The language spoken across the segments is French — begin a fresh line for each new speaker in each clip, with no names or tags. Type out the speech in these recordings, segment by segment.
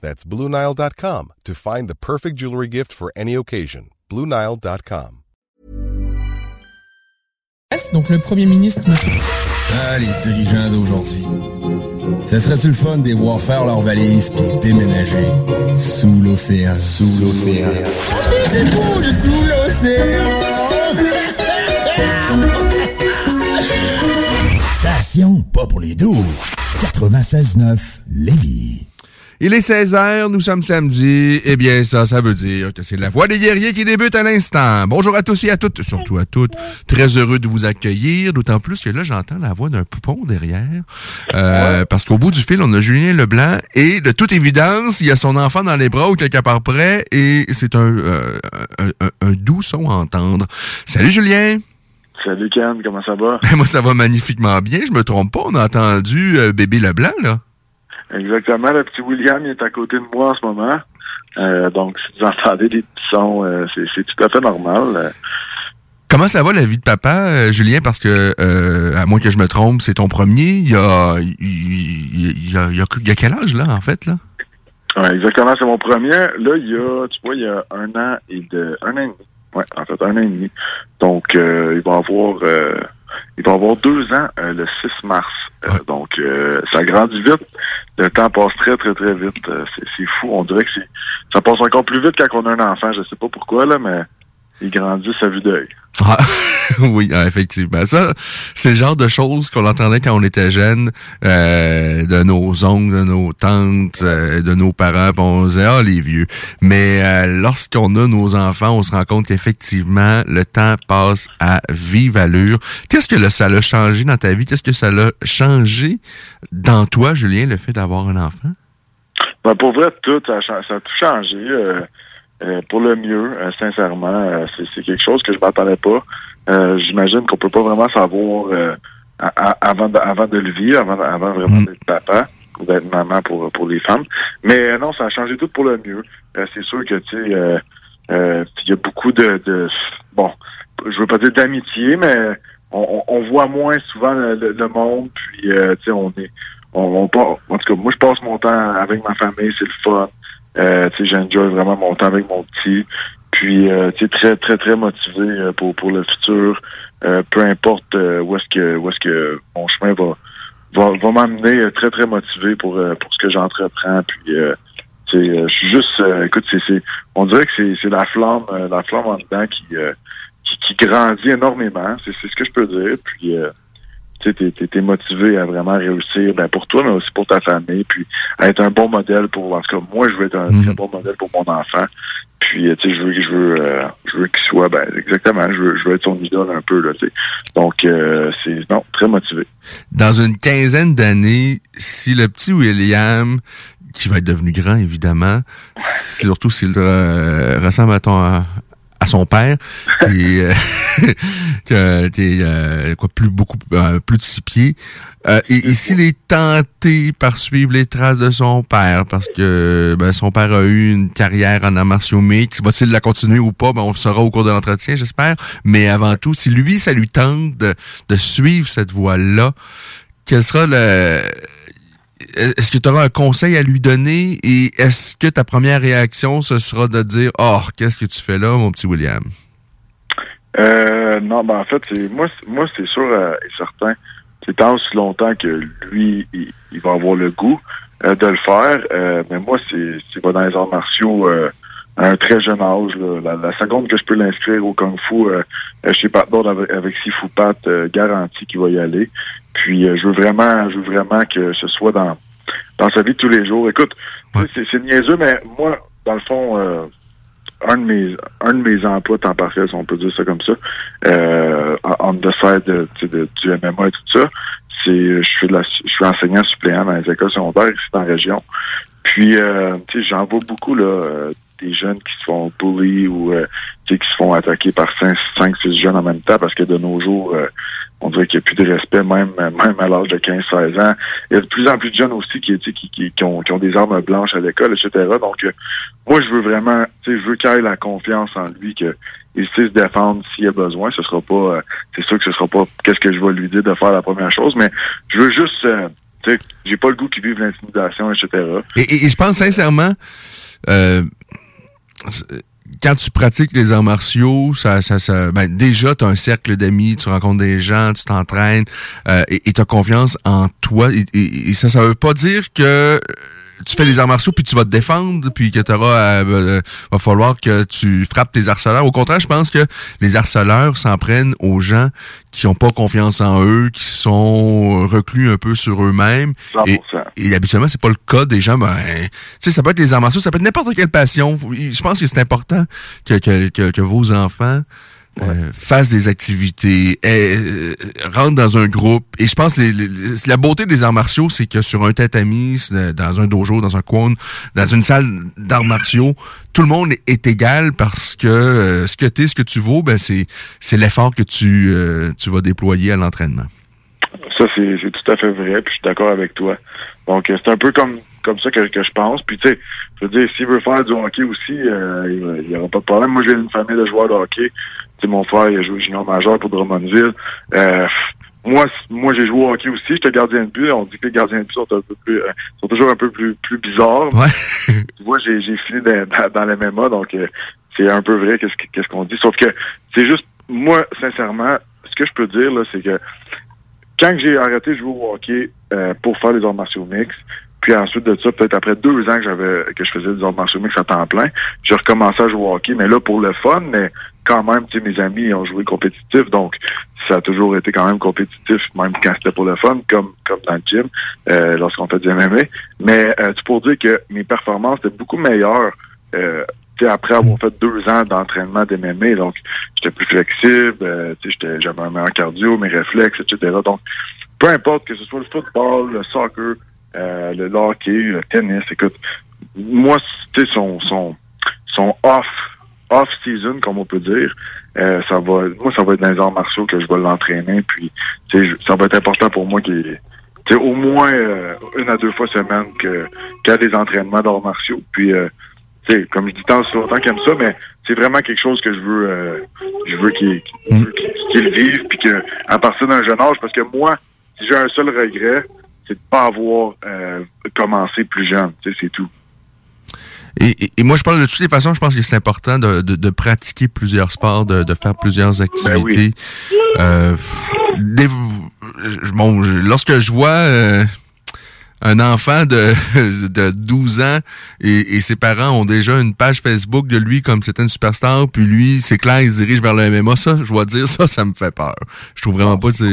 That's BlueNile.com to find the perfect jewelry gift for any occasion. BlueNile.com.
Donc le Premier ministre, monsieur...
Ah, les dirigeants d'aujourd'hui. Ça serait-tu le fun de les voir faire leurs valises puis déménager sous l'océan? Sous l'océan.
C'est bouge sous l'océan!
Station pas pour les doux. 96.9 Lévis.
Il est 16h, nous sommes samedi. Eh bien, ça, ça veut dire que c'est la voix des guerriers qui débute à l'instant. Bonjour à tous et à toutes, surtout à toutes. Très heureux de vous accueillir, d'autant plus que là, j'entends la voix d'un poupon derrière. Euh, parce qu'au bout du fil, on a Julien Leblanc et de toute évidence, il y a son enfant dans les bras ou quelque part près et c'est un, euh, un, un- un doux son à entendre. Salut Julien!
Salut Ken, comment ça va?
Moi, ça va magnifiquement bien. Je me trompe pas, on a entendu euh, bébé Leblanc, là.
Exactement, le petit William il est à côté de moi en ce moment. Euh, donc, si vous entendez des petits sons, euh, c'est tout à fait normal.
Comment ça va la vie de papa, euh, Julien? Parce que, euh, à moins que je me trompe, c'est ton premier. Il y a, il, y a, il y a- il y a quel âge, là, en fait, là?
ouais, exactement, c'est mon premier. Là, il y a, tu vois, il y a un an et de, un an et demi. Ouais, en fait, un an et demi. Donc, euh, il va avoir, il va avoir deux ans euh, le 6 mars. Euh, donc, euh, ça grandit vite. Le temps passe très, très, très vite. Euh, c'est c'est fou. On dirait que c'est, ça passe encore plus vite quand on a un enfant. Je sais pas pourquoi, là, mais il grandit sa vue d'œil.
Ah, oui, ah, effectivement. Ça, c'est le genre de choses qu'on entendait quand on était jeune, euh, de nos oncles, de nos tantes, euh, de nos parents, puis on disait, ah, les vieux. Mais euh, lorsqu'on a nos enfants, on se rend compte qu'effectivement, le temps passe à vive allure. Qu'est-ce que ça l'a changé dans ta vie? Qu'est-ce que ça l'a changé dans toi, Julien, le fait d'avoir un enfant?
Ben, pour vrai, tout, ça a, cha- ça a tout changé. Euh, pour le mieux, euh, sincèrement. Euh, c'est, quelque chose que je m'attendais pas. Euh, j'imagine qu'on peut pas vraiment savoir euh, à- avant, de, avant de le vivre, avant, avant vraiment d'être papa ou d'être maman pour, pour les femmes. Mais non, ça a changé tout pour le mieux. Euh, c'est sûr que, tu sais, euh, euh, il y a beaucoup de, de... Bon, je veux pas dire d'amitié, mais on, on- on voit moins souvent le, le- le monde, puis, euh, tu sais, on est... On, on part- en tout cas, moi, je passe mon temps avec ma famille, c'est le fun. Euh, j'enjoy vraiment mon temps avec mon petit. Puis, euh, tu très, très, très motivé euh, pour, pour le futur. Euh, peu importe euh, où est-ce que où est-ce que mon chemin va va, va m'amener euh, très, très motivé pour, pour ce que j'entreprends. Puis, je suis juste, écoute, c'est, on dirait que c'est, la flamme, la flamme en dedans qui, qui, qui grandit énormément. C'est, ce que je peux dire. Puis, tu sais, t'es, t'es, t'es motivé à vraiment réussir, ben, pour toi, mais aussi pour ta famille, puis à être un bon modèle pour, en tout cas, moi, je veux être un très bon modèle pour mon enfant. Puis, euh, tu sais, je veux, je veux, euh, je veux qu'il soit, ben, exactement, je veux, je veux être son idole un peu, là, tu sais. Donc, euh, c'est, non, très motivé.
dans une quinzaine d'années, si le petit William, qui va être devenu grand évidemment, surtout s'il euh, ressemble à ton à son père, qui, euh, est euh, quoi plus beaucoup euh, plus de six pieds, euh, et, et s'il est tenté par suivre les traces de son père, parce que ben, son père a eu une carrière en arts martiaux mixtes, va-t-il la continuer ou pas, ben, on le saura au cours de l'entretien, j'espère. Mais avant tout, si lui, ça lui tente de, de suivre cette voie-là, quel sera le... Est-ce que tu auras un conseil à lui donner? Et est-ce que ta première réaction, ce sera de dire « Oh, qu'est-ce que tu fais là, mon petit William?
Euh, non, ben en fait, c'est moi, moi c'est sûr euh, et certain. C'est tant aussi longtemps que lui, il, va avoir le goût euh, de le faire. Euh, mais moi, c'est c'est pas dans les arts martiaux. À un très jeune âge. La, seconde que je peux l'inscrire au Kung Fu chez Pat Board avec, avec Sifu Pat, garanti qu'il va y aller. Puis je veux vraiment, je veux vraiment que ce soit dans dans sa vie de tous les jours. Écoute,
Ouais.
c'est c'est niaiseux, mais moi, dans le fond, euh, un de mes un de mes emplois temps partiel, si on peut dire ça comme ça, euh, on the side de, de- du MMA et tout ça, c'est je suis de la je suis enseignant suppléant dans les écoles secondaires ici dans la région. Puis euh, tu sais, j'en vois beaucoup là euh, des jeunes qui se font bully ou euh, tu sais, qui se font attaquer par cinq, cinq, six jeunes en même temps parce que de nos jours, euh, on dirait qu'il n'y a plus de respect, même même à l'âge de 15-16 ans. Il y a de plus en plus de jeunes aussi qui, qui, qui, qui ont, qui ont des armes blanches à l'école, etc. Donc, euh, moi, je veux vraiment, tu sais, je veux qu'il ait la confiance en lui, qu'il sait se défendre s'il y a besoin. Ce sera pas, euh, c'est sûr que ce sera pas qu'est-ce que je vais lui dire de faire la première chose, mais je veux juste, euh, tu sais, j'ai pas le goût qu'il vive l'intimidation, etc.
Et, et- et je pense sincèrement, euh, quand tu pratiques les arts martiaux, ça, ça, ça, ben déjà, tu as un cercle d'amis, tu rencontres des gens, tu t'entraînes euh, et tu as confiance en toi. Et, ça, ça veut pas dire que tu fais les arts martiaux puis tu vas te défendre puis que tu auras va falloir que tu frappes tes harceleurs. Au contraire, je pense que les harceleurs s'en prennent aux gens qui ont pas confiance en eux, qui sont reclus un peu sur eux-mêmes.
100%.
Et, et habituellement, c'est pas le cas des gens. Ben, tu sais, ça peut être les arts martiaux, ça peut être n'importe quelle passion. Je pense que c'est important que, que, que, que vos enfants euh, fassent des activités, euh, rentrent dans un groupe. Et je pense que les- les- la beauté des arts martiaux, c'est que sur un tatami, dans un dojo, dans un coin, dans une salle d'arts martiaux, tout le monde est égal parce que euh, ce que tu es, ce que tu vaux, ben c'est c'est l'effort que tu, euh, tu vas déployer à l'entraînement.
Ça, c'est c'est tout à fait vrai, puis je suis d'accord avec toi. Donc, euh, c'est un peu comme comme ça que, que je pense. Puis, tu sais, je veux dire, s'il veut faire du hockey aussi, euh, il n'y aura pas de problème. Moi, j'ai une famille de joueurs de hockey. Tu sais, mon frère, il a joué junior majeur pour Drummondville. Euh, moi, moi j'ai joué au hockey aussi. J'étais gardien de but. On dit que les gardiens de but sont un peu plus, euh, sont toujours un peu plus, plus bizarres.
Ouais.
tu vois, j'ai j'ai fini dans, dans, dans le MMA, donc euh, c'est un peu vrai qu'est-ce que- qu'est-ce qu'on dit. Sauf que c'est juste, moi, sincèrement, ce que je peux dire, là, c'est que quand j'ai arrêté de jouer au hockey euh, pour faire les arts martiaux mixtes, puis ensuite de ça, peut-être après deux ans que j'avais que je faisais des arts martiaux mixtes à temps plein, j'ai recommencé à jouer au hockey, mais là pour le fun, mais quand même, tu sais, mes amis ont joué compétitif, donc ça a toujours été quand même compétitif, même quand c'était pour le fun, comme comme dans le gym, euh, lorsqu'on fait du MMA. Mais euh, c'est pour dire que mes performances étaient beaucoup meilleures euh, tu après avoir fait deux ans d'entraînement d'MMA, donc j'étais plus flexible, euh, tu j'avais un meilleur cardio, mes réflexes, etc. Donc, peu importe que ce soit le football, le soccer, euh, le hockey, le tennis, écoute, moi, tu sais, son, son, son off, off season, comme on peut dire, euh, ça va, moi, ça va être dans les arts martiaux que je vais l'entraîner, puis, tu sais, je- ça va être important pour moi qu'il au moins euh, une à deux fois semaine que qu'il y a des entraînements d'arts martiaux, puis, euh, tu sais, comme je dis tant longtemps qu'il aime ça, mais c'est vraiment quelque chose que je veux, euh, je veux qu'il qu'il- qu'il- qu'il vive, puis que à partir d'un jeune âge, parce que moi, si j'ai un seul regret, c'est de pas avoir euh, commencé plus jeune, tu sais, c'est tout.
Et, et- et moi, je parle de toutes les façons, je pense que c'est important de, de- de pratiquer plusieurs sports, de, de faire plusieurs activités. Euh, des- bon, je- lorsque je vois euh, un enfant de, de 12 ans et, et ses parents ont déjà une page Facebook de lui comme c'était une superstar, puis lui, c'est clair, il se dirige vers le MMA, ça, je dois dire, ça, ça me fait peur. Je trouve vraiment pas que c'est...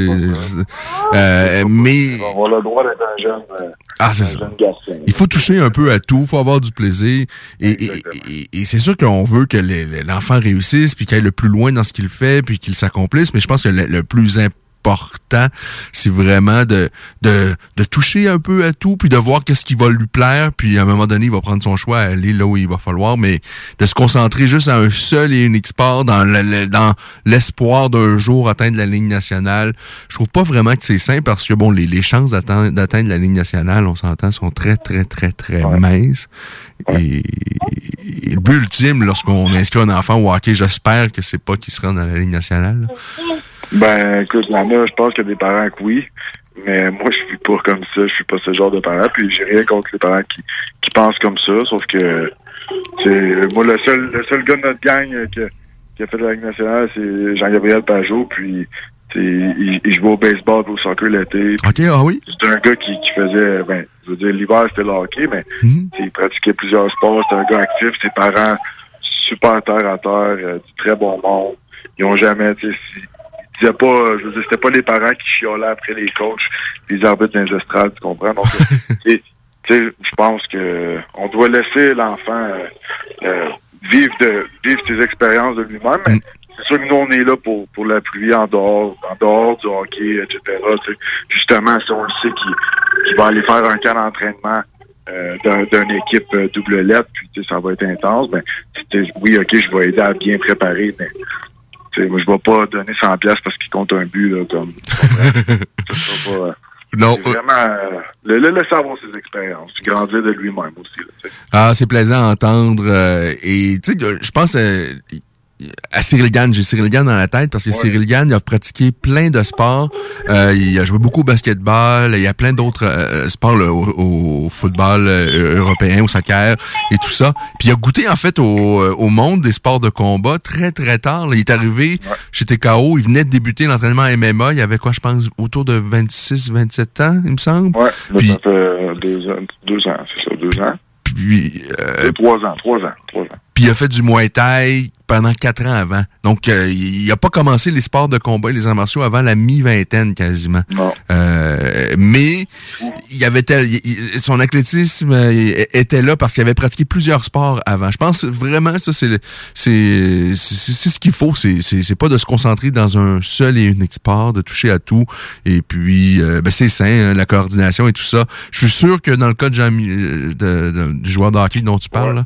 Euh, mais...
Va avoir le droit d'être un jeune, euh,
Ah, c'est
un
ça.
jeune garçon.
Il faut toucher un peu à tout, faut avoir du plaisir. Et, et, et- et c'est sûr qu'on veut que l'enfant réussisse, puis qu'il aille le plus loin dans ce qu'il fait, puis qu'il s'accomplisse. Mais je pense que le, le plus important, c'est vraiment de, de, de toucher un peu à tout, puis de voir qu'est-ce qui va lui plaire, puis à un moment donné, il va prendre son choix, aller là où il va falloir, mais de se concentrer juste à un seul et unique sport dans le- le- dans l'espoir d'un jour atteindre la ligne nationale. Je trouve pas vraiment que c'est sain parce que bon, les, les chances d'atteindre la ligne nationale, on s'entend, sont très, très, très, très
Ouais.
minces. Et, et le but ultime, lorsqu'on inscrit un enfant au hockey, j'espère que c'est pas qu'il se rend dans la ligne nationale.
Ben, écoute, il y en a, je pense qu'il y a des parents que oui, mais moi, je suis pas comme ça, je suis pas ce genre de parent, puis j'ai rien contre les parents qui, qui pensent comme ça, sauf que, c'est moi, le seul, le seul gars de notre gang qui, a- fait de la Ligue nationale, c'est Jean-Gabriel Pajot, puis, il, il jouait au baseball, au soccer l'été,
OK, ah oui?
c'était un gars qui, qui faisait, ben, je veux dire, l'hiver, c'était le hockey, mais sais, il pratiquait plusieurs sports, c'était un gars actif, ses parents super terre à terre, euh, du très bon monde. Ils ont jamais, tu sais, pas, je veux dire, c'était pas les parents qui chiolaient après les coachs, les arbitres dans les estrades, tu comprends? Donc, je pense que on doit laisser l'enfant euh, euh, vivre de vivre ses expériences de lui-même. Mais c'est sûr que nous, on est là pour, pour l'appuyer en dehors, en dehors du hockey, etc. Justement, si on le sait qu'il va aller faire un camp d'entraînement euh, d'un- d'une équipe euh, double lettre, puis ça va être intense, ben, oui, ok, je vais aider à bien préparer, mais tu sais, moi, je vais pas donner 100 pièces parce qu'il compte un but, là, comme... Pas, euh,
Non,
c'est vraiment... euh, le, le avoir ses expériences, grandir de lui-même aussi, là.
Ah, c'est plaisant à entendre. euh, et tu sais, je pense euh, à Cyril Gann. J'ai Cyril Gann dans la tête parce que Cyril Gann, il a pratiqué plein de sports. Euh, il a joué beaucoup au basketball. Il y a plein d'autres euh, sports là, au, au football euh, européen, au soccer et tout ça. Puis il a goûté en fait au, euh, au monde des sports de combat très très tard. là. Il est arrivé chez TKO. Il venait de débuter l'entraînement MMA. Il avait quoi, je pense, autour de 26-27 ans, il me semble.
Ouais, là,
Puis-
ça fait deux ans, deux ans, c'est ça, deux ans.
Puis,
trois ans, trois ans, trois ans.
Puis il a fait du Muay Thai pendant quatre ans avant. Donc, euh, il a pas commencé les sports de combat et les arts martiaux avant la mi-vingtaine quasiment.
Non.
Euh, mais il y avait tel, il- il- son athlétisme euh, était là parce qu'il avait pratiqué plusieurs sports avant. Je pense vraiment ça c'est c'est ce qu'il faut. C'est c'est pas de se concentrer dans un seul et unique sport, de toucher à tout. Et puis euh, ben c'est sain, hein, la coordination et tout ça. Je suis sûr que dans le cas de, Jean, de, de- du joueur de hockey dont tu parles, là,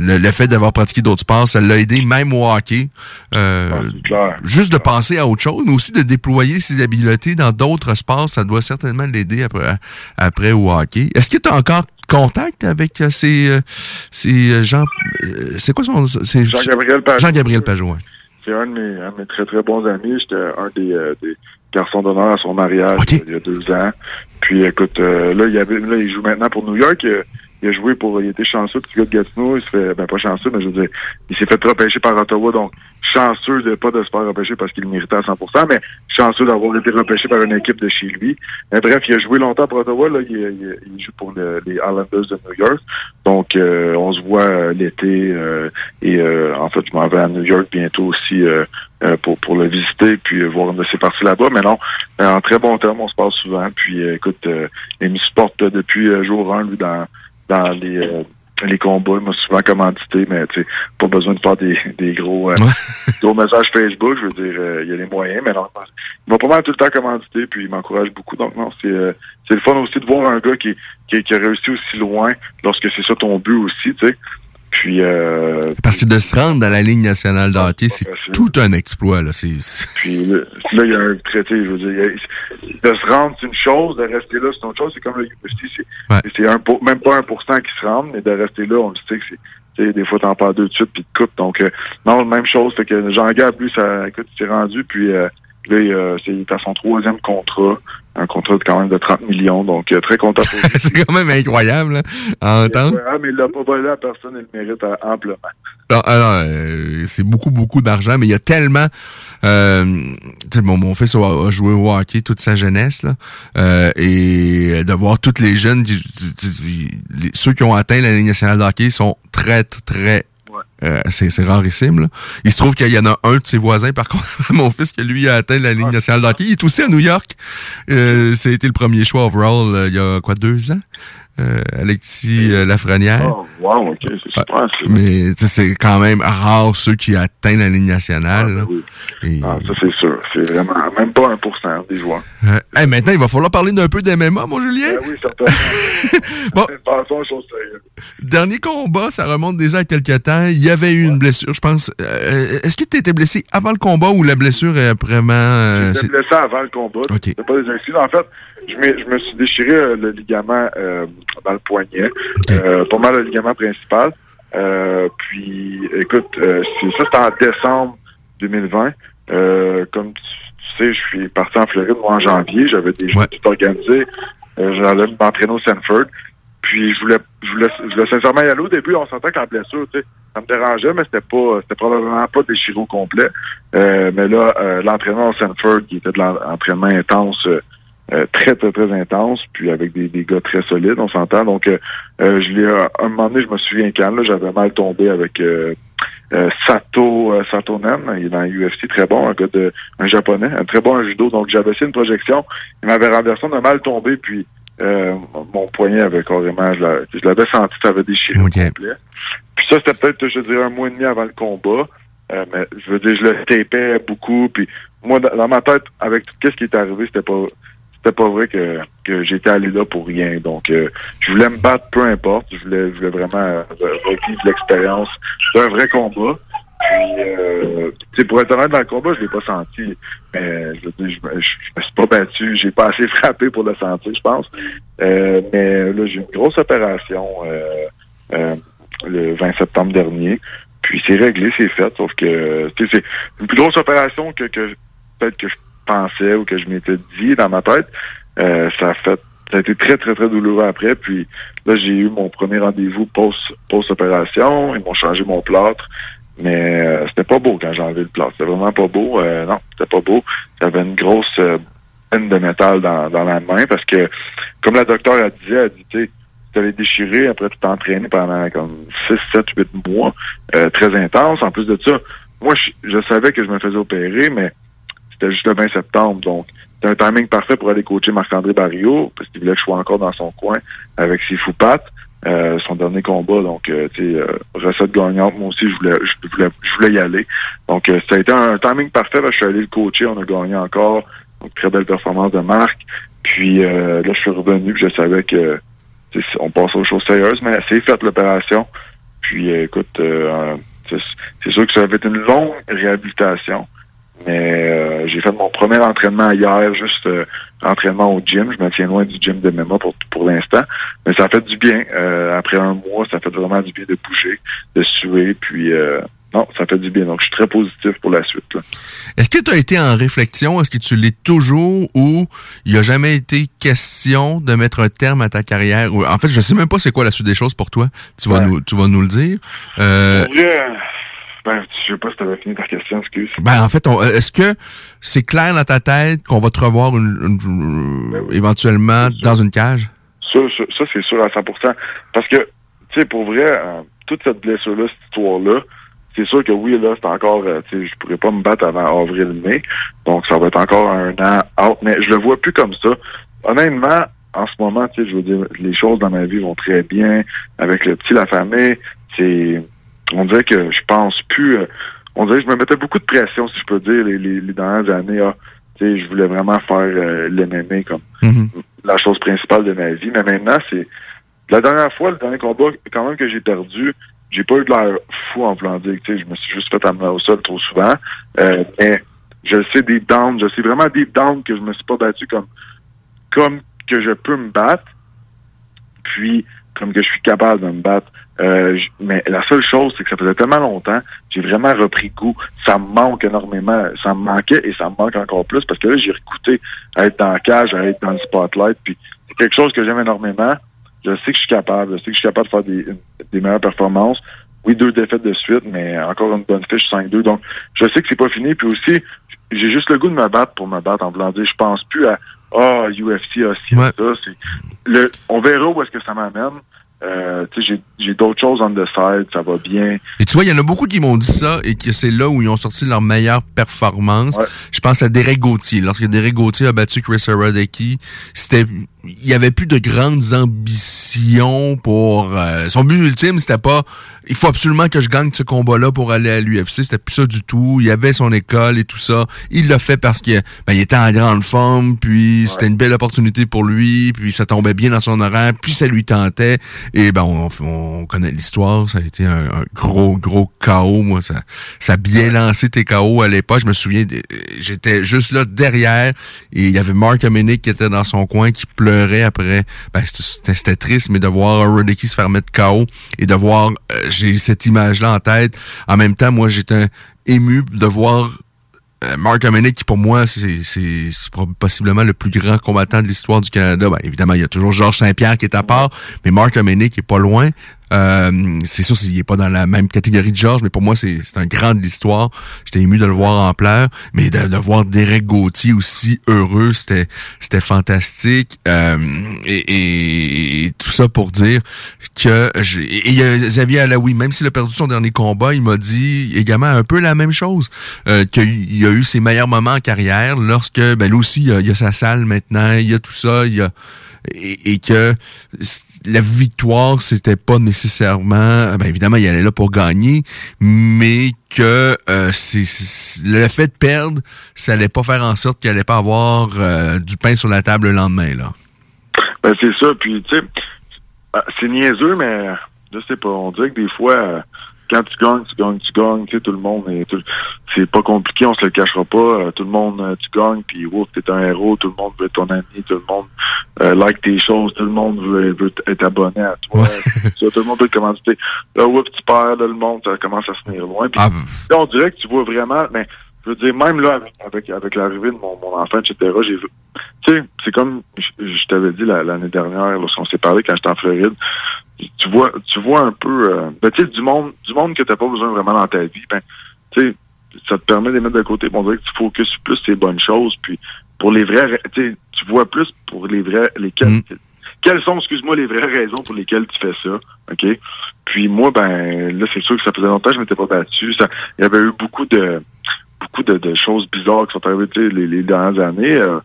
le, le fait d'avoir pratiqué d'autres sports, ça l'a aidé même au hockey. Euh,
Ah, clair.
juste de penser à autre chose, mais aussi de déployer ses habiletés dans d'autres sports, ça doit certainement l'aider après, après au hockey. Est-ce que tu as encore contact avec euh, ces, euh, ces gens... c'est quoi son...
Jean-Gabriel Pajot.
Jean-Gabriel Pajot.
C'est un de mes, un de mes très très bons amis. J'étais un des, des garçons d'honneur à son mariage il y a deux ans. Puis écoute, euh, là, il avait, là, il joue maintenant pour New York. Euh, Il a joué pour. Il était chanceux, petit gars de Gatineau. Il se fait. Ben pas chanceux, mais je veux dire, il s'est fait repêcher par Ottawa, donc chanceux de pas de se faire repêcher parce qu'il méritait à 100%, mais chanceux d'avoir été repêché par une équipe de chez lui. Bref, il a joué longtemps pour Ottawa, là, il, il- il joue pour le- les Islanders de New York. Donc euh, on se voit euh, l'été euh, et euh, en fait je m'en vais à New York bientôt aussi euh, euh, pour, pour le visiter puis voir une de ses parties là-bas. Mais non, en très bon terme, on se parle souvent. Puis écoute, il me supporte depuis jour 1, lui, dans, dans les euh, les combats, il m'a souvent commandité, mais tu sais, pas besoin de faire des, des gros, euh, gros messages Facebook, je veux dire, euh, il y a les moyens, mais non, il m'a pas mal tout le temps commandité, puis il m'encourage beaucoup. Donc non, c'est euh, c'est le fun aussi de voir un gars qui, qui, qui a réussi aussi loin lorsque c'est ça ton but aussi, tu sais. Puis euh,
Parce que de se rendre dans la ligne nationale de hockey, c'est tout un exploit. Là. C'est, c'est-
Puis là, il y a un traité, je veux dire. a- de se rendre, c'est une chose, de rester là, c'est une autre chose. C'est comme le UFC, c'est
Ouais.
c'est même pas un pour cent qui se rendent, mais de rester là, on le sait que c'est. tu sais, Des fois, t'en parles deux de suite, puis te coupes. Donc, euh, non, même chose. Fait que Jean-Gab, lui, ça, écoute, il s'est rendu, puis euh, là, il, euh, c'est, à son troisième contrat. Un contrat de quand même de 30 millions. Donc, euh, très content pour lui.
c'est quand même incroyable là, à entendre.
Mais il l'a pas volé à personne, il le mérite euh, amplement.
Alors, euh, c'est beaucoup, beaucoup d'argent, mais il y a tellement... Euh, tu sais, mon, mon fils a, joué au hockey toute sa jeunesse, là, euh, et de voir tous les jeunes, ceux qui ont atteint la ligne nationale de hockey sont très, très... euh, c'est rarissime. Là. Il se trouve qu'il y en a un de ses voisins, par contre, mon fils, qui lui a atteint la ligne nationale de hockey. Il est aussi à New York. Euh, été le premier choix overall euh, il y a quoi, deux ans? Euh, Alexis euh, Lafrenière.
Oh, wow, ok, c'est super.
Mais tu sais, c'est quand même rare ceux qui atteignent la ligne nationale.
Ah, oui.
Et-
Ah, ça, c'est sûr. C'est vraiment même pas 1% des joueurs.
Euh, hey, maintenant, il va falloir parler d'un peu d'MMA, mon Julien.
Ben oui, certainement.
Bon.
Passons choses sérieuses.
Dernier combat, ça remonte déjà à quelques temps. Il y avait eu une blessure, je pense. Euh, Est-ce que tu étais blessé avant le combat ou la blessure est vraiment... euh,
J'étais blessé avant le combat.
Ok.
C'était pas des accidents. En fait, je, me suis déchiré le ligament dans le poignet. Euh, pas mal le ligament principal. Puis, écoute, c'est- ça, c'était en décembre 2020. Euh, comme tu, tu sais, je suis parti en Floride, moi, en janvier. J'avais déjà
Ouais.
tout organisé. Euh, J'allais m'entraîner au Sanford. Puis, je voulais, je voulais, je voulais sincèrement y aller au début. On sentait que la blessure, tu sais, ça me dérangeait, mais c'était pas, c'était probablement pas déchiré au complet. Euh, mais là, euh, l'entraînement au Sanford, qui était de l'entraînement intense, euh, euh, très, très, très intense, puis avec des, des gars très solides, on s'entend. Donc, euh, je l'ai, à un moment donné, je me souviens quand, là, j'avais mal tombé avec Sato Sato Nen, il est dans l'UFC, très bon, un gars de, un japonais, un très bon judo. Donc, j'avais essayé une projection, il m'avait renversé, on a mal tombé, puis mon poignet avait carrément, je l'avais senti, ça avait déchiré
okay.
complet. Puis ça, c'était peut-être, je dirais, un mois et demi avant le combat. mais je veux dire, je le tapais beaucoup, puis moi, dans ma tête, avec tout ce qui est arrivé, c'était pas c'était pas vrai que, que j'étais allé là pour rien. Donc, euh, je voulais me battre peu importe. Je voulais, je voulais vraiment euh, revivre l'expérience d'un vrai combat. Puis, euh, pour être honnête, dans le combat, je l'ai pas senti. Mais je, me suis pas battu. J'ai pas assez frappé pour le sentir, je pense. Euh, mais là, j'ai une grosse opération euh, le 20 septembre dernier. Puis c'est réglé, c'est fait. Sauf que c'est une plus grosse opération que, que peut-être que je pensais ou que je m'étais dit dans ma tête. Euh, ça a fait ça a été très, très, très douloureux après. Puis là, j'ai eu mon premier rendez-vous post, post-opération. Ils m'ont changé mon plâtre. Mais euh, c'était pas beau quand j'ai enlevé le plâtre. C'était vraiment pas beau. Euh, non, c'était pas beau. J'avais une grosse peine de métal dans, la main parce que, comme la docteur a dit, elle dit, tu sais, tu allais déchirer après tout entraîné pendant comme 6, 7, 8 mois. très intense. En plus de ça, moi, je savais que je me faisais opérer, mais c'était juste le 20 septembre. Donc, c'était un timing parfait pour aller coacher Marc-André Barrio, parce qu'il voulait que je sois encore dans son coin avec ses foupattes. Euh, son dernier combat, donc euh, tu sais, euh, recette gagnante, moi aussi je voulais je voulais je voulais y aller. Donc euh, ça a été un, timing parfait, je suis allé le coacher, on a gagné encore. Donc très belle performance de Marc. Puis là je suis revenu, je savais que on passe aux choses sérieuses, mais c'est fait l'opération. Puis écoute, c'est sûr que ça avait été une longue réhabilitation. Mais euh, j'ai fait mon premier entraînement hier, juste euh, entraînement au gym. Je me tiens loin du gym de Mema pour, pour l'instant. Mais ça fait du bien. Euh, après un mois, ça fait vraiment du bien de bouger, de suer. Puis non, ça fait du bien. Donc je suis très positif pour la suite.
Est-ce que tu as été en réflexion? Est-ce que tu l'es toujours ou il n'y a jamais été question de mettre un terme à ta carrière? En fait, je sais même pas c'est quoi la suite des choses pour toi. Tu vas, nous, tu vas nous le dire. Euh,
ben, je sais pas si tu avais fini ta question, excuse.
Ben, en fait, est-ce que c'est clair dans ta tête qu'on va te revoir une, une, ben oui. éventuellement dans une cage?
Ça, ça, ça c'est sûr à 100%. Parce que, tu sais, pour vrai, euh, toute cette blessure-là, cette histoire-là, c'est sûr que oui, là, c'est encore, euh, tu sais, je pourrais pas me battre avant avril-mai. Donc, ça va être encore un an out. Mais je le vois plus comme ça. Honnêtement, en ce moment, tu sais, je veux dire, les choses dans ma vie vont très bien. Avec le petit, la famille, c'est on dirait que je pense plus. Euh, on dirait que je me mettais beaucoup de pression, si je peux dire, les, les, les dernières années. Ah, je voulais vraiment faire euh, l'MMA comme
mm-hmm.
la chose principale de ma vie. Mais maintenant, c'est la dernière fois, le dernier combat, quand même que j'ai perdu, j'ai pas eu de l'air fou en voulant dire je me suis juste fait amener au sol trop souvent. Euh, mais je sais deep down, je sais vraiment deep down que je me suis pas battu comme comme que je peux me battre. Puis comme que je suis capable de me battre. Euh, mais la seule chose, c'est que ça faisait tellement longtemps, j'ai vraiment repris goût. Ça me manque énormément. Ça me manquait et ça me manque encore plus parce que là, j'ai écouté à être dans la cage, à être dans le spotlight. Puis c'est quelque chose que j'aime énormément. Je sais que je suis capable. Je sais que je suis capable de faire des, des meilleures performances. Oui, deux défaites de suite, mais encore une bonne fiche 5-2. Donc, je sais que c'est pas fini. Puis aussi, j'ai juste le goût de me battre pour me battre en voulant dire, je pense plus à ah, oh, UFC, ah, si,
ouais.
ça. Le, on verra où est-ce que ça m'amène. Euh, j'ai, j'ai d'autres choses on the side, ça va bien.
Et tu vois, il y en a beaucoup qui m'ont dit ça et que c'est là où ils ont sorti leur meilleure performance.
Ouais.
Je pense à Derek Gauthier. Lorsque Derek Gauthier a battu Chris Aradecki, c'était, il y avait plus de grandes ambitions pour euh, son but ultime, c'était pas il faut absolument que je gagne ce combat-là pour aller à l'UFC. C'était plus ça du tout. Il y avait son école et tout ça. Il l'a fait parce que ben, il était en grande forme, puis ouais. c'était une belle opportunité pour lui, puis ça tombait bien dans son horaire, puis ça lui tentait. Et ben on, on connaît l'histoire. Ça a été un, un, gros, gros chaos. Moi, ça, ça a bien lancé tes chaos à l'époque. Je me souviens, j'étais juste là derrière et il y avait Mark Amenick qui était dans son coin, qui pleurait après. Ben, c'était triste, mais de voir Roddicky se faire mettre KO et de voir euh, j'ai cette image-là en tête. En même temps, moi, j'étais ému de voir euh, Mark Hominick, qui pour moi, c'est possiblement le plus grand combattant de l'histoire du Canada. Ben, évidemment, il y a toujours Georges Saint-Pierre qui est à part, mais Mark Hominick est pas loin. Euh, c'est sûr qu'il n'est pas dans la même catégorie de Georges, mais pour moi, c'est un grand de l'histoire. J'étais ému de le voir en pleurs, mais de, de voir Derek Gauthier aussi heureux, c'était c'était fantastique. Euh, et, et, tout ça pour dire que et il y a Xavier Alaoui, même s'il a perdu son dernier combat, il m'a dit également un peu la même chose, euh, qu'il a eu ses meilleurs moments en carrière lorsque, ben lui aussi, il y a, sa salle maintenant, il y a tout ça, il y a et, que la victoire, c'était pas nécessairement, ben évidemment, il allait là pour gagner, mais que euh, c'est le fait de perdre, ça allait pas faire en sorte qu'il allait pas avoir euh, du pain sur la table le lendemain là.
Ben c'est ça, puis tu sais, ah, c'est niaiseux, mais je sais pas, on dirait que des fois, euh, quand tu gagnes, tu gagnes, tu gagnes, tu sais, tout le monde, c'est pas compliqué, on se le cachera pas, euh, tout le monde, euh, tu gagnes, puis ouf, t'es un héros, tout le monde veut être ton ami, tout le monde like tes choses, tout le monde veut, veut être abonné à toi, tout le monde veut te commenter. Là, ouf, tu perds, là, le monde, ça commence à se tenir loin, ah, là, on dirait que tu vois vraiment, mais je veux dire, même là, avec, avec, l'arrivée de mon, mon enfant, etc., j'ai vu, tu sais, c'est comme je, t'avais dit l'année dernière, lorsqu'on s'est parlé quand j'étais en Floride, tu vois, tu vois un peu, euh, ben, tu sais, du monde, du monde que t'as pas besoin vraiment dans ta vie, ben, tu sais, ça te permet de les mettre de côté. Bon, on dirait que tu focuses plus sur les bonnes choses, puis pour les vrais, tu tu vois plus pour les vrais, lesquels, mm. quelles sont, excuse-moi, les vraies raisons pour lesquelles tu fais ça, ok? Puis moi, ben, là, c'est sûr que ça faisait longtemps que je m'étais pas battu. Ça, il y avait eu beaucoup de, beaucoup de, choses bizarres qui sont arrivées, les, les dernières années. Euh,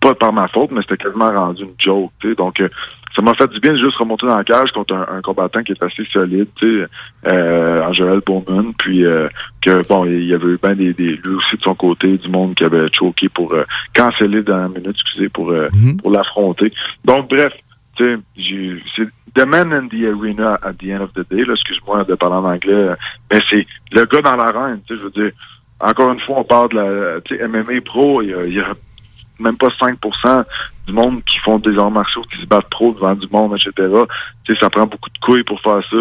pas par ma faute, mais c'était quasiment rendu une joke, tu sais. Donc, euh, ça m'a fait du bien de juste remonter dans la cage contre un, combattant qui est assez solide, tu sais, euh, Joël Bowman, puis euh, que, bon, il y avait eu bien des, des, lui aussi de son côté, du monde qui avait choqué pour euh, canceller dans la minute, excusez, pour, euh, mhm. pour l'affronter. Donc, bref, tu sais, c'est The Man in the Arena at the end of the day, excuse-moi de parler en anglais, mais c'est le gars dans l'arène, tu sais, je veux dire, encore une fois, on parle de la, MMA Pro, il y a même pas 5% du monde qui font des arts martiaux, qui se battent trop devant du monde, etc. Tu sais, ça prend beaucoup de couilles pour faire ça.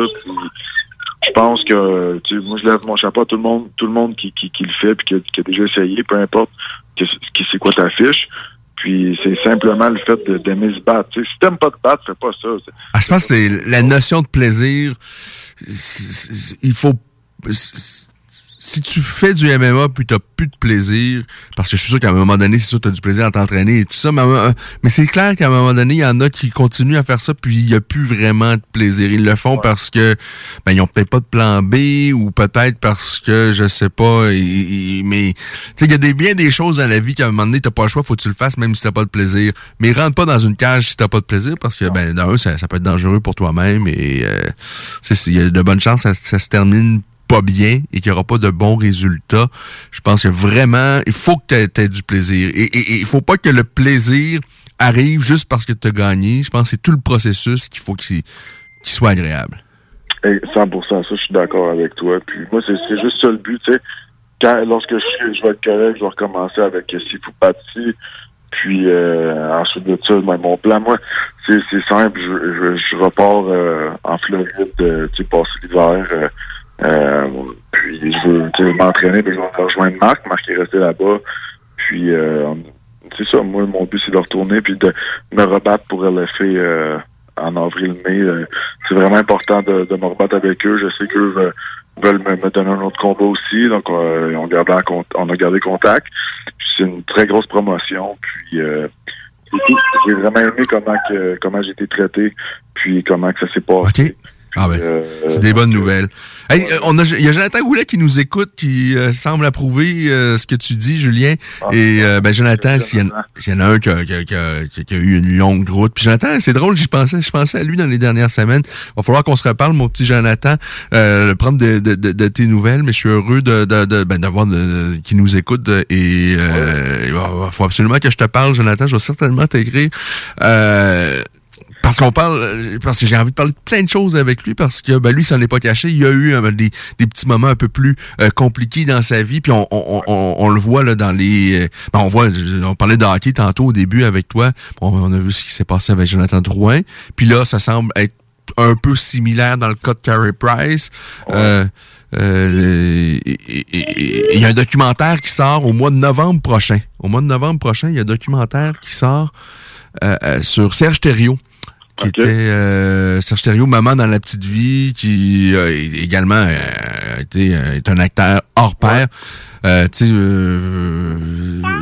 je pense que tu moi je lève mon chapeau à tout le monde, tout le monde qui, qui, qui le fait puis qui, a déjà essayé, peu importe qui c'est quoi ta fiche. Puis c'est simplement le fait d'aimer se battre. Tu sais, si t'aimes pas te battre, fais pas ça.
Ah, je pense que c'est la notion de plaisir. il faut si tu fais du MMA puis t'as plus de plaisir, parce que je suis sûr qu'à un moment donné, c'est sûr t'as du plaisir à t'entraîner et tout ça, mais, c'est clair qu'à un moment donné, il y en a qui continuent à faire ça puis il y a plus vraiment de plaisir. Ils le font parce que ben ils ont peut-être pas de plan B ou peut-être parce que je sais pas, mais tu sais il y a des bien des choses dans la vie qu'à un moment donné t'as pas le choix, faut que tu le fasses même si t'as pas de plaisir. Mais rentre pas dans une cage si t'as pas de plaisir parce que ben d'un ça, ça peut être dangereux pour toi-même et euh, il y a de bonnes chances ça, ça se termine pas bien et qu'il n'y aura pas de bons résultats, je pense que vraiment, il faut que tu aies, du plaisir. Et, il faut pas que le plaisir arrive juste parce que tu as gagné. Je pense que c'est tout le processus qu'il faut qu'il soit agréable.
100%, ça, je suis d'accord avec toi. Puis moi, c'est juste ça le but, tu sais. Quand, lorsque je, je vais être correct, je vais recommencer avec Sifu Patti. Puis euh, ensuite de ça, ben, mon plan, moi, c'est simple. Je, je, repars euh, en Floride, euh, tu sais, passer l'hiver. Euh, puis je m'entraîner, je vais rejoindre Marc. Marc est resté là-bas. Puis euh, c'est ça, moi, mon but, c'est de retourner puis de me rebattre pour LFA euh, en avril-mai. Euh, c'est vraiment important de, de, me rebattre avec eux. Je sais qu'eux veulent me, donner un autre combat aussi. Donc, on, on a gardé contact. C'est une très grosse promotion. Puis, j'ai vraiment aimé comment que, comment j'ai été traité, puis comment que ça s'est passé.
Ah ben, euh, c'est des bonnes nouvelles. Hey, euh, on a, il y a Jonathan Goulet qui nous écoute, qui euh, semble approuver ce que tu dis, Julien. Ah, et ben Jonathan, s'il y, en a un qui a, qui, qui a, eu une longue route. Puis Jonathan, c'est drôle, j'y pensais, je pensais à lui dans les dernières semaines. Il va falloir qu'on se reparle, mon petit Jonathan, euh, prendre de, de, de, tes nouvelles, mais je suis heureux de, de, ben, d'avoir qui nous écoute. Et il faut absolument que je te parle, Jonathan. Je vais certainement t'écrire. Euh, parce qu'on parle, euh, parce que j'ai envie de parler de plein de choses avec lui, parce que ben, lui, ça n'est pas caché. Il y a eu euh, des, des, petits moments un peu plus euh, compliqués dans sa vie, puis on, on, on, on, le voit là dans les. Ben, on voit, on parlait de hockey tantôt au début avec toi. On, a vu ce qui s'est passé avec Jonathan Drouin. Puis là, ça semble être un peu similaire dans le cas de Carey Price. il y a un documentaire qui sort au mois de novembre prochain. Au mois de novembre prochain, il y a un documentaire qui sort sur Serge Thériault qui était euh, Serge Thériault, Maman dans la petite vie, qui euh, également euh, été, euh, est un acteur hors pair. Euh,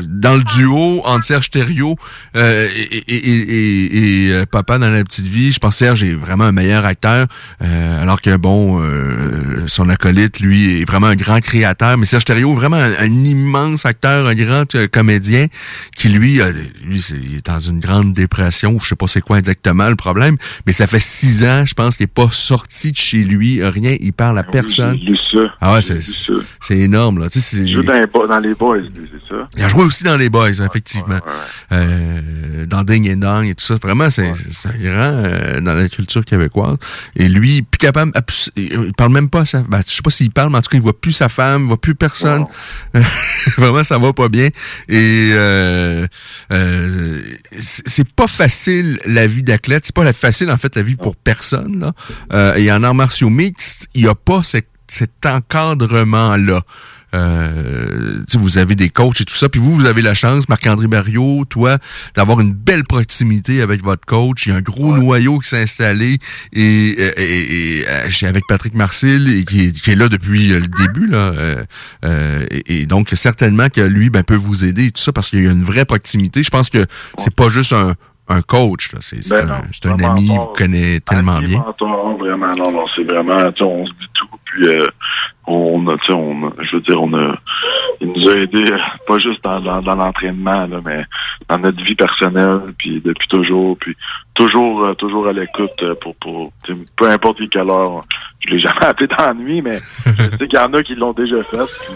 dans le duo entre Serge Thériault euh, et, et, et, et- euh, Papa dans la petite vie, je pense que Serge est vraiment un meilleur acteur, euh, alors que bon, euh, son acolyte, lui, est vraiment un grand créateur, mais Serge Thériault, vraiment un, un immense acteur, un grand euh, comédien, qui lui, euh, lui, c'est- il est dans une grande dépression, je sais pas c'est quoi exactement le problème, mais ça fait six ans, je pense qu'il est pas sorti de chez lui, rien, il parle à personne.
Lu ça.
Ah ouais, c'est énorme là, tu sais,
Il joue dans les, dans les boys, lui, c'est ça?
il a joué aussi dans les Boys, effectivement.
Ouais, ouais.
Euh, dans Ding and Dong et tout ça. Vraiment, c'est grand euh, dans la culture québécoise. Et lui, plus capable, il parle même pas à sa... Ben, je sais pas s'il parle, mais en tout cas, il voit plus sa femme, il voit plus personne.
Wow.
Vraiment, ça va pas bien. Et euh, euh, c'est pas facile, la vie d'athlète. C'est pas facile, en fait, la vie pour personne. Là. Euh, et en arts martiaux mixtes, il y a pas cet, cet encadrement-là. Euh, vous avez des coachs et tout ça, puis vous, vous avez la chance, Marc-André Barriot, toi, d'avoir une belle proximité avec votre coach. Il y a un gros noyau qui s'est installé et, et, et- avec Patrick Marcil et qui, est- qui est là depuis le début là. euh, euh, et, et donc certainement que lui ben, peut vous aider et tout ça parce qu'il y a une vraie proximité. Je pense que c'est pas juste un, un coach, là. c'est c'est
Ben
un, un ami,
pas.
vous connaissez tellement bien.
mentor, vraiment, non, non, c'est vraiment, tu sais, on se dit tout, puis euh, on a, tu sais, on, a- je veux dire, on a, il nous a aidés, pas juste dans, dans, dans l'entraînement, là, mais dans notre vie personnelle, puis depuis toujours, puis toujours, euh, toujours à l'écoute euh, pour, pour, peu importe quelle heure, je l'ai jamais appelé dans la nuit, mais je sais qu'il y en a qui l'ont déjà fait, puis,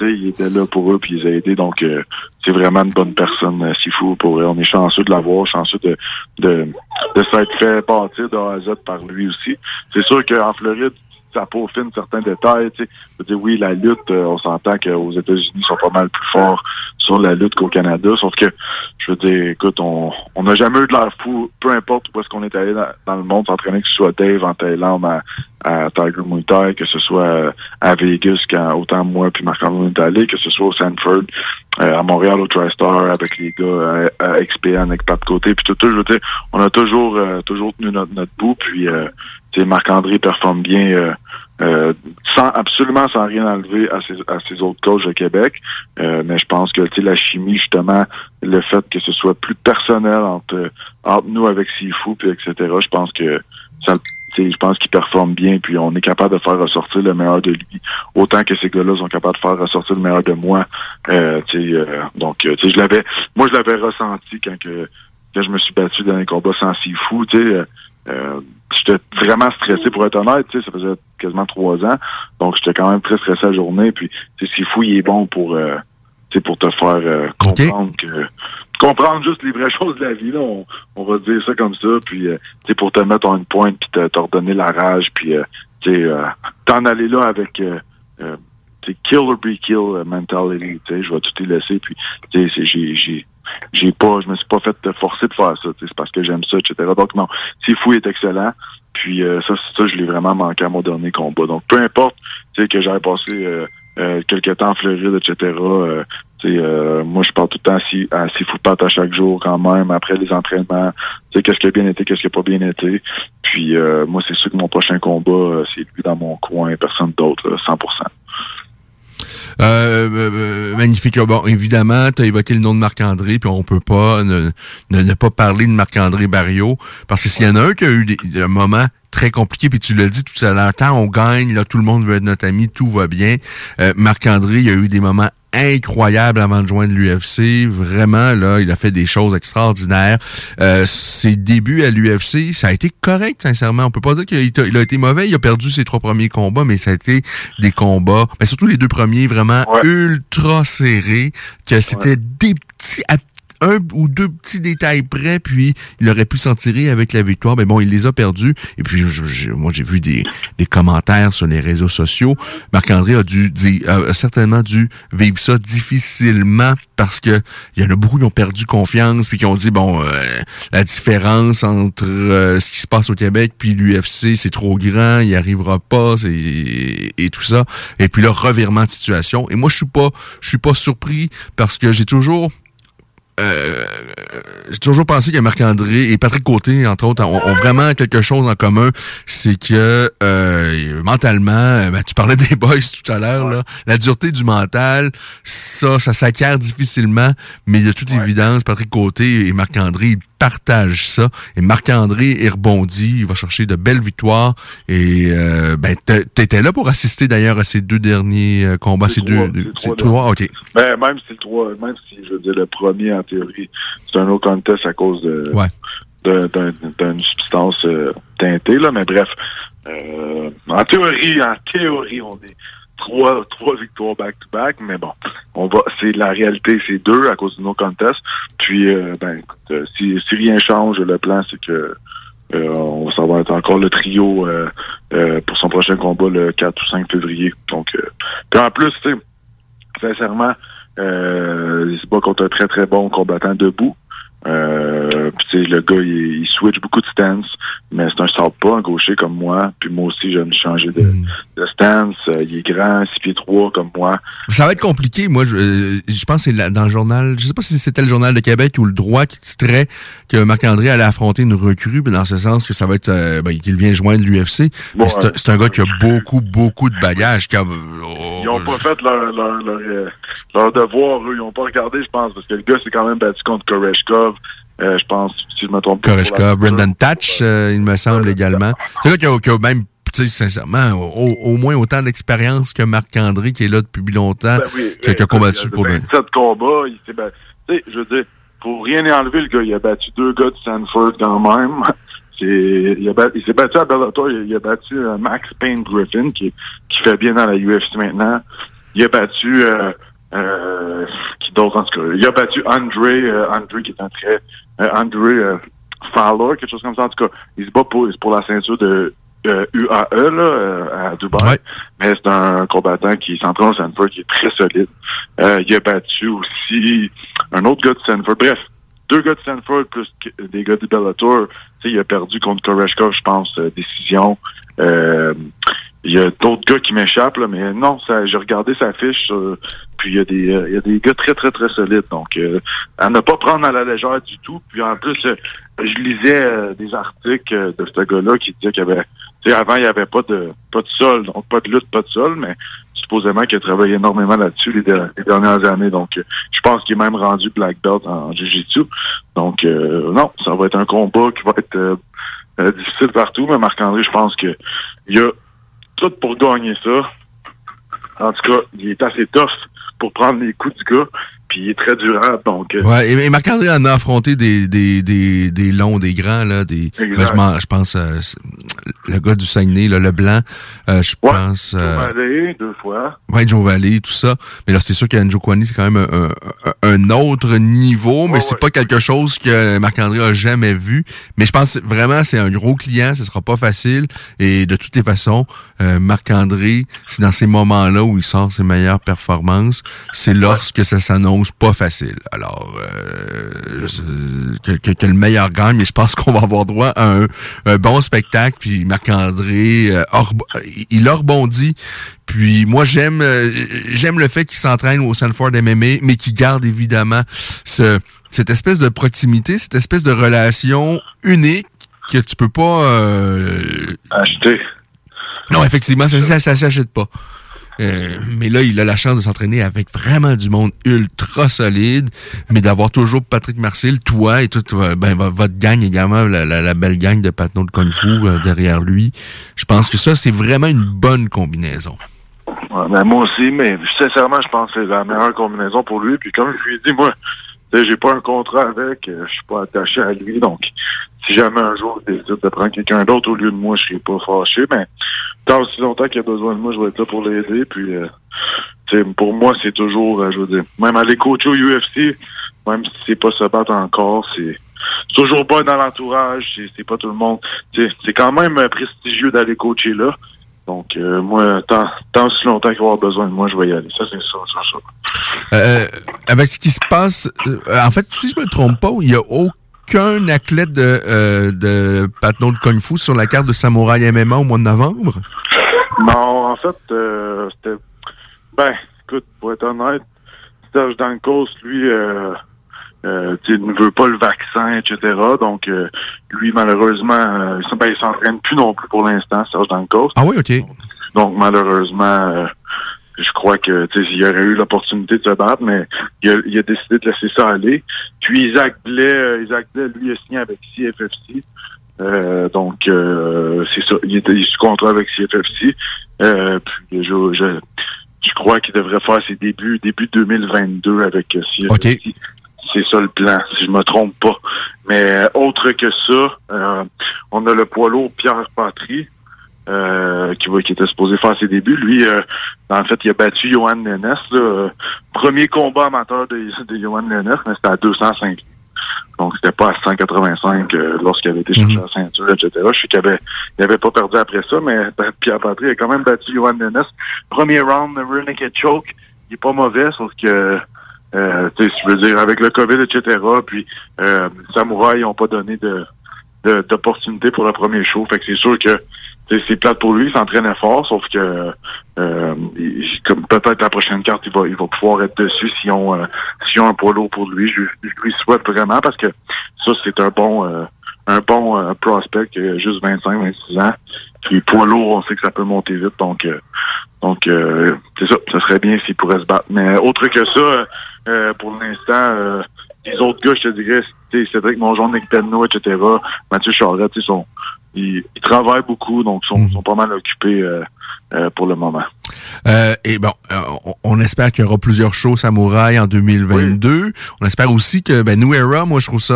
il était là pour eux, puis il les a aidés, donc euh, c'est vraiment une bonne personne, euh, Sifu, pour eux. On est chanceux de l'avoir, chanceux de, de, de s'être fait bâtir de A à Z par lui aussi. C'est sûr qu'en Floride, ça peaufine certains détails. Tu sais. Je veux dire, oui, la lutte, euh, on s'entend qu'aux États-Unis, ils sont pas mal plus forts sur la lutte qu'au Canada. Sauf que, je veux dire, écoute, on n'a jamais eu de l'air fou, peu importe où est-ce qu'on est allé dans, dans le monde s'entraîner, que ce soit Dave en Thaïlande, à, à Tiger Muay Thai, que ce soit euh, à Vegas, quand autant moi puis Marc-André est allé, que ce soit au Sanford, euh, à Montréal au TriStar avec les gars euh, à, à XPN avec Pat Côté puis tout, tout on a toujours euh, toujours tenu notre, notre bout puis euh, Marc-André performe bien euh, euh, sans absolument sans rien enlever à ses, à ses autres coachs de Québec. Mais je pense que la chimie justement le fait que ce soit plus personnel entre entre nous avec Sifu puis etc je pense que ça sais, je pense qu'il performe bien, puis on est capable de faire ressortir le meilleur de lui, autant que ces gars-là sont capables de faire ressortir le meilleur de moi. Euh, euh, donc, euh, je l'avais, moi, je l'avais ressenti quand que quand je me suis battu dans les combats sans Sifu. Tu sais, euh, euh, j'étais vraiment stressé pour être honnête. Tu sais, ça faisait quasiment trois ans, donc j'étais quand même très stressé la journée. Puis, tu sais, Sifu, il est bon pour, euh, tu sais, pour te faire euh, comprendre que comprendre juste les vraies choses de la vie là. On, on va dire ça comme ça puis euh, pour te mettre en une pointe puis te, redonner la rage puis euh, euh, t'en aller là avec euh, euh, kill or be kill euh, mentality je vais tout y laisser puis c'est- j'ai j'ai j'ai pas je me suis pas fait forcer de faire ça c'est parce que j'aime ça etc donc non c'est fou est excellent puis euh, ça ça je l'ai vraiment manqué à mon dernier combat. Donc peu importe tu sais que j'avais passé euh, quelques temps en Floride etc euh, euh, moi, je parle tout le temps à six, à six à chaque jour quand même, après les entraînements. Qu'est-ce qui a bien été, qu'est-ce qui a pas bien été. Puis euh, moi, c'est sûr que mon prochain combat, euh, c'est lui dans mon coin, personne d'autre, là, 100%.
Euh, euh, euh, magnifique. Bon, évidemment, tu as évoqué le nom de Marc-André, puis on peut pas ne, ne, pas parler de Marc-André Barriot, parce que s'il y en a un qui a eu des, un moment très compliqué, puis tu l'as dit tout à l'heure, tant on gagne, là, tout le monde veut être notre ami, tout va bien. Euh, Marc-André, il a eu des moments incroyables avant de joindre l'UFC. Vraiment, là, il a fait des choses extraordinaires. Euh, ses débuts à l'UFC, ça a été correct, sincèrement. On peut pas dire qu'il a, été- il a été mauvais. Il a perdu ses trois premiers combats, mais ça a été des combats, mais surtout les deux premiers, vraiment
Ouais.
ultra serrés, que c'était des petits à un ou deux petits détails près, puis il aurait pu s'en tirer avec la victoire. Mais bon, il les a perdus. Et puis, je- je- moi, j'ai vu des, commentaires sur les réseaux sociaux. Marc-André a dû a certainement dû vivre ça difficilement parce que il y en a beaucoup qui ont perdu confiance puis qui ont dit bon euh, la différence entre euh, ce qui se passe au Québec puis l'UFC c'est trop grand, il n'y arrivera pas c'est et tout ça. Et puis là revirement de situation. Et moi je suis je suis pas surpris parce que j'ai toujours euh, j'ai toujours pensé que Marc-André et Patrick Côté, entre autres, ont, ont vraiment quelque chose en commun. C'est que euh, mentalement, ben, tu parlais des boys tout à l'heure, là, la dureté du mental, ça, ça s'acquiert difficilement, mais de toute évidence, Patrick Côté et Marc-André, ils partagent ça. Et Marc-André est rebondi, il va chercher de belles victoires. Et euh, ben, t'é- t'étais là pour assister d'ailleurs à ces deux derniers euh, combats, ces deux,
trois,
deux-
c'est
ces
trois
ok.
Ben, même si le trois, même si je veux dire le premier en théorie, c'est un autre contest à cause de
Ouais.
d'une substance euh, teintée, là, mais bref. euh, en théorie, en théorie, on est trois, trois victoires back-to-back, mais bon, on va, c'est la réalité, c'est deux à cause de nos contests. Puis, euh, ben, écoute, euh, si, si rien change, le plan, c'est que euh, on, va être encore le trio euh, euh, pour son prochain combat le 4 ou 5 février. Donc, puis en plus, tu sais, sincèrement, il se bat contre un très très bon combattant debout. Euh, puis le gars, il, il switch beaucoup de stance, mais c'est un southpaw, un gaucher comme moi. Puis moi aussi, j'aime changer de,
Mm.
de stance. Euh, il est grand, 6 pieds 3 comme moi.
Ça va être compliqué. Moi, je, euh, je pense que c'est dans le journal, je sais pas si c'était le journal de Québec ou le droit qui titrait que Marc-André allait affronter une recrue, mais dans ce sens que ça va être, euh, ben, qu'il vient joindre l'UFC.
Bon,
Mais c'est un-
euh,
c'est un gars qui a beaucoup, beaucoup de bagages. Qui a,
Ils ont pas fait leur, leur, leur, euh, leur devoir, eux. Ils ont pas regardé, je pense, parce que le gars s'est quand même battu contre Koreshkov. Euh, je pense, si je me trompe pas. pour
Koreshkov, Brendan Tatch, euh, il me semble également. C'est un gars qui a, qui a même, tu sais, sincèrement, au, au moins autant d'expérience que Marc-André, qui est là depuis longtemps,
Ben oui,
qui, a- combattu
il a
pour...
27 combats, il s'est battu. Tu sais, je veux dire, pour rien y enlever, le gars, il a battu deux gars de Stanford quand même. Il, a bat- il s'est battu à Bellator, il, il a battu euh, Max Payne Griffin, qui, qui fait bien dans la UFC maintenant. Il a battu, euh, euh, qui d'autre en tout cas, il a battu André, euh, André qui est un très, euh, André euh, Fowler, quelque chose comme ça. En tout cas, il se bat pour, pour la ceinture de euh, UAE là, euh, à Dubaï.
Ouais.
Mais c'est un combattant qui s'entraîne au Stanford, qui est très solide. Euh, il a battu aussi un autre gars de Stanford. Bref, deux gars de Stanford plus des gars de Bellator. Tu sais, il a perdu contre Koreshkov, je pense, euh, décision. Il y a d'autres gars qui m'échappent, mais non, j'ai regardé sa fiche, euh, puis il y a des euh, il y a des gars très, très, très solides. Donc, euh, à ne pas prendre à la légère du tout. Puis en plus, euh, je lisais euh, des articles euh, de ce gars-là qui disait qu'il y avait avant, il n'y avait pas de pas de sol, donc pas de lutte, pas de sol, mais supposément qu'il a travaillé énormément là-dessus les, der- les dernières années. Donc, je pense qu'il est même rendu black belt en, jiu-jitsu. Donc, non, ça va être un combat qui va être difficile partout, mais Marc-André, je pense que il y a tout pour gagner ça. En tout cas, il est assez tough pour prendre les coups du gars, puis il est très durable. Donc, euh,
Ouais, et, et Marc-André en a affronté des, des, des, des longs, des grands, là, des, ben, je, pense, euh, le gars du Saguenay, là, le blanc, euh, je
Ouais.
pense, euh,
aller deux fois.
ouais, Joe Valley, tout ça. Mais là, c'est sûr qu'Anjo Kwani, c'est quand même un, autre niveau, mais
Ouais,
c'est
ouais.
pas quelque chose que Marc-André a jamais vu. Mais je pense vraiment, c'est un gros client, ce sera pas facile. Et de toutes les façons, Marc-André, c'est dans ces moments-là où il sort ses meilleures performances, c'est lorsque ça s'annonce pas facile. Alors, euh, que, que- que le meilleur gagne, mais je pense qu'on va avoir droit à un, un bon spectacle. Puis Marc-André, euh, rebo- il a rebondi. Puis moi, j'aime euh, j'aime le fait qu'il s'entraîne au Sanford MMA, mais qu'il garde évidemment ce, cette espèce de proximité, cette espèce de relation unique que tu peux pas... euh,
Acheter.
non, effectivement, ça, ça s'achète pas. Euh, mais là, il a la chance de s'entraîner avec vraiment du monde ultra solide, mais d'avoir toujours Patrick Marcel, toi et toute ben, vo- votre gang également, la, belle gang de Patnon de Kung Fu euh, derrière lui. Je pense que ça, c'est vraiment une bonne combinaison.
Ben, moi aussi, mais sincèrement, je pense que c'est la meilleure combinaison pour lui. Puis comme je lui ai dit, moi, j'ai pas un contrat avec, euh, je suis pas attaché à lui. Donc, si jamais un jour il décide de prendre quelqu'un d'autre au lieu de moi, je serai pas fâché. Mais tant aussi longtemps qu'il a besoin de moi, je vais être là pour l'aider. Puis, euh, pour moi, c'est toujours, euh, je veux dire, même aller coacher au UFC, même si c'est pas se battre encore, c'est c'est toujours pas dans l'entourage, c'est c'est pas tout le monde. C'est quand même euh, prestigieux d'aller coacher là. Donc, euh, moi, tant, tant si longtemps qu'il va avoir besoin de moi, je vais y aller. Ça, c'est ça, ça, ça.
Euh, avec ce qui se passe, euh, en fait, si je me trompe pas, il y a aucun athlète de, euh, de Kung Fu sur la carte de Samouraï MMA au mois de novembre?
Non, en fait, euh, c'était... Ben, écoute, pour être honnête, Serge Dankos, lui, euh, euh, ne veut pas le vaccin, etc. Donc, euh, lui, malheureusement, euh, ben, il s'entraîne plus non plus pour l'instant, Serge Dankos.
Ah oui, OK.
Donc, malheureusement, euh, je crois que il aurait eu l'opportunité de se battre, mais il a, il a décidé de laisser ça aller. Puis Isaac Blais, euh, Isaac Blais, lui, a signé avec CFFC. Euh, donc, euh, c'est ça. Il était sous contrat avec CFFC. Euh, puis, je, je, je crois qu'il devrait faire ses débuts début 2022 avec euh, CFFC. C'est ça le plan, si je me trompe pas. Mais euh, autre que ça, euh, on a le poids lourd Pierre Patry, euh, qui, va, qui était supposé faire ses débuts. Lui, euh, en fait, il a battu Johan Lennes. là. Euh, premier combat amateur de, de Johan Lennes, mais c'était à 205 donc, c'était pas à 185 euh, lorsqu'il avait été chercher
Mhm.
la ceinture, etc. Je sais qu'il avait, il avait pas perdu après ça, mais Pierre Patry a quand même battu Johan Lennes. Premier round, naked choke, il est pas mauvais, sauf que, euh, tu sais, je veux dire, avec le COVID, etc., puis euh, Samouraï, ils ont pas donné de d'opportunité pour le premier show. Fait que c'est sûr que c'est plate pour lui, il s'entraînait fort, sauf que euh, il- comme peut-être la prochaine carte, il va, il va pouvoir être dessus s'ils ont, euh, s'ils ont un poids lourd pour lui. Je, je lui souhaite vraiment parce que ça, c'est un bon euh, un bon euh, prospect qui a juste 25, 26 ans. Puis poids lourd, on sait que ça peut monter vite, donc euh, donc euh, c'est ça, ça serait bien s'il pourrait se battre. Mais autre que ça, pour l'instant, les autres gars, je te dirais, Cédric Mongeon, Nick Penneau, etc., Mathieu ils sont ils, ils travaillent beaucoup, donc sont,
Mhm.
sont pas mal occupés euh, euh, pour le moment.
Euh, et bon, on, on espère qu'il y aura plusieurs shows Samouraï en 2022. On espère aussi que ben, New Era, moi je trouve ça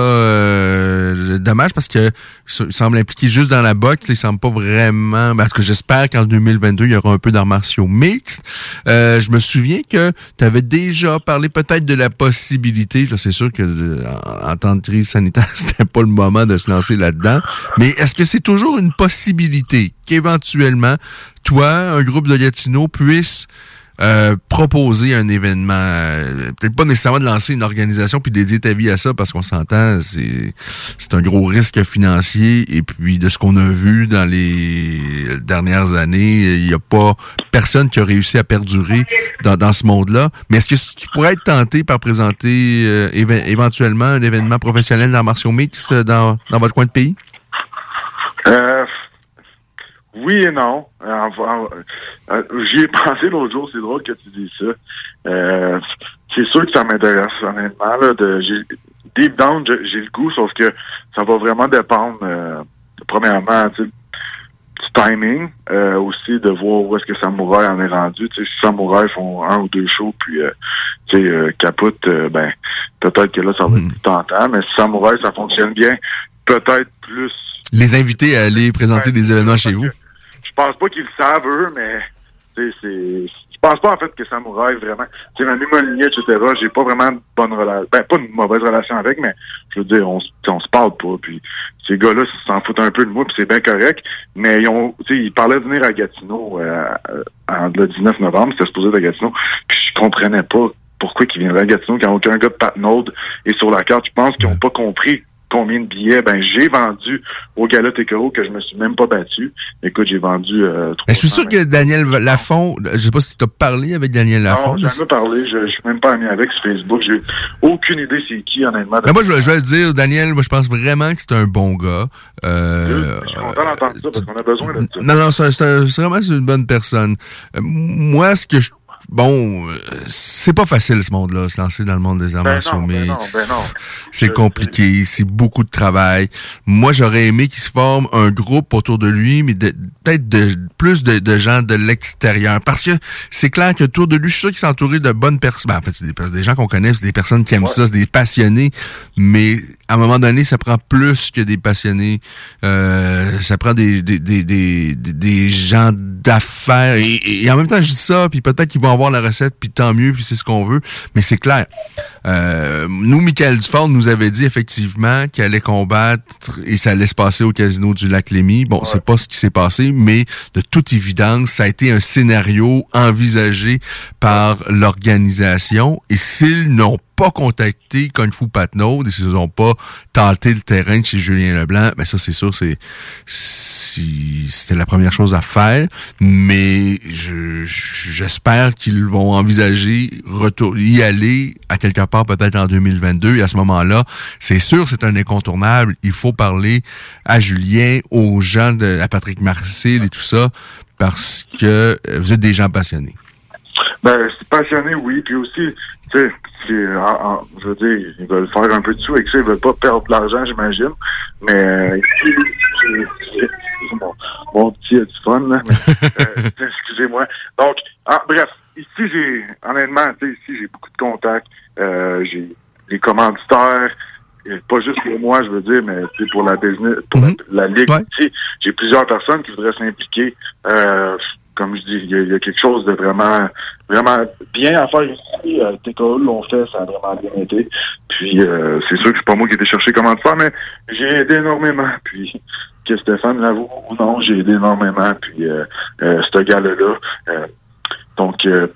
dommage parce que semble impliqué juste dans la boxe. Il semble pas vraiment. Parce que j'espère qu'en 2022 il y aura un peu d'arts martiaux mixtes. Euh, je me souviens que tu avais déjà parlé peut-être de la possibilité. C'est sûr que euh, en temps de crise sanitaire c'était pas le moment de se lancer là-dedans. Mais est-ce que c'est toujours une possibilité qu'éventuellement toi, un groupe de Gatineau, puisse euh, proposer un événement, euh, peut-être pas nécessairement de lancer une organisation puis dédier ta vie à ça parce qu'on s'entend, c'est c'est un gros risque financier et puis de ce qu'on a vu dans les dernières années, il y a pas personne qui a réussi à perdurer dans, dans ce monde-là. Mais est-ce que tu pourrais être tenté par présenter euh, éve- éventuellement un événement professionnel dans martiaux mixtes dans, dans votre coin de pays?
Euh, oui et non. Euh, enfin, J'y ai pensé l'autre jour, c'est drôle que tu dis ça. Euh, c'est sûr que ça m'intéresse, honnêtement. Là, de, j'ai- deep down, j'ai le goût, sauf que ça va vraiment dépendre, euh, premièrement, du timing, euh, aussi de voir où est-ce que Samouraï en est rendu. Si Samouraï font un ou deux shows, puis euh, tu sais, euh, capote, euh, ben peut-être que là, ça va être
Mm.
plus tentant, mais si Samouraï, ça fonctionne bien, peut-être plus
Les inviter à aller présenter
Ouais,
des événements chez vous?
Je pense pas qu'ils le savent, eux, mais c'est. Je pense pas en fait que Samouraï vraiment. Tu sais, Manu Molinier, etc., j'ai pas vraiment de bonne relation. Ben, pas une mauvaise relation avec, mais je veux dire, on, on se parle pas. Puis ces gars-là s'en foutent un peu de moi, puis c'est bien correct. Mais ils ont. Ils parlaient de venir à Gatineau euh, euh, le 19 novembre, c'était supposé être à Gatineau. Puis je comprenais pas pourquoi ils viendraient à Gatineau quand aucun gars de Patnaud est sur la carte. Je pense qu'ils ont pas compris combien de billets? Ben, j'ai vendu au Gala Tekero que je me suis même pas battu. Écoute, j'ai vendu euh,
Ben, je suis sûr
320.
que Daniel Lafont, je sais pas si tu as parlé avec Daniel Lafont.
Non, j'ai jamais parlé. Je, je suis même pas ami avec sur Facebook. J'ai aucune idée c'est qui, honnêtement.
Ben moi, je, vais- je vais le dire, Daniel, moi, je pense vraiment que c'est un bon gars. Euh,
je suis content d'entendre ça parce qu'on a besoin de ça.
Non, non, c'est vraiment une bonne personne. Euh, moi, ce que je... Bon, euh, c'est pas facile, ce monde-là, se lancer dans le monde des arts
Ben non, ben non, ben non.
C'est compliqué, c'est beaucoup de travail. Moi, j'aurais aimé qu'il se forme un groupe autour de lui, mais de- peut-être de, plus de, de gens de l'extérieur. Parce que c'est clair que autour de lui, je suis sûr qu'il s'est entouré de bonnes personnes. Ben, en fait, c'est des, des gens qu'on connaît, c'est des personnes qui aiment
Ouais.
ça, c'est des passionnés. Mais à un moment donné, ça prend plus que des passionnés. Euh, ça prend des, des, des, des, des- gens d'affaires. Et, et en même temps, je dis ça, puis peut-être qu'ils vont avoir la recette, puis tant mieux, puis c'est ce qu'on veut. Mais c'est clair. Euh, nous, Michael Dufort nous avait dit effectivement qu'il allait combattre et ça allait se passer au casino du lac Lémy. Bon, c'est pas ce qui s'est passé, mais de toute évidence, ça a été un scénario envisagé par l'organisation. Et s'ils n'ont pas contacté Kung Fu Patnaud et s'ils n'ont pas tenté le terrain de chez Julien Leblanc, ben ça, c'est sûr, c'est si- c'était la première chose à faire. Mais je- je- j'espère qu'ils vont envisager retour, y aller à quelque part peut-être en 2022. Et à ce moment-là, c'est sûr, c'est un incontournable. Il faut parler à Julien, aux gens, de, à Patrick Marcel et tout ça, parce que euh, vous êtes des gens passionnés.
Ben, c'est passionné, oui. Puis aussi, tu sais, je veux dire, ils veulent faire un peu de sous avec ça. Ils veulent pas perdre de l'argent, j'imagine. Mais euh, ici, mon, mon, petit a du fun, là. Euh, excusez-moi. Donc, ah, bref, ici, j'ai, honnêtement, tu sais, ici, j'ai beaucoup de contacts. Euh, j'ai des commanditaires. Pas juste pour moi, je veux dire, mais pour la business, pour la, la, ligue. Ouais. J'ai plusieurs personnes qui voudraient s'impliquer. Euh, comme je dis, il y, a, quelque chose de vraiment vraiment bien à faire ici. Euh, TKO l'ont fait, ça a vraiment bien été. Puis euh, c'est sûr que c'est pas moi qui ai été chercher comment faire, mais j'ai aidé énormément. Puis que Stéphane l'avoue ou non, j'ai aidé énormément. Puis euh, euh ce gars-là, euh, donc, euh,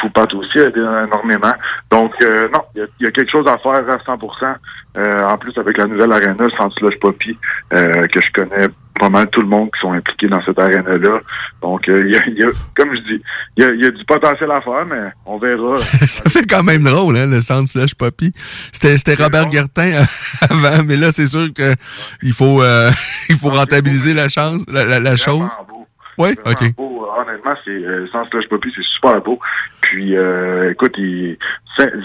faut pas aussi a aidé énormément. Donc, euh, non, il y, a quelque chose à faire à 100% euh, En plus, avec la nouvelle arena, Slush Poppy, euh, que je connais pas mal tout le monde qui sont impliqués dans cette arène-là. Donc, euh, il y, a, comme je dis, il y a, du potentiel à faire, mais on verra.
ça fait quand même drôle, hein, le slash Poppy. C'était Robert Guertin avant, mais là, c'est sûr que il faut, il faut rentabiliser la chance, la, la, chose. Oui, ok.
Beau. Honnêtement, c'est euh, sans slush poppy, c'est super beau. Puis, euh, écoute, il,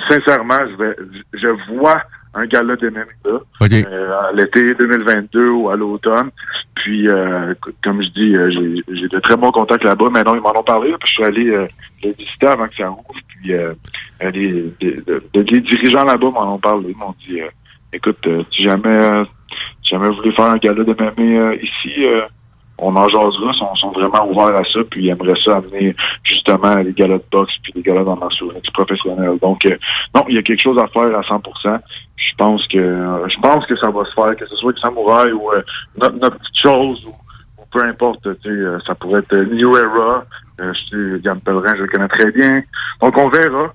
sincèrement, je vais, je vois un gala de même là, euh, à l'été 2022 ou à l'automne. Puis, euh, comme je dis, euh, j'ai de très bons contacts là-bas. Maintenant, ils m'en ont parlé. puis je suis allé euh, les visiter avant que ça ouvre. Puis, les, les, dirigeants là-bas m'en ont parlé. Ils m'ont dit, écoute, si jamais, jamais voulez faire un gala de même ici, on en jasera, sont, sont vraiment ouverts à ça, puis ils aimeraient ça amener justement les galas de boxe puis les galas dans professionnel. professionnelle. Donc euh, non, il y a quelque chose à faire à 100%. Je pense que euh, je pense que ça va se faire, que ce soit avec Samouraï ou euh, notre, notre, petite chose ou, peu importe, tu sais, ça pourrait être New Era. je sais, Yann Pellerin, je le connais très bien. Donc on verra.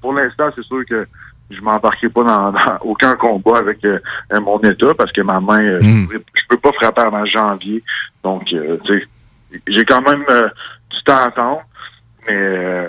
pour l'instant, c'est sûr que je m'embarquerai pas dans, aucun combat avec euh, mon état parce que ma main, euh, hmm. je, peux pas frapper avant janvier. Donc, euh, tu sais, j'ai quand même du temps à attendre, mais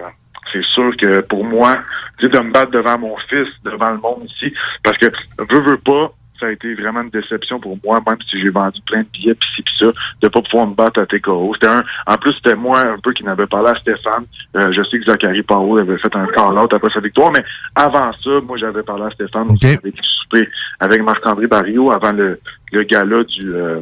c'est sûr que pour moi, tu sais, de me battre devant mon fils, devant le monde ici, parce que veux, veux pas, ça a été vraiment une déception pour moi, même si j'ai vendu plein de billets pis ci pis ça, de pas pouvoir me battre à TKO. C'était un, en plus, c'était moi un peu qui n'avait parlé à Stéphane. Euh, je sais que Zachary Paro avait fait un call-out après sa victoire, mais avant ça, moi, j'avais parlé à Stéphane. Okay. J'avais souper avec Marc-André Barrio avant le, le gala du, euh,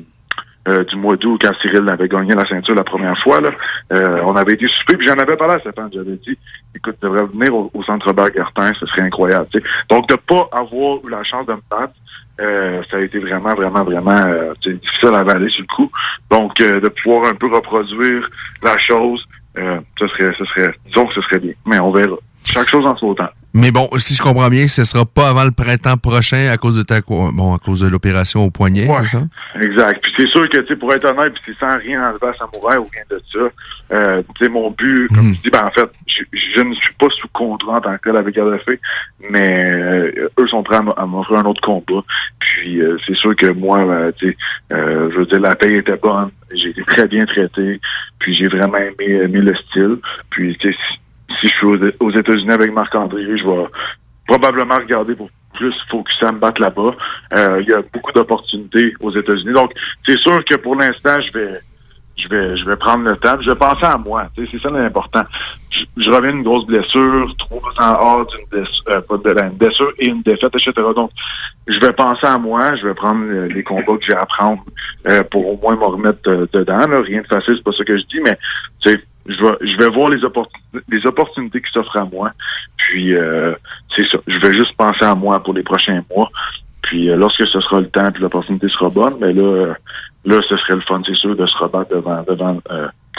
euh, du mois d'août quand Cyril avait gagné la ceinture la première fois. Là. Euh, on avait été souper, puis j'en avais parlé à Stéphane. J'avais dit, écoute, tu devrais venir au, centre Robert Gertin, ce serait incroyable. Donc, de pas avoir eu la chance de me battre, euh, ça a été vraiment, vraiment, vraiment euh, difficile à avaler sur le coup. Donc, euh, de pouvoir un peu reproduire la chose, ce serait, ce serait, disons que ce serait bien. Mais on verra. Chaque chose en son temps.
Mais bon, si je comprends bien, ce sera pas avant le printemps prochain à cause de ta bon à cause de l'opération au poignet, c'est ça?
Exact. Puis c'est sûr que tu sais, pour être honnête, puis c'est sans rien enlever à Samouraï ou rien de ça. Euh, tu sais, mon but, comme mhm. tu dis, ben en fait, je, ne suis pas sous contrat en tant que tel avec RDF, mais euh, eux sont prêts à m'offrir un autre combat. Puis euh, c'est sûr que moi, ben, tu sais, euh, je veux dire, la paix était bonne. J'ai été très bien traité. Puis j'ai vraiment aimé, aimé le style. Puis tu sais, si je suis aux, États-Unis avec Marc-André, je vais probablement regarder pour plus focus à me battre là-bas. Euh, il y a beaucoup d'opportunités aux États-Unis. Donc, c'est sûr que pour l'instant, je vais je vais je vais prendre le temps. Je vais penser à moi. C'est ça l'important. Je, je, reviens d'une grosse blessure, trois ans hors d'une blessure, euh, pas de, une blessure et une défaite, etc. Donc, je vais penser à moi. Je vais prendre les combats que j'ai à prendre euh, pour au moins me remettre dedans. Là. Rien de facile, c'est pas ce que je dis, mais je vais, je vais voir les, opportunités, les opportunités qui s'offrent à moi. Puis, euh, c'est ça. Je vais juste penser à moi pour les prochains mois. Puis, euh, lorsque ce sera le temps et l'opportunité sera bonne, mais là, euh, là, ce serait le fun, c'est sûr, de se rebattre devant, devant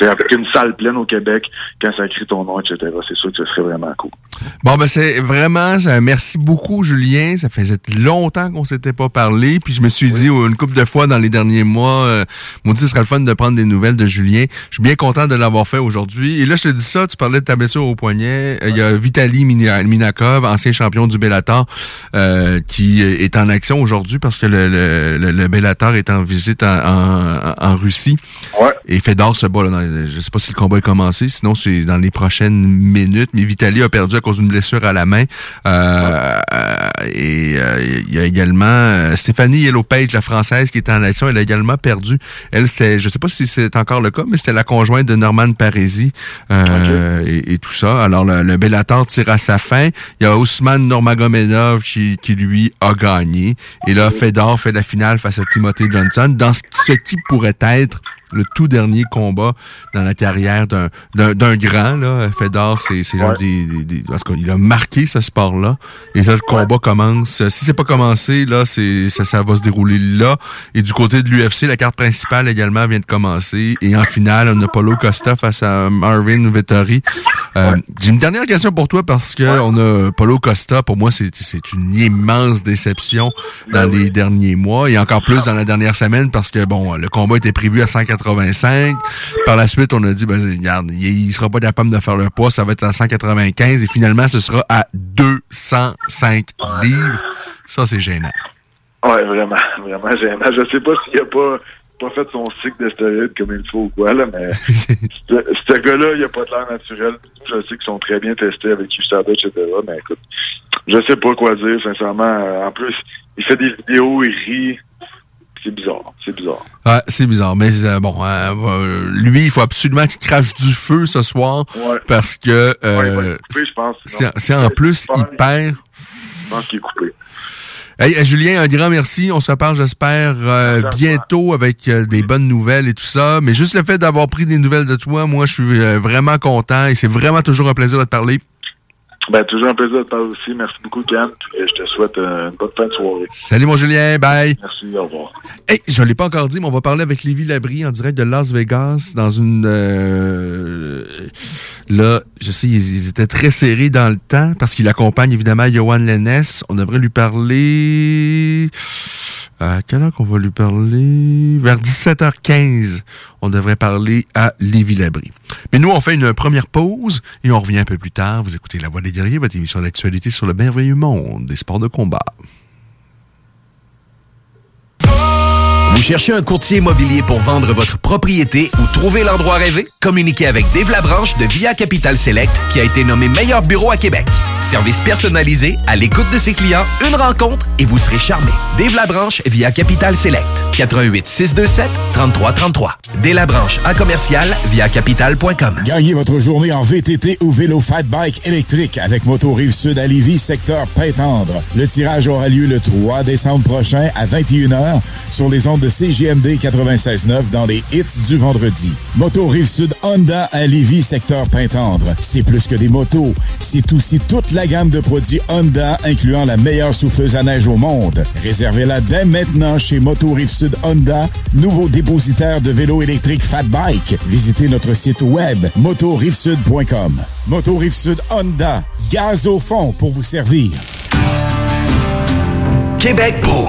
avec une salle pleine au Québec, quand ça crie ton nom, etc. C'est sûr que ce serait vraiment cool.
Bon, ben c'est vraiment, merci beaucoup, Julien. Ça faisait longtemps qu'on s'était pas parlé. Puis je me suis dit une couple de fois dans les derniers mois, euh, mon ce serait le fun de prendre des nouvelles de Julien. Je suis bien content de l'avoir fait aujourd'hui. Et là, je te dis ça, tu parlais de ta blessure au poignet. Euh, il y a Vitaly Minakov, ancien champion du Bellator, euh, qui est en action aujourd'hui parce que le, le, le, Bellator est en visite en, en, Russie.
Ouais.
Et Fedor se bat là, dans je sais pas si le combat est commencé, sinon c'est dans les prochaines minutes. Mais Vitaly a perdu à cause d'une blessure à la main. Euh, euh, et il y a également Stéphanie Yellow Page, la française, qui est en action. Elle a également perdu. Elle, c'est, je sais pas si c'est encore le cas, mais c'était la conjointe de Norman Parisi et, tout ça. Alors, le, le Bellator tire à sa fin. Il y a Ousmane Normagomedov qui, qui, lui, a gagné. Et là, Fedor fait la finale face à Timothy Johnson dans ce qui pourrait être le tout dernier combat dans la carrière d'un grand. Là. Fedor, c'est l'un des, des, Parce qu'il a marqué ce sport-là. Et ça, le combat commence. Si c'est pas commencé, là, ça, ça va se dérouler là. Et du côté de l'UFC, la carte principale également vient de commencer. Et en finale, on a Paulo Costa face à Marvin Vettori. Euh, J'ai une dernière question pour toi parce que on a Paulo Costa. Pour moi, c'est une immense déception dans ben les derniers mois et encore plus dans la dernière semaine parce que bon, le combat était prévu à 180 185. Par la suite, on a dit, ben, regarde, il, sera pas capable de faire le poids, ça va être à 195 et finalement, ce sera à 205 livres. Ça, c'est gênant.
Ouais, vraiment, vraiment gênant. Je sais pas s'il a pas pas fait son cycle de stéroïdes comme il faut ou quoi, là, mais ce gars-là, il a pas de l'air naturel. Je sais qu'ils sont très bien testés avec USADA, etc. Mais écoute, je sais pas quoi dire, sincèrement. En plus, il fait des vidéos, il rit c'est bizarre. C'est bizarre.
Ah, c'est bizarre. Mais euh, bon, euh, lui, il faut absolument qu'il crache du feu ce soir. Parce que. Euh, c'est en plus, il perd.
Je pense qu'il est coupé.
Hey, Julien, un grand merci. On se reparle, j'espère, bientôt avec des bonnes nouvelles et tout ça. Mais juste le fait d'avoir pris des nouvelles de toi, moi, je suis vraiment content et c'est vraiment toujours un plaisir de te parler.
Ben, toujours un plaisir de te parler aussi. Merci beaucoup, Ken. Et je te souhaite euh, une bonne fin de soirée.
Salut, mon Julien. Bye.
Merci. Au revoir.
Hey, je ne l'ai pas encore dit, mais on va parler avec Lévi Labrie en direct de Las Vegas dans une. Euh, là, je sais, ils, étaient très serrés dans le temps parce qu'il accompagne évidemment Johan Lennes. On devrait lui parler. À quelle heure qu'on va lui parler? Vers 17h15, on devrait parler à Lévi Labrie. Mais nous, on fait une première pause et on revient un peu plus tard. Vous écoutez La Voix des guerriers, votre émission d'actualité sur le merveilleux monde des sports de combat.
Vous cherchez un courtier immobilier pour vendre votre propriété ou trouver l'endroit rêvé? Communiquez avec Dave Labranche de Via Capital Select qui a été nommé meilleur bureau à Québec. Service personnalisé, à l'écoute de ses clients, une rencontre et vous serez charmé. Dave Labranche via Capital Select. 88 627 3333. Dave Labranche à commercial via capital.com.
Gagnez votre journée en VTT ou vélo fat bike électrique avec Moto Rive Sud à Lévis, secteur Pintendre. Le tirage aura lieu le 3 décembre prochain à 21h sur les ondes de CGMD 96.9 dans les hits du vendredi. Moto Rive-Sud Honda à Lévis, secteur Pintendre. C'est plus que des motos, c'est aussi toute la gamme de produits Honda, incluant la meilleure souffleuse à neige au monde. Réservez-la dès maintenant chez Moto Rive-Sud Honda, nouveau dépositaire de vélos électriques Fat Bike. Visitez notre site web motorivesud.com. Moto Rive-Sud Honda, gaz au fond pour vous servir.
Québec beau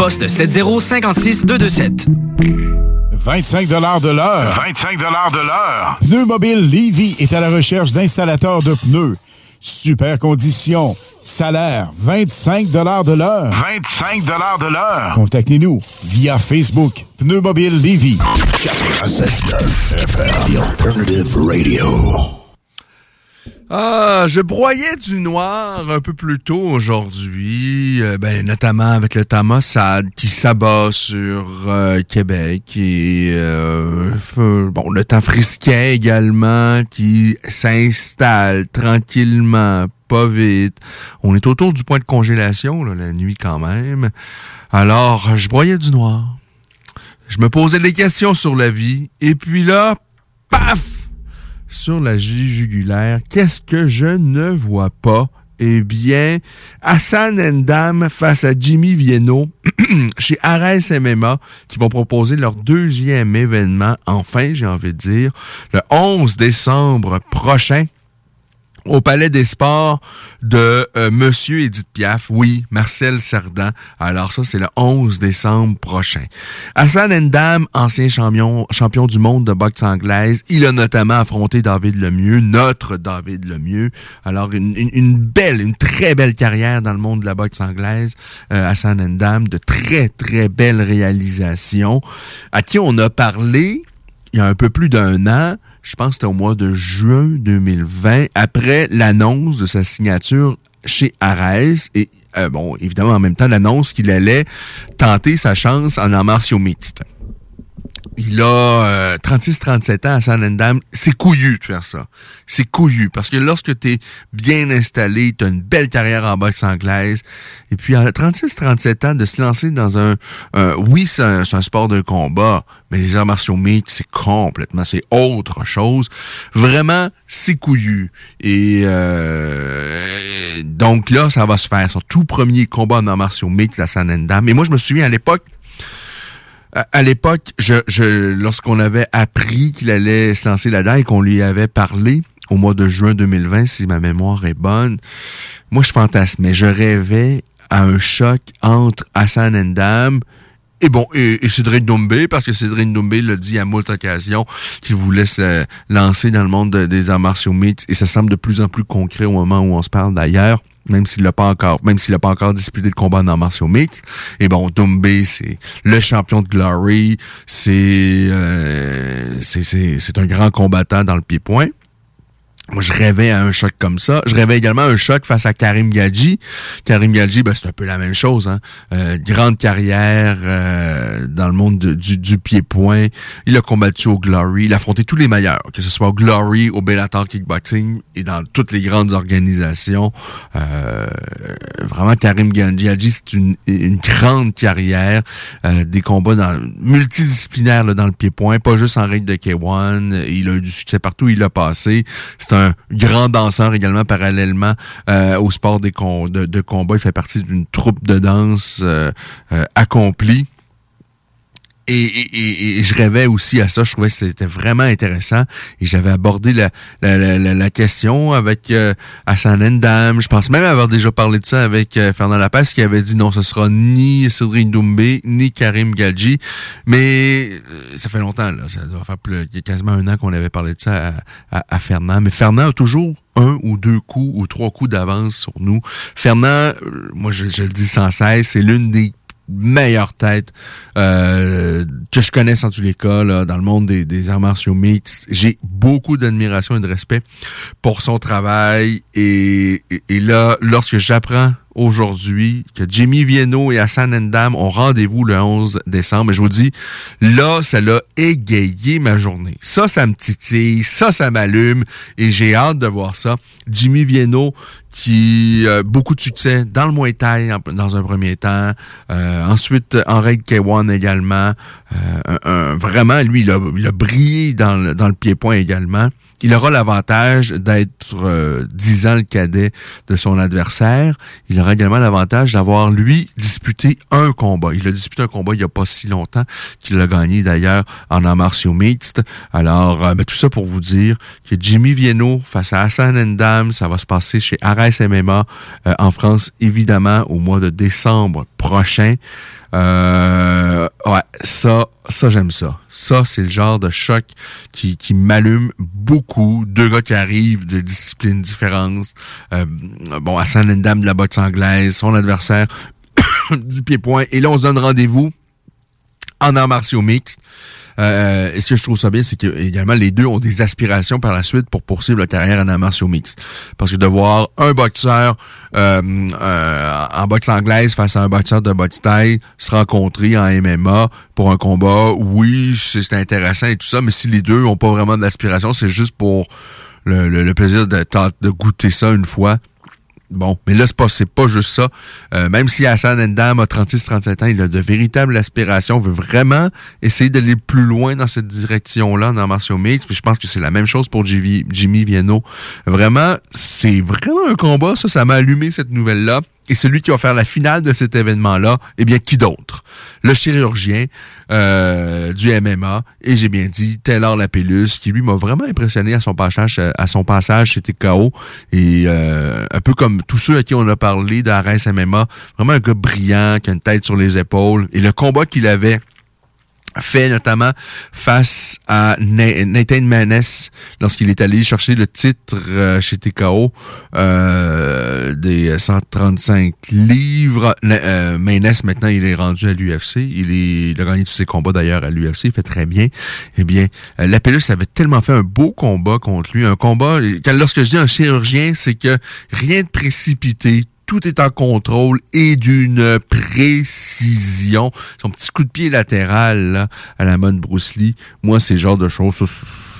poste 7056 227.
25 de l'heure.
25 de l'heure.
Pneu Mobile Levy est à la recherche d'installateurs de pneus. Super conditions. Salaire 25 de l'heure.
25 de l'heure.
Contactez-nous via Facebook. Pneu Mobile Levy.
96.9 FM. The Alternative Radio.
Ah, je broyais du noir un peu plus tôt aujourd'hui, euh, ben, notamment avec le Tamossad qui s'abat sur euh, Québec et euh, bon le temps également qui s'installe tranquillement, pas vite. On est autour du point de congélation la nuit quand même. Alors, je broyais du noir. Je me posais des questions sur la vie et puis là, paf sur la jugulaire. Qu'est-ce que je ne vois pas? Eh bien, Hassan Ndam face à Jimmy Vienno chez Ares MMA qui vont proposer leur deuxième événement, enfin, j'ai envie de dire, le 11 décembre prochain au Palais des Sports de euh, Monsieur Edith Piaf, oui, Marcel Cerdan. Alors ça, c'est le 11 décembre prochain. Hassan Ndam, ancien champion, champion du monde de boxe anglaise, il a notamment affronté David Lemieux, notre David Lemieux. Alors, une, belle, une très belle carrière dans le monde de la boxe anglaise, euh, Hassan Ndam, de très, très belles réalisations, à qui on a parlé il y a un peu plus d'un an, je pense que c'était au mois de juin 2020, après l'annonce de sa signature chez Ares et euh, bon, évidemment en même temps l'annonce qu'il allait tenter sa chance en arts martiaux mixtes. Il a euh, 36-37 ans à Sanendam. C'est couillu de faire ça. C'est couillu. Parce que lorsque tu es bien installé, tu as une belle carrière en boxe anglaise, et puis à 36-37 ans, de se lancer dans un... oui, c'est un, un, sport de combat, mais les arts martiaux mixtes, c'est complètement... C'est autre chose. Vraiment, c'est couillu. Et euh, donc là, ça va se faire. Son tout premier combat en arts martiaux mixtes à Sanendam. Et moi, je me souviens à l'époque, à l'époque, je, je, lorsqu'on avait appris qu'il allait se lancer là-dedans et qu'on lui avait parlé au mois de juin 2020, si ma mémoire est bonne, moi je fantasmais, je rêvais à un choc entre Hassan Endam et bon, et, Cédric Doumbé, parce que Cédric Doumbé l'a dit à moult occasions qu'il voulait se lancer dans le monde de, des arts martiaux mixtes, et ça semble de plus en plus concret au moment où on se parle d'ailleurs même s'il l'a pas encore, même s'il n'a pas encore disputé de combat en martiaux mixtes. Et bon, Doumbé, c'est le champion de Glory, c'est euh, c'est un grand combattant dans le pied-point. Moi, je rêvais à un choc comme ça. Je rêvais également à un choc face à Karim Gadji. Karim Gadji, ben, c'est un peu la même chose. Hein? Euh, grande carrière euh, dans le monde de, du, du pied-point. Il a combattu au Glory. Il a affronté tous les meilleurs, que ce soit au Glory, au Bellator Kickboxing et dans toutes les grandes organisations. Euh, vraiment, Karim Gadji, c'est une, une grande carrière. Euh, des combats dans, multidisciplinaires là, dans le pied-point, pas juste en règle de K1. Il a eu du succès partout où il a passé. C'est un grand danseur également parallèlement euh, au sport de, combat. Il fait partie d'une troupe de danse euh, euh, accomplie. Et, et, et, je rêvais aussi à ça. Je trouvais que c'était vraiment intéressant. Et j'avais abordé la, la, la, la, question avec euh, Hassan Endam. Je pense même avoir déjà parlé de ça avec euh, Fernand Lapace qui avait dit non, ce sera ni Cédric Doumbé, ni Karim Gadji. Mais euh, ça fait longtemps, là. Ça doit faire plus, quasiment un an qu'on avait parlé de ça à, à, à Fernand. Mais Fernand a toujours un ou deux coups ou trois coups d'avance sur nous. Fernand, moi je, je le dis sans cesse, c'est l'une des meilleure tête euh, que je connaisse en tous les cas là, dans le monde des, des arts martiaux mixtes. J'ai beaucoup d'admiration et de respect pour son travail et, et là, lorsque j'apprends aujourd'hui que Jimmy Vienno et Hassan Endam ont rendez-vous le 11 décembre. Et je vous dis, là, ça l'a égayé ma journée. Ça, ça me titille, ça, ça m'allume et j'ai hâte de voir ça. Jimmy Vienno qui a beaucoup de succès dans le Muay Thai dans un premier temps. Euh, ensuite, en règle K1 également. Euh, vraiment, lui, il a, il a brillé dans le, dans le pied-point également. Il aura l'avantage d'être euh, 10 ans le cadet de son adversaire. Il aura également l'avantage d'avoir, lui, disputé un combat. Il a disputé un combat il n'y a pas si longtemps qu'il l'a gagné d'ailleurs en arts martiaux mixtes. Alors, euh, ben, tout ça pour vous dire que Jimmy Vienno face à Hassan Endam, ça va se passer chez Ares MMA euh, en France, évidemment, au mois de décembre prochain. Euh, ouais, ça, ça j'aime ça. Ça, c'est le genre de choc qui, qui m'allume beaucoup. Deux gars qui arrivent de disciplines différentes. Euh, bon, Hassan Endam de la boxe anglaise, son adversaire du pied-point. Et là, on se donne rendez-vous en arts martiaux mixtes. Euh, et ce que je trouve ça bien, c'est que également les deux ont des aspirations par la suite pour poursuivre leur carrière en arts martiaux. Parce que de voir un boxeur euh, euh, en boxe anglaise face à un boxeur de boxe thaï se rencontrer en MMA pour un combat, oui, c'est intéressant et tout ça, mais si les deux ont pas vraiment d'aspiration, c'est juste pour le, plaisir de goûter ça une fois. Bon, mais là, c'est pas, pas juste ça. Euh, même si Hassan Endam a 36-37 ans, il a de véritables aspirations, veut vraiment essayer d'aller plus loin dans cette direction-là dans Martial Mix. Puis je pense que c'est la même chose pour Jimmy, Vienno. Vraiment, c'est vraiment un combat. Ça, ça m'a allumé cette nouvelle-là. Et celui qui va faire la finale de cet événement-là, eh bien, qui d'autre? Le chirurgien euh, du MMA, et j'ai bien dit Taylor Lapellus, qui lui m'a vraiment impressionné à son passage à son passage chez TKO. Et euh, un peu comme tous ceux à qui on a parlé d'Ares MMA, vraiment un gars brillant, qui a une tête sur les épaules. Et le combat qu'il avait fait notamment face à Na- Nathan Manes lorsqu'il est allé chercher le titre euh, chez TKO euh, des 135 livres. Euh, maintenant il est rendu à l'UFC. Il, a gagné tous ses combats d'ailleurs à l'UFC. Il fait très bien. Eh bien, euh, Lapellus avait tellement fait un beau combat contre lui. Un combat, quand, lorsque je dis un chirurgien, c'est que rien de précipité, tout est en contrôle et d'une précision. Son petit coup de pied latéral là, à la mode Bruce Lee, moi, c'est genre de choses,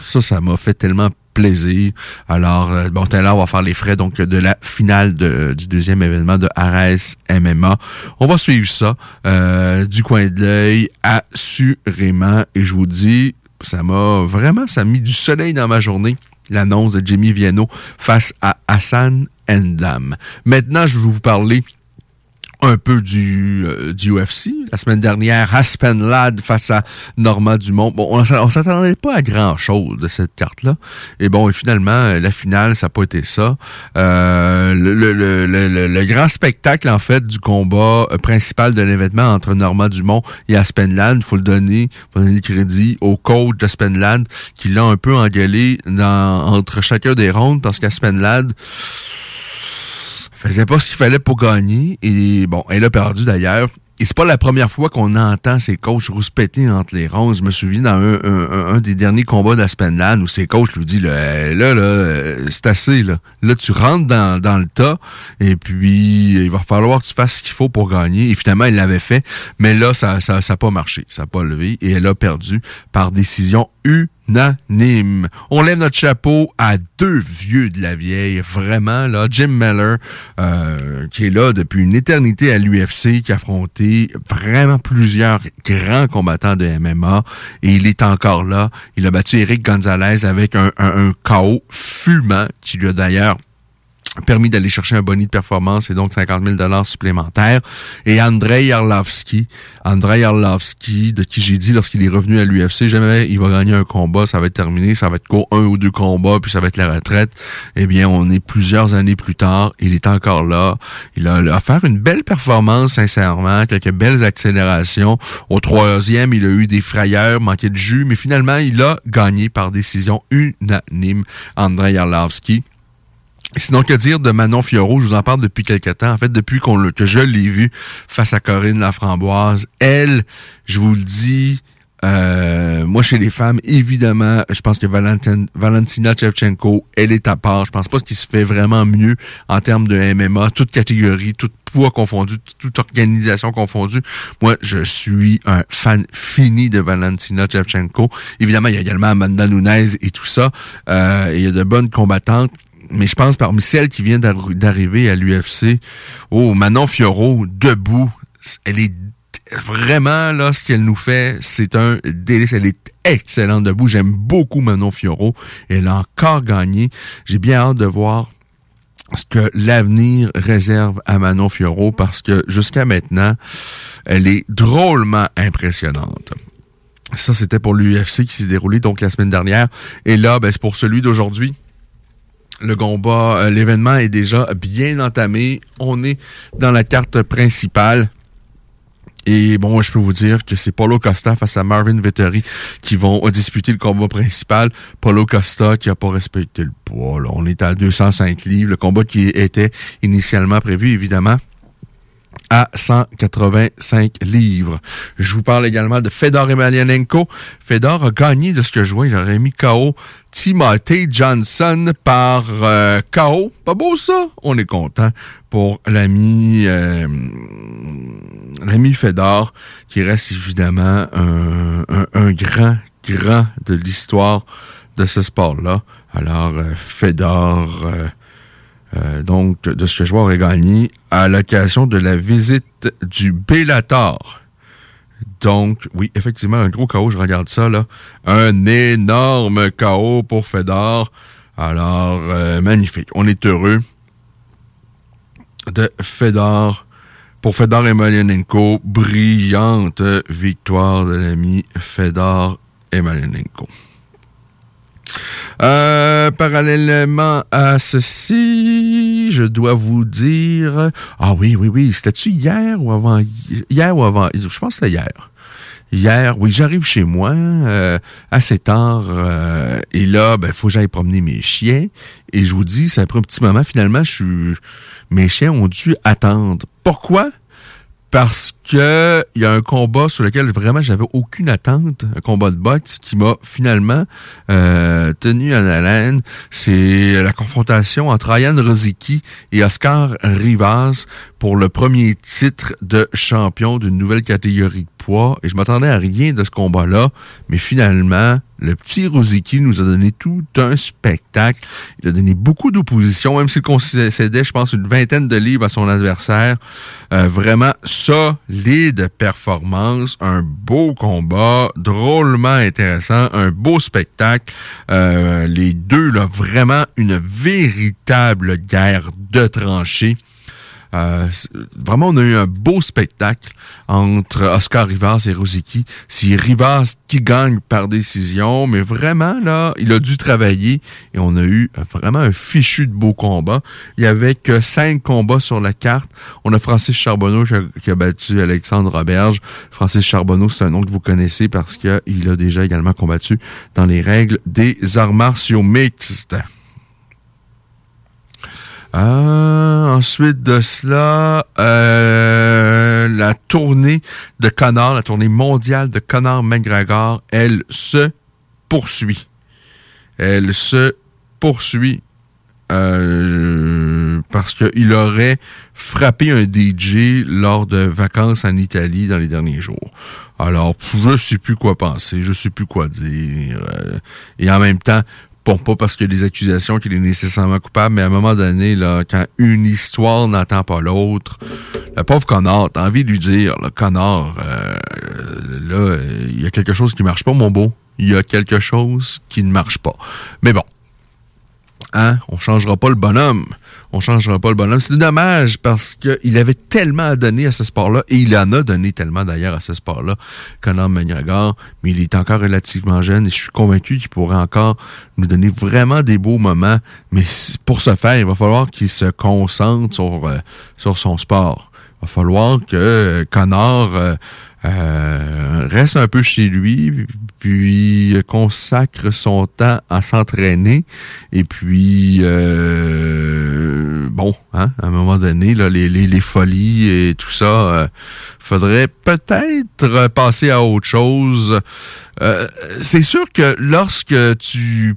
ça, ça, m'a fait tellement plaisir. Alors, euh, bon, Taylor va faire les frais donc de la finale du deuxième événement de Ares MMA. On va suivre ça euh, du coin de l'œil, assurément. Et je vous dis, ça m'a vraiment, ça a mis du soleil dans ma journée l'annonce de Jimmy Vienno face à Hassan Endam. Maintenant, je vais vous parler un peu du, euh, UFC. La semaine dernière, Aspen Ladd face à Norma Dumont. Bon, on, on s'attendait pas à grand chose de cette carte-là. Et bon, finalement, euh, la finale, ça n'a pas été ça. Euh, le, grand spectacle, en fait, du combat euh, principal de l'événement entre Norma Dumont et Aspen Ladd, il faut le donner, faut donner le crédit au coach d'Aspen Ladd qui l'a un peu engueulé entre chacun des rondes parce qu'Aspen Ladd faisait pas ce qu'il fallait pour gagner. Et bon, elle a perdu d'ailleurs. Et c'est pas la première fois qu'on entend ses coachs rouspéter entre les ronds. Je me souviens dans un, un- un des derniers combats d'Aspenland où ses coachs lui disent là, là, euh, c'est assez, là. Là, tu rentres dans, dans le tas et puis il va falloir que tu fasses ce qu'il faut pour gagner. Et finalement, il l'avait fait. Mais là, ça ça, ça pas marché. Ça a pas levé. Et elle a perdu par décision On lève notre chapeau à deux vieux de la vieille, vraiment là, Jim Miller, euh, qui est là depuis une éternité à l'UFC, qui a affronté vraiment plusieurs grands combattants de MMA, et il est encore là. Il a battu Eric Gonzalez avec un, un, un KO fumant, qui lui a d'ailleurs permis d'aller chercher un boni de performance et donc 50 000 dollars supplémentaires. Et Andrei Arlovski, Andrei Arlovski, de qui j'ai dit lorsqu'il est revenu à l'UFC, jamais il va gagner un combat, ça va être terminé, ça va être court, un ou deux combats, puis ça va être la retraite. Eh bien, on est plusieurs années plus tard, il est encore là. Il a, fait une belle performance, sincèrement, quelques belles accélérations. Au troisième, il a eu des frayeurs, manqué de jus, mais finalement, il a gagné par décision unanime, Andrei Arlovski. Sinon, que dire de Manon Fiorot? Je vous en parle depuis quelque temps. En fait, depuis que je l'ai vu face à Corinne Laframboise, elle, je vous le dis, euh, moi, chez les femmes, évidemment, je pense que Valentin- Valentina Shevchenko, elle est à part. Je pense pas qu'il se fait vraiment mieux en termes de MMA, toute catégorie, toute poids confondu, toute organisation confondue. Moi, je suis un fan fini de Valentina Shevchenko. Évidemment, il y a également Amanda Nunes et tout ça. Euh, il y a de bonnes combattantes. Mais je pense parmi celles qui viennent d'arriver à l'UFC, oh, Manon Fioro, debout, elle est vraiment, là, ce qu'elle nous fait, c'est un délice. Elle est excellente debout. J'aime beaucoup Manon Fioro. Elle a encore gagné. J'ai bien hâte de voir ce que l'avenir réserve à Manon Fioro parce que jusqu'à maintenant, elle est drôlement impressionnante. Ça, c'était pour l'UFC qui s'est déroulé donc la semaine dernière. Et là, ben, c'est pour celui d'aujourd'hui. Le combat, euh, l'événement est déjà bien entamé. On est dans la carte principale. Et bon, je peux vous dire que c'est Paulo Costa face à Marvin Vettori qui vont disputer le combat principal. Paulo Costa qui a pas respecté le poids. On est à 205 livres. Le combat qui était initialement prévu, évidemment, à 185 livres. Je vous parle également de Fedor Emelianenko. Fedor a gagné de ce que je vois. Il aurait mis KO Timothy Johnson par euh, KO. Pas beau ça? On est content pour l'ami euh, l'ami Fedor, qui reste évidemment un, grand, grand de l'histoire de ce sport-là. Alors, euh, Fedor... Euh, donc, de ce que je vois, aurait gagné à l'occasion de la visite du Bellator. Donc, oui, effectivement, un gros chaos, je regarde ça, là. Un énorme chaos pour Fedor. Alors, euh, magnifique. On est heureux de Fedor. Pour Fedor Emelianenko, brillante victoire de l'ami Fedor Emelianenko. Euh, parallèlement à ceci, je dois vous dire... Ah oui, oui, oui, c'était-tu hier ou avant... Hier ou avant... Je pense que c'était hier. Hier, oui, j'arrive chez moi euh, assez tard euh, et là, ben, faut que j'aille promener mes chiens. Et je vous dis, ça pris un petit moment. Finalement, je suis, mes chiens ont dû attendre. Pourquoi? Parce que il y a un combat sur lequel vraiment j'avais aucune attente, un combat de boxe qui m'a finalement euh, tenu en haleine. C'est la confrontation entre Ryan Rosicky et Oscar Rivas pour le premier titre de champion d'une nouvelle catégorie poids. Et je m'attendais à rien de ce combat-là, mais finalement, le petit Rosicky nous a donné tout un spectacle. Il a donné beaucoup d'opposition, même s'il concédait, je pense, une vingtaine de livres à son adversaire. Euh, vraiment solide performance, un beau combat, drôlement intéressant, un beau spectacle. Euh, les deux, là, vraiment une véritable guerre de tranchées. Euh, vraiment, on a eu un beau spectacle entre Oscar Rivas et Rosicky. C'est Rivas qui gagne par décision, mais vraiment, là, il a dû travailler et on a eu vraiment un fichu de beau combat. Il y avait cinq combats sur la carte. On a Francis Charbonneau qui a, battu Alexandre Roberge. Francis Charbonneau, c'est un nom que vous connaissez parce qu'il a déjà également combattu dans les règles des arts martiaux mixtes. Ah, ensuite de cela, euh, la tournée de Connor, la tournée mondiale de Connor McGregor, elle se poursuit. Elle se poursuit euh, parce qu'il aurait frappé un DJ lors de vacances en Italie dans les derniers jours. Alors, je sais plus quoi penser, je sais plus quoi dire. Euh, et en même temps, Bon, pas parce a des accusations qu'il est nécessairement coupable, mais à un moment donné, là, quand une histoire n'attend pas l'autre, le pauvre connard, t'as envie de lui dire, le connard, euh, là, il y a quelque chose qui marche pas, mon beau. Il y a quelque chose qui ne marche pas. Mais bon, hein, on changera pas le bonhomme on changera pas le bonhomme. C'est dommage parce qu'il avait tellement à donner à ce sport-là, et il en a donné tellement d'ailleurs à ce sport-là, Conor McGregor, mais il est encore relativement jeune et je suis convaincu qu'il pourrait encore nous donner vraiment des beaux moments. Mais pour ce faire, il va falloir qu'il se concentre sur, euh, sur son sport. Il va falloir que euh, Connor euh, euh, reste un peu chez lui, puis consacre son temps à s'entraîner. Et puis, euh, bon, hein, à un moment donné, là, les, folies et tout ça, euh, faudrait peut-être passer à autre chose. C'est sûr que lorsque tu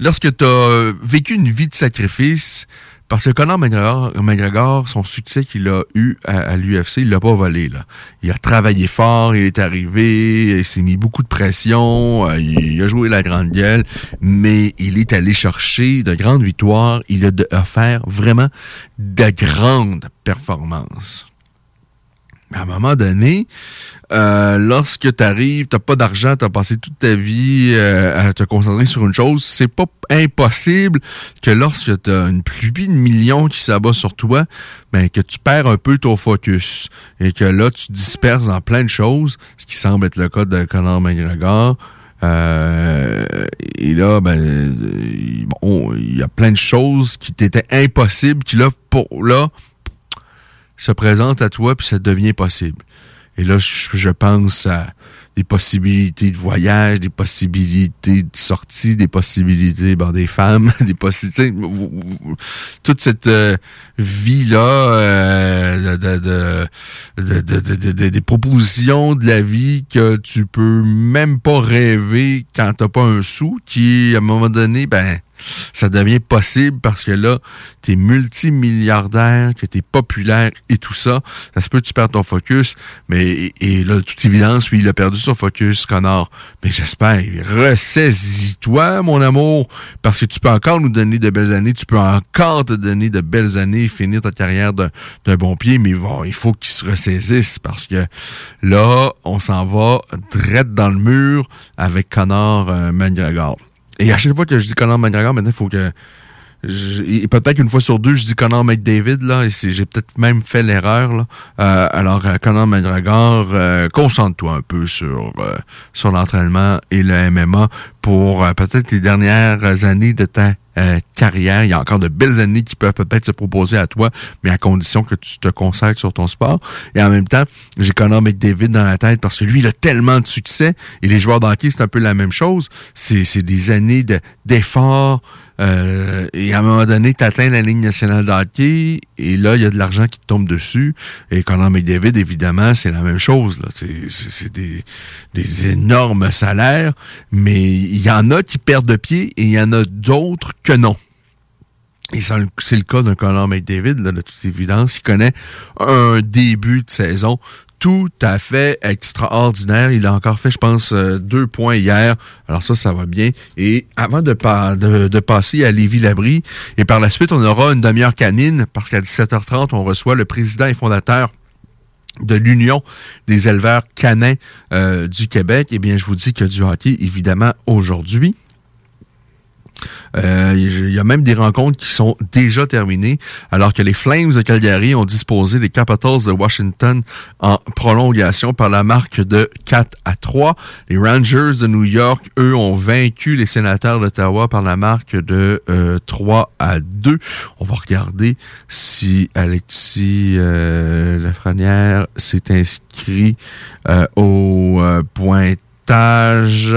lorsque tu as vécu une vie de sacrifice, Parce que Conor McGregor, son succès qu'il a eu à, l'UFC, il l'a pas volé. Là. Il a travaillé fort, il est arrivé, il s'est mis beaucoup de pression, euh, il a joué la grande gueule, mais il est allé chercher de grandes victoires. Il a offert vraiment de grandes performances. À un moment donné, euh, lorsque tu arrives, t'as pas d'argent, tu as passé toute ta vie euh, à te concentrer sur une chose, c'est pas impossible que lorsque tu as une pluie de millions qui s'abat sur toi, ben, que tu perds un peu ton focus et que là, tu disperses en plein de choses, ce qui semble être le cas de Conor McGregor. Euh, et là, ben, bon, il y a plein de choses qui t'étaient impossibles, qui là, pour là, se présentent à toi, puis ça devient possible. Et là, je, pense à des possibilités de voyage, des possibilités de sortie, des possibilités ben, des femmes, des possibilités. Toute cette euh, vie-là, de, des propositions de la vie que tu peux même pas rêver quand t'as pas un sou, qui, à un moment donné, ben ça devient possible parce que là, tu es multimilliardaire, que tu es populaire et tout ça. Ça se peut que tu perds ton focus, mais et, là, toute évidence, lui, il a perdu son focus, Connor. Mais j'espère, ressaisis-toi, mon amour, parce que tu peux encore nous donner de belles années, tu peux encore te donner de belles années, finir ta carrière d'un bon pied, mais bon, il faut qu'il se ressaisisse parce que là, on s'en va direct dans le mur avec Connor euh. Et à chaque fois que je dis Conor McGregor, maintenant, il faut que. Peut-être qu'une fois sur deux, je dis Conor McDavid, là, et j'ai peut-être même fait l'erreur, là. Euh, alors, euh, Conor McGregor, euh, concentre-toi un peu sur, euh, sur l'entraînement et le MMA pour peut-être les dernières années de ta carrière. Il y a encore de belles années qui peuvent peut-être se proposer à toi, mais à condition que tu te consacres sur ton sport. Et en même temps, j'ai Conor McDavid dans la tête parce que lui, il a tellement de succès. Et les joueurs d'hockey, c'est un peu la même chose. C'est des années d'efforts. Euh, et à un moment donné, tu atteins la ligne nationale d'hockey et là, il y a de l'argent qui te tombe dessus. Et Conor McDavid, évidemment, c'est la même chose. C'est des, des énormes salaires, mais il y en a qui perdent de pied et il y en a d'autres que non. Et c'est le cas d'un Conor McDavid, là, de toute évidence. Il connaît un début de saison tout à fait extraordinaire. Il a encore fait, je pense, euh, deux points hier. Alors ça, ça va bien. Et avant de, passer à Lévis-Labrie, et par la suite, on aura une demi-heure canine, parce qu'à 17h30, on reçoit le président et fondateur de l'Union des éleveurs canins euh, du Québec. Eh bien, je vous dis que du hockey, évidemment, aujourd'hui. Euh, il y a même des rencontres qui sont déjà terminées, alors que les Flames de Calgary ont disposé les Capitals de Washington en prolongation par la marque de 4 à 3. Les Rangers de New York, eux, ont vaincu les Sénateurs d'Ottawa par la marque de 3 euh, à 2. On va regarder si Alexis euh, Lafrenière s'est inscrit euh, au pointage.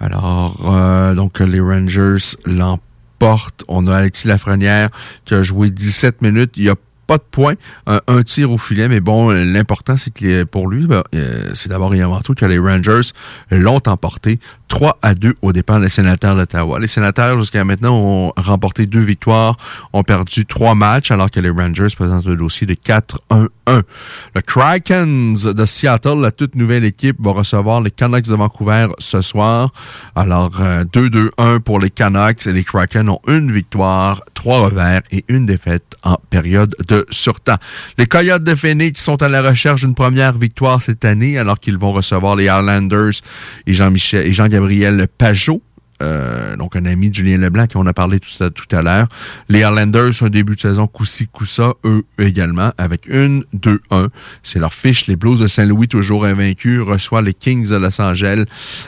Alors, euh, donc les Rangers l'emportent. On a Alexis Lafrenière qui a joué 17 minutes. Il a pas de points, un, tir au filet, mais bon, l'important, c'est que pour lui, ben, euh, c'est d'abord et avant tout que les Rangers l'ont emporté 3 à 2 au départ des sénateurs d'Ottawa. Les sénateurs, jusqu'à maintenant, ont remporté deux victoires, ont perdu trois matchs, alors que les Rangers présentent un dossier de 4-1-1. Le Krakens de Seattle, la toute nouvelle équipe, va recevoir les Canucks de Vancouver ce soir. Alors, 2-2-1 euh, pour les Canucks et les Kraken ont une victoire, trois revers et une défaite en période de surtemps. Les Coyotes de Phoenix sont à la recherche d'une première victoire cette année, alors qu'ils vont recevoir les Islanders et Jean-Michel et Jean-Gabriel Gabriel Pajot. Euh, donc un ami de Julien Leblanc qui on a parlé tout à, tout à l'heure. Les Islanders, un début de saison coup-ci, coup-ça, eux également, avec une, deux, un. C'est leur fiche. Les Blues de Saint-Louis, toujours invaincus, reçoivent les Kings de Los Angeles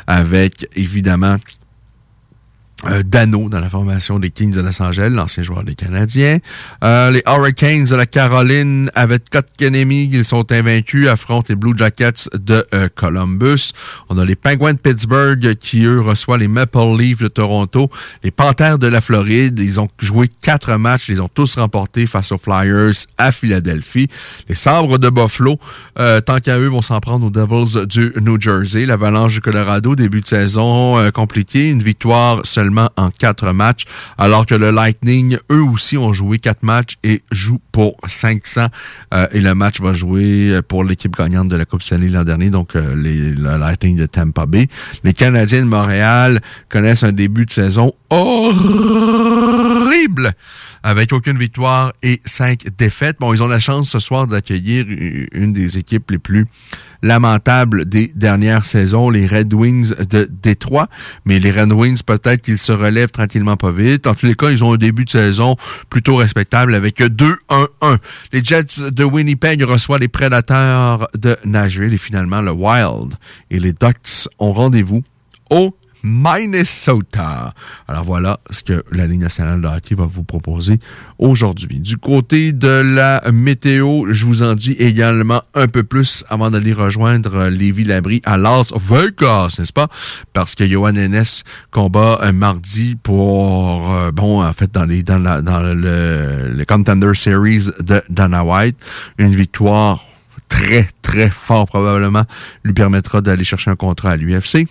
avec, évidemment, euh, Dano dans la formation des Kings de Los Angeles, l'ancien joueur des Canadiens. Euh, les Hurricanes de la Caroline avec Kotkaniemi, ils sont invaincus, affrontent les Blue Jackets de euh, Columbus. On a les Penguins de Pittsburgh qui, eux, reçoivent les Maple Leafs de Toronto. Les Panthers de la Floride, ils ont joué quatre matchs, ils ont tous remporté face aux Flyers à Philadelphie. Les Sabres de Buffalo, tant qu'à eux, vont s'en prendre aux Devils du New Jersey. L'Avalanche du Colorado, début de saison compliqué, une victoire seulement en quatre matchs, alors que le Lightning, eux aussi, ont joué quatre matchs et jouent pour 500. Euh, et le match va jouer pour l'équipe gagnante de la Coupe Stanley l'an dernier, donc euh, les, le Lightning de Tampa Bay. Les Canadiens de Montréal connaissent un début de saison horrible avec aucune victoire et cinq défaites. Bon, ils ont la chance ce soir d'accueillir une des équipes les plus lamentables des dernières saisons, les Red Wings de Détroit. Mais les Red Wings, peut-être qu'ils se relèvent tranquillement pas vite. En tous les cas, ils ont un début de saison plutôt respectable avec 2-1-1. Les Jets de Winnipeg reçoivent les Prédateurs de Nashville et finalement le Wild et les Ducks ont rendez-vous au Minnesota. Alors voilà ce que la Ligue nationale de hockey va vous proposer aujourd'hui. Du côté de la météo, je vous en dis également un peu plus avant d'aller rejoindre Lévi Labrie à Las Vegas, n'est-ce pas? Parce que Johan Ennis combat un mardi pour, euh, bon, en fait, dans, les, dans, la, dans le, le Contender Series de Dana White. Une victoire très, très fort probablement lui permettra d'aller chercher un contrat à l'UFC.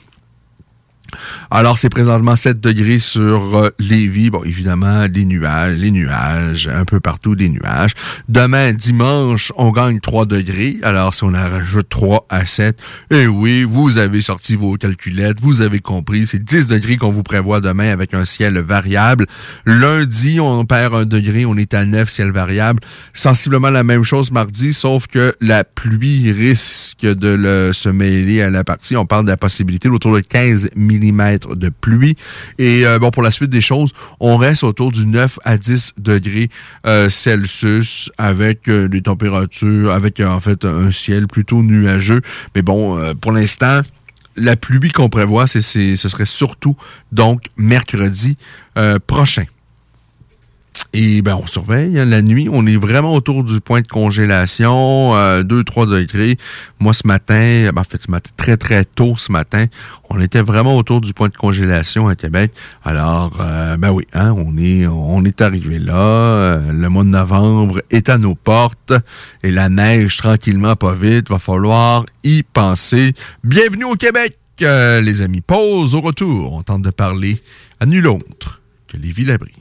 Alors, c'est présentement 7 degrés sur euh, Lévis. Bon, évidemment, des nuages, les nuages, un peu partout des nuages. Demain, dimanche, on gagne 3 degrés. Alors, si on en rajoute 3 à 7, eh oui, vous avez sorti vos calculettes, vous avez compris, c'est 10 degrés qu'on vous prévoit demain avec un ciel variable. Lundi, on perd un degré, on est à 9, ciel variable. Sensiblement la même chose mardi, sauf que la pluie risque de se mêler à la partie. On parle de la possibilité autour de 15 de pluie. Et euh, bon, pour la suite des choses, on reste autour du 9 à 10 degrés euh, Celsius avec euh, des températures, avec en fait un ciel plutôt nuageux. Mais bon, pour l'instant, la pluie qu'on prévoit, c'est, ce serait surtout donc mercredi prochain. Et ben on surveille hein, la nuit, on est vraiment autour du point de congélation, 2-3 degrés. Moi ce matin, ben, en fait ce matin, très très tôt ce matin, on était vraiment autour du point de congélation à Québec. Alors euh, ben oui, hein, on est on est arrivé là. Euh, le mois de novembre est à nos portes et la neige tranquillement pas vite, va falloir y penser. Bienvenue au Québec, euh, les amis. Pause au retour. On tente de parler à nul autre que les Villabris.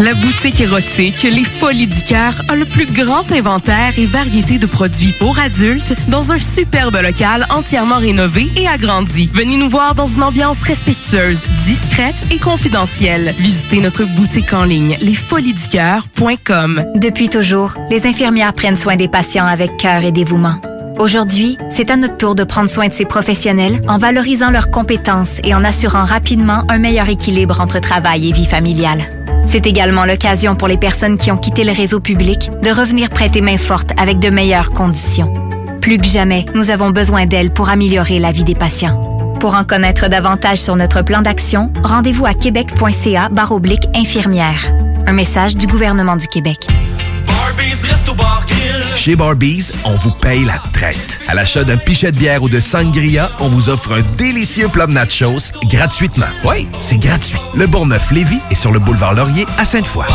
La boutique érotique Les Folies du Cœur a le plus grand inventaire et variété de produits pour adultes dans un superbe local entièrement rénové et agrandi. Venez nous voir dans une ambiance respectueuse, discrète et confidentielle. Visitez notre boutique en ligne lesfoliesducoeur.com.
Depuis toujours, les infirmières prennent soin des patients avec cœur et dévouement. Aujourd'hui, c'est à notre tour de prendre soin de ces professionnels en valorisant leurs compétences et en assurant rapidement un meilleur équilibre entre travail et vie familiale. C'est également l'occasion pour les personnes qui ont quitté le réseau public de revenir prêter main forte avec de meilleures conditions. Plus que jamais, nous avons besoin d'elles pour améliorer la vie des patients. Pour en connaître davantage sur notre plan d'action, rendez-vous à québec.ca infirmière. Un message du gouvernement du Québec.
Chez Barbies, on vous paye la traite. À l'achat d'un pichet de bière ou de sangria, on vous offre un délicieux plat de nachos gratuitement. Oui, c'est gratuit. Le Bourgneuf-Lévis est sur le boulevard Laurier à Sainte-Foy.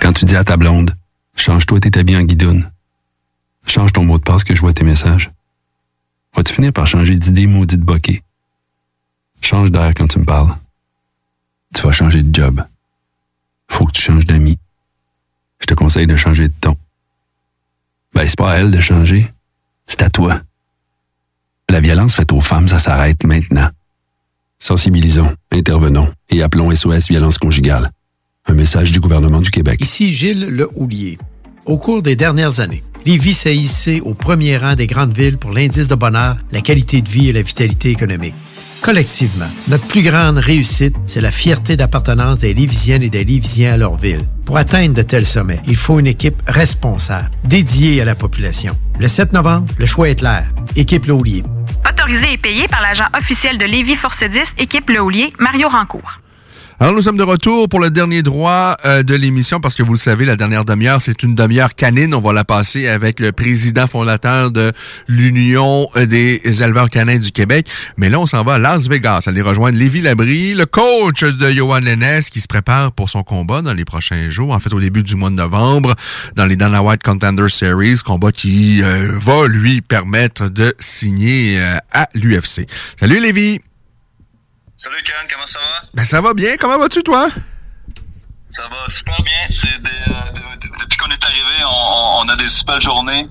Quand tu dis à ta blonde, change-toi tes habits en guidoune. Change ton mot de passe que je vois tes messages. Vas-tu finir par changer d'idée maudite bokeh? Change d'air quand tu me parles. Tu vas changer de job. Faut que tu changes d'amis. Je te conseille de changer de ton. Ben, c'est pas à elle de changer. C'est à toi. La violence faite aux femmes, ça s'arrête maintenant. Sensibilisons, intervenons et appelons SOS Violence Conjugale. Un message du gouvernement du Québec.
Ici Gilles Le Houlier. Au cours des dernières années, Lévis s'est hissé au premier rang des grandes villes pour l'indice de bonheur, la qualité de vie et la vitalité économique. Collectivement, notre plus grande réussite, c'est la fierté d'appartenance des Lévisiennes et des Lévisiens à leur ville. Pour atteindre de tels sommets, il faut une équipe responsable, dédiée à la population. Le 7 novembre, le choix est clair. Équipe Laulier.
Autorisé et payé par l'agent officiel de Lévis Force 10, équipe Le Houlier, Mario Rancourt.
Alors, nous sommes de retour pour le dernier droit euh, de l'émission parce que vous le savez, la dernière demi-heure, c'est une demi-heure canine. On va la passer avec le président fondateur de l'Union des éleveurs canins du Québec. Mais là, on s'en va à Las Vegas, aller rejoindre Lévi Labrie, le coach de Johan Lennes qui se prépare pour son combat dans les prochains jours. En fait, au début du mois de novembre, dans les Dana White Contender Series, combat qui euh, va lui permettre de signer euh, à l'UFC. Salut Lévi!
Salut Ken, comment ça va?
Ben ça va bien, comment vas-tu toi?
Ça va super bien. C'est des, euh, de- depuis qu'on est arrivé, on, on a des super journées.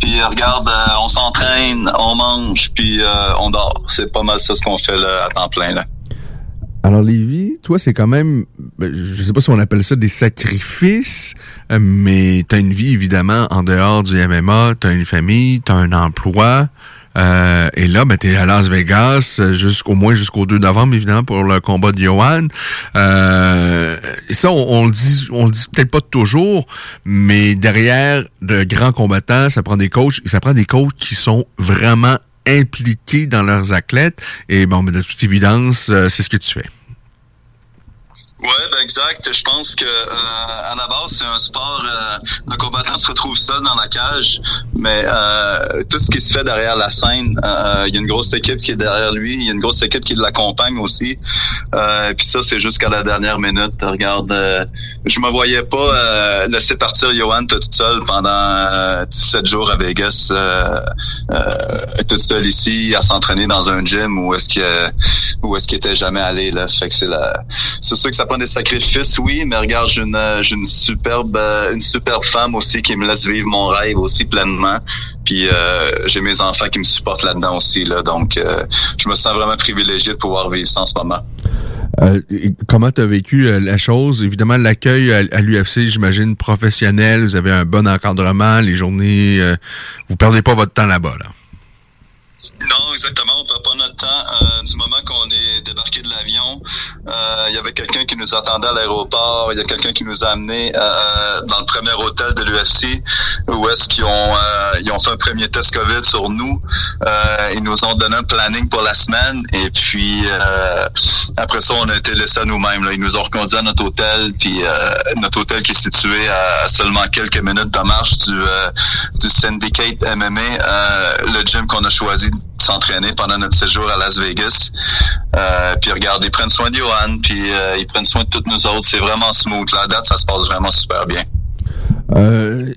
Puis euh, regarde, euh, on s'entraîne, on mange, puis euh, on dort. C'est pas mal ça ce qu'on fait là, à temps plein là.
Alors, Lévi, toi, c'est quand même, ben, je sais pas si on appelle ça des sacrifices, mais t'as une vie, évidemment, en dehors du MMA, t'as une famille, t'as un emploi, euh, et là, ben, t'es à Las Vegas, euh, jusqu'au moins jusqu'au 2 novembre, évidemment, pour le combat de Johan. Euh, ça, on, le dit, on le dit peut-être pas toujours, mais derrière de grands combattants, ça prend des coachs, ça prend des coachs qui sont vraiment impliqués dans leurs athlètes. Et bon, ben, de toute évidence, c'est ce que tu fais.
Ouais, ben exact. Je pense que euh, à la base, c'est un sport. Euh, le combattant se retrouve seul dans la cage, mais euh, tout ce qui se fait derrière la scène, euh, il y a une grosse équipe qui est derrière lui. Il y a une grosse équipe qui l'accompagne aussi. Euh, Puis ça, c'est jusqu'à la dernière minute. Regarde, euh, je me voyais pas euh, laisser partir Johan toute seule pendant euh, 17 jours à Vegas, euh, euh, toute seule ici, à s'entraîner dans un gym où est-ce que où est-ce qu'il était jamais allé là. Fait que c'est la, c'est sûr que ça prend des sacrifices, oui, mais regarde, j'ai une, euh, une superbe, euh, une superbe femme aussi qui me laisse vivre mon rêve aussi pleinement. Puis euh, j'ai mes enfants qui me supportent là-dedans aussi là, donc euh, je me sens vraiment privilégié de pouvoir vivre ça en ce moment.
Euh, comment tu as vécu euh, la chose? Évidemment, l'accueil à, à l'UFC, j'imagine, professionnel. Vous avez un bon encadrement. Les journées, euh, vous perdez pas votre temps là-bas. Là.
Non, exactement. On perd pas notre temps. Du moment qu'on est débarqué de l'avion, il y avait quelqu'un qui nous attendait à l'aéroport. Il y a quelqu'un qui nous a amené euh, dans le premier hôtel de l'UFC, où est-ce qu'ils ont euh, ils ont fait un premier test COVID sur nous. Euh, ils nous ont donné un planning pour la semaine, et puis euh, après ça, on a été laissés à nous-mêmes. Ils nous ont reconduits à notre hôtel, puis euh, notre hôtel qui est situé à, seulement quelques minutes de marche du euh, du Syndicate MMA, euh, le gym qu'on a choisi de s'entraîner pendant notre séjour à Las Vegas. Euh, puis regarde, ils prennent soin de Johan, euh, ils prennent soin de toutes nous autres. C'est vraiment smooth. La date, ça se passe vraiment super bien.
Euh,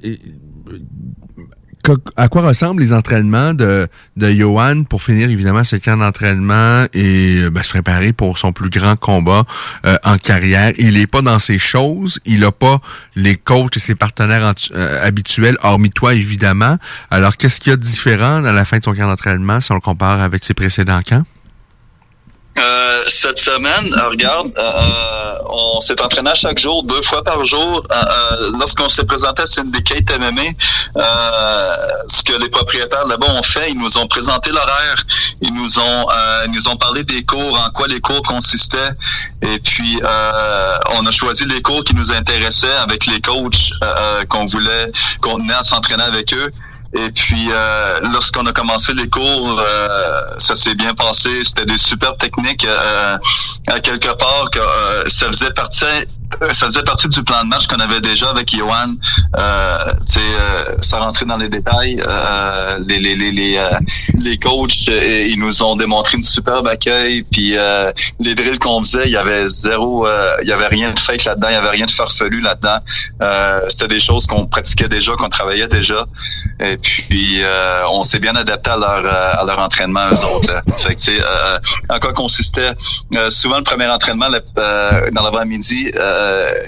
à quoi ressemblent les entraînements de, de Johan pour finir évidemment ce camp d'entraînement et euh, ben, se préparer pour son plus grand combat euh, en carrière? Il est pas dans ses choses, il a pas les coachs et ses partenaires en- euh, habituels, hormis toi évidemment. Alors qu'est-ce qu'il y a de différent à la fin de son camp d'entraînement si on le compare avec ses précédents camps?
Euh, cette semaine, euh, regarde, euh, euh, on s'est entraîné à chaque jour, deux fois par jour. Euh, Lorsqu'on s'est présenté à Syndicate MMA, ce que les propriétaires là-bas ont fait, ils nous ont présenté l'horaire, ils nous ont ils nous ont parlé des cours, en quoi les cours consistaient, et puis on a choisi les cours qui nous intéressaient avec les coachs qu'on voulait, qu'on tenait à s'entraîner avec eux. Et puis, euh, lorsqu'on a commencé les cours, euh, ça s'est bien passé. C'était des super techniques. Euh, à quelque part, que euh, ça faisait partie, ça faisait partie du plan de match qu'on avait déjà avec Johan. Euh, euh, ça rentrait dans les détails. Euh, les les les les, euh, les coachs, euh, ils nous ont démontré une superbe accueil. Puis euh, les drills qu'on faisait, il y avait zéro, euh, il y avait rien de fake là-dedans, il y avait rien de farfelu là-dedans. Euh, C'était des choses qu'on pratiquait déjà, qu'on travaillait déjà. Et puis, euh, on s'est bien adapté à leur, euh, à leur entraînement, eux autres. Là. Fait que, euh, en quoi consistait? Euh, souvent, le premier entraînement le- euh, dans l'avant-midi euh,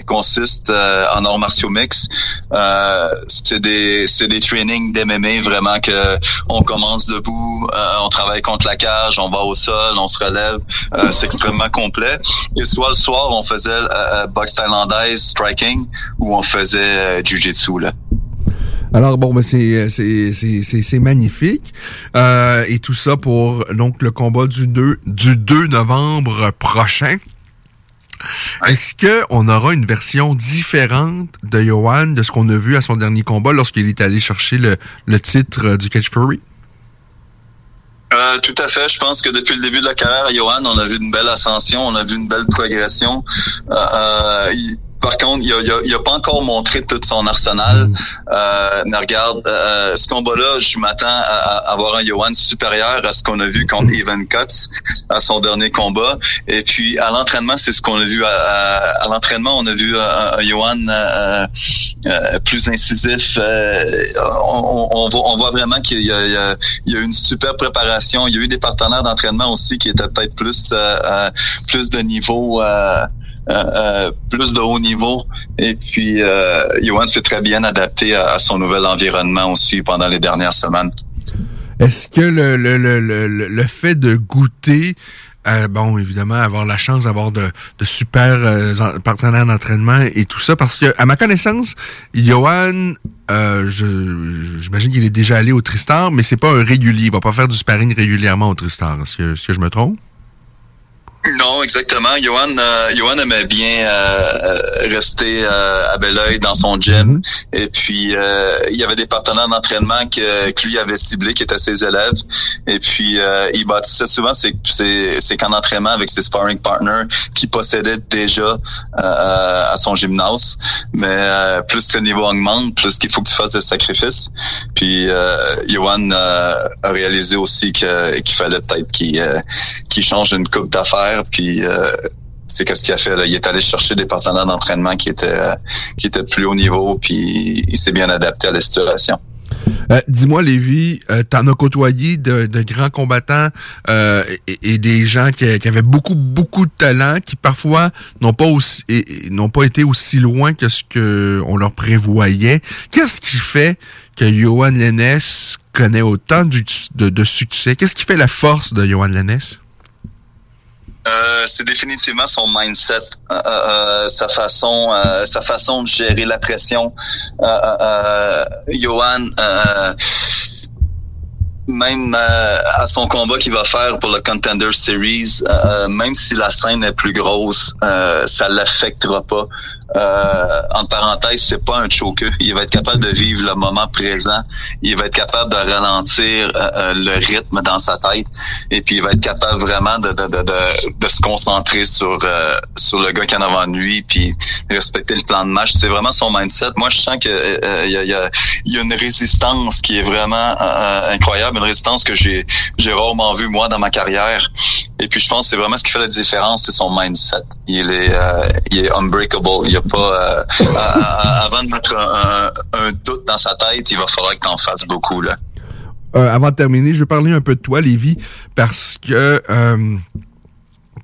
consiste euh, en arts martiaux mix. Euh, c'est des c'est des trainings d'MMA vraiment que on commence debout, euh, on travaille contre la cage, on va au sol, on se relève. Euh, c'est extrêmement complet. Et soit le soir, on faisait euh, euh, boxe thaïlandaise, striking, ou on faisait euh, jiu-jitsu. Là.
Alors bon, ben c'est c'est magnifique Euh, et tout ça pour donc le combat du 2 du 2 novembre prochain. Est-ce qu'on aura une version différente de Johan de ce qu'on a vu à son dernier combat lorsqu'il est allé chercher le, titre euh, du Catch Fury?
Euh, tout à fait. Je pense que depuis le début de la carrière, Johan, on a vu une belle ascension, on a vu une belle progression. Euh, par contre, il a, il a- il a pas encore montré tout son arsenal. Euh, mais regarde, euh, ce combat-là, je m'attends à, à avoir un Johan supérieur à ce qu'on a vu contre Evan Cuts à son dernier combat. Et puis à l'entraînement, c'est ce qu'on a vu à, à- à l'entraînement. On a vu un, un Johan euh, euh, plus incisif. Euh, on, on- voit, on voit vraiment qu'il y a, il y a- il y a eu une super préparation. Il y a eu des partenaires d'entraînement aussi qui étaient peut-être plus euh, euh, plus de niveau. euh, euh, euh, plus de haut niveau et puis euh, Johan s'est très bien adapté à, son nouvel environnement aussi pendant les dernières semaines.
Est-ce que le, le, le, le, fait de goûter, euh, bon, évidemment, avoir la chance d'avoir de, de super euh, en- partenaires d'entraînement et tout ça, parce que, à ma connaissance, Johan, euh, j'imagine qu'il est déjà allé au Tristar, mais c'est pas un régulier. Il va pas faire du sparring régulièrement au Tristar. Est-ce que, est-ce que je me trompe?
Non, exactement. Johan, euh, Johan aimait bien euh, euh, rester euh, à bel oeil dans son gym. Et puis, euh, il y avait des partenaires d'entraînement que, que lui avait ciblés, qui étaient ses élèves. Et puis, euh, il bâtissait souvent ses, ses, ses camps d'entraînement avec ses sparring partners qui possédaient déjà euh, à son gymnase. Mais euh, plus le niveau augmente, plus qu'il faut que tu fasses des sacrifices. Puis, euh, Johan euh, a réalisé aussi que- qu'il fallait peut-être qu'il euh, qu'il change une coupe d'affaires. Puis euh, c'est qu'est-ce qu'il a fait. Il est allé chercher des partenaires d'entraînement qui étaient euh, qui étaient plus haut niveau. Puis il s'est bien adapté à la situation.
Euh, Dis-moi, Lévi, euh, t'en as côtoyé de, de grands combattants et, des gens qui, avaient beaucoup, beaucoup de talent, qui parfois n'ont pas n'ont pas été aussi loin que ce que on leur prévoyait. Qu'est-ce qui fait que Johan Lennes connaît autant de, de succès? Qu'est-ce qui fait la force de Johan Lennes?
Euh, c'est définitivement son mindset, euh, euh, sa façon, euh, sa façon de gérer la pression. Euh, euh, euh, Johan, euh, même euh, à son combat qu'il va faire pour le Contender Series, euh, même si la scène est plus grosse, euh, ça l'affectera pas. Euh, en parenthèse, c'est pas un choker. Il va être capable de vivre le moment présent. Il va être capable de ralentir euh, euh, le rythme dans sa tête. Et puis il va être capable vraiment de, de, de, de, se concentrer sur sur le gars qui en avant de lui, puis respecter le plan de match. C'est vraiment son mindset. Moi, je sens que euh, il y, a, y, a, y a une résistance qui est vraiment euh, une résistance que j'ai rarement vue moi dans ma carrière. Et puis je pense que c'est vraiment ce qui fait la différence, c'est son mindset. Il est euh, il est unbreakable. Il y a pas euh, avant de mettre un, doute dans sa tête, il va falloir que t'en fasses beaucoup là.
Euh, avant de terminer, je vais parler un peu de toi, Lévi, parce que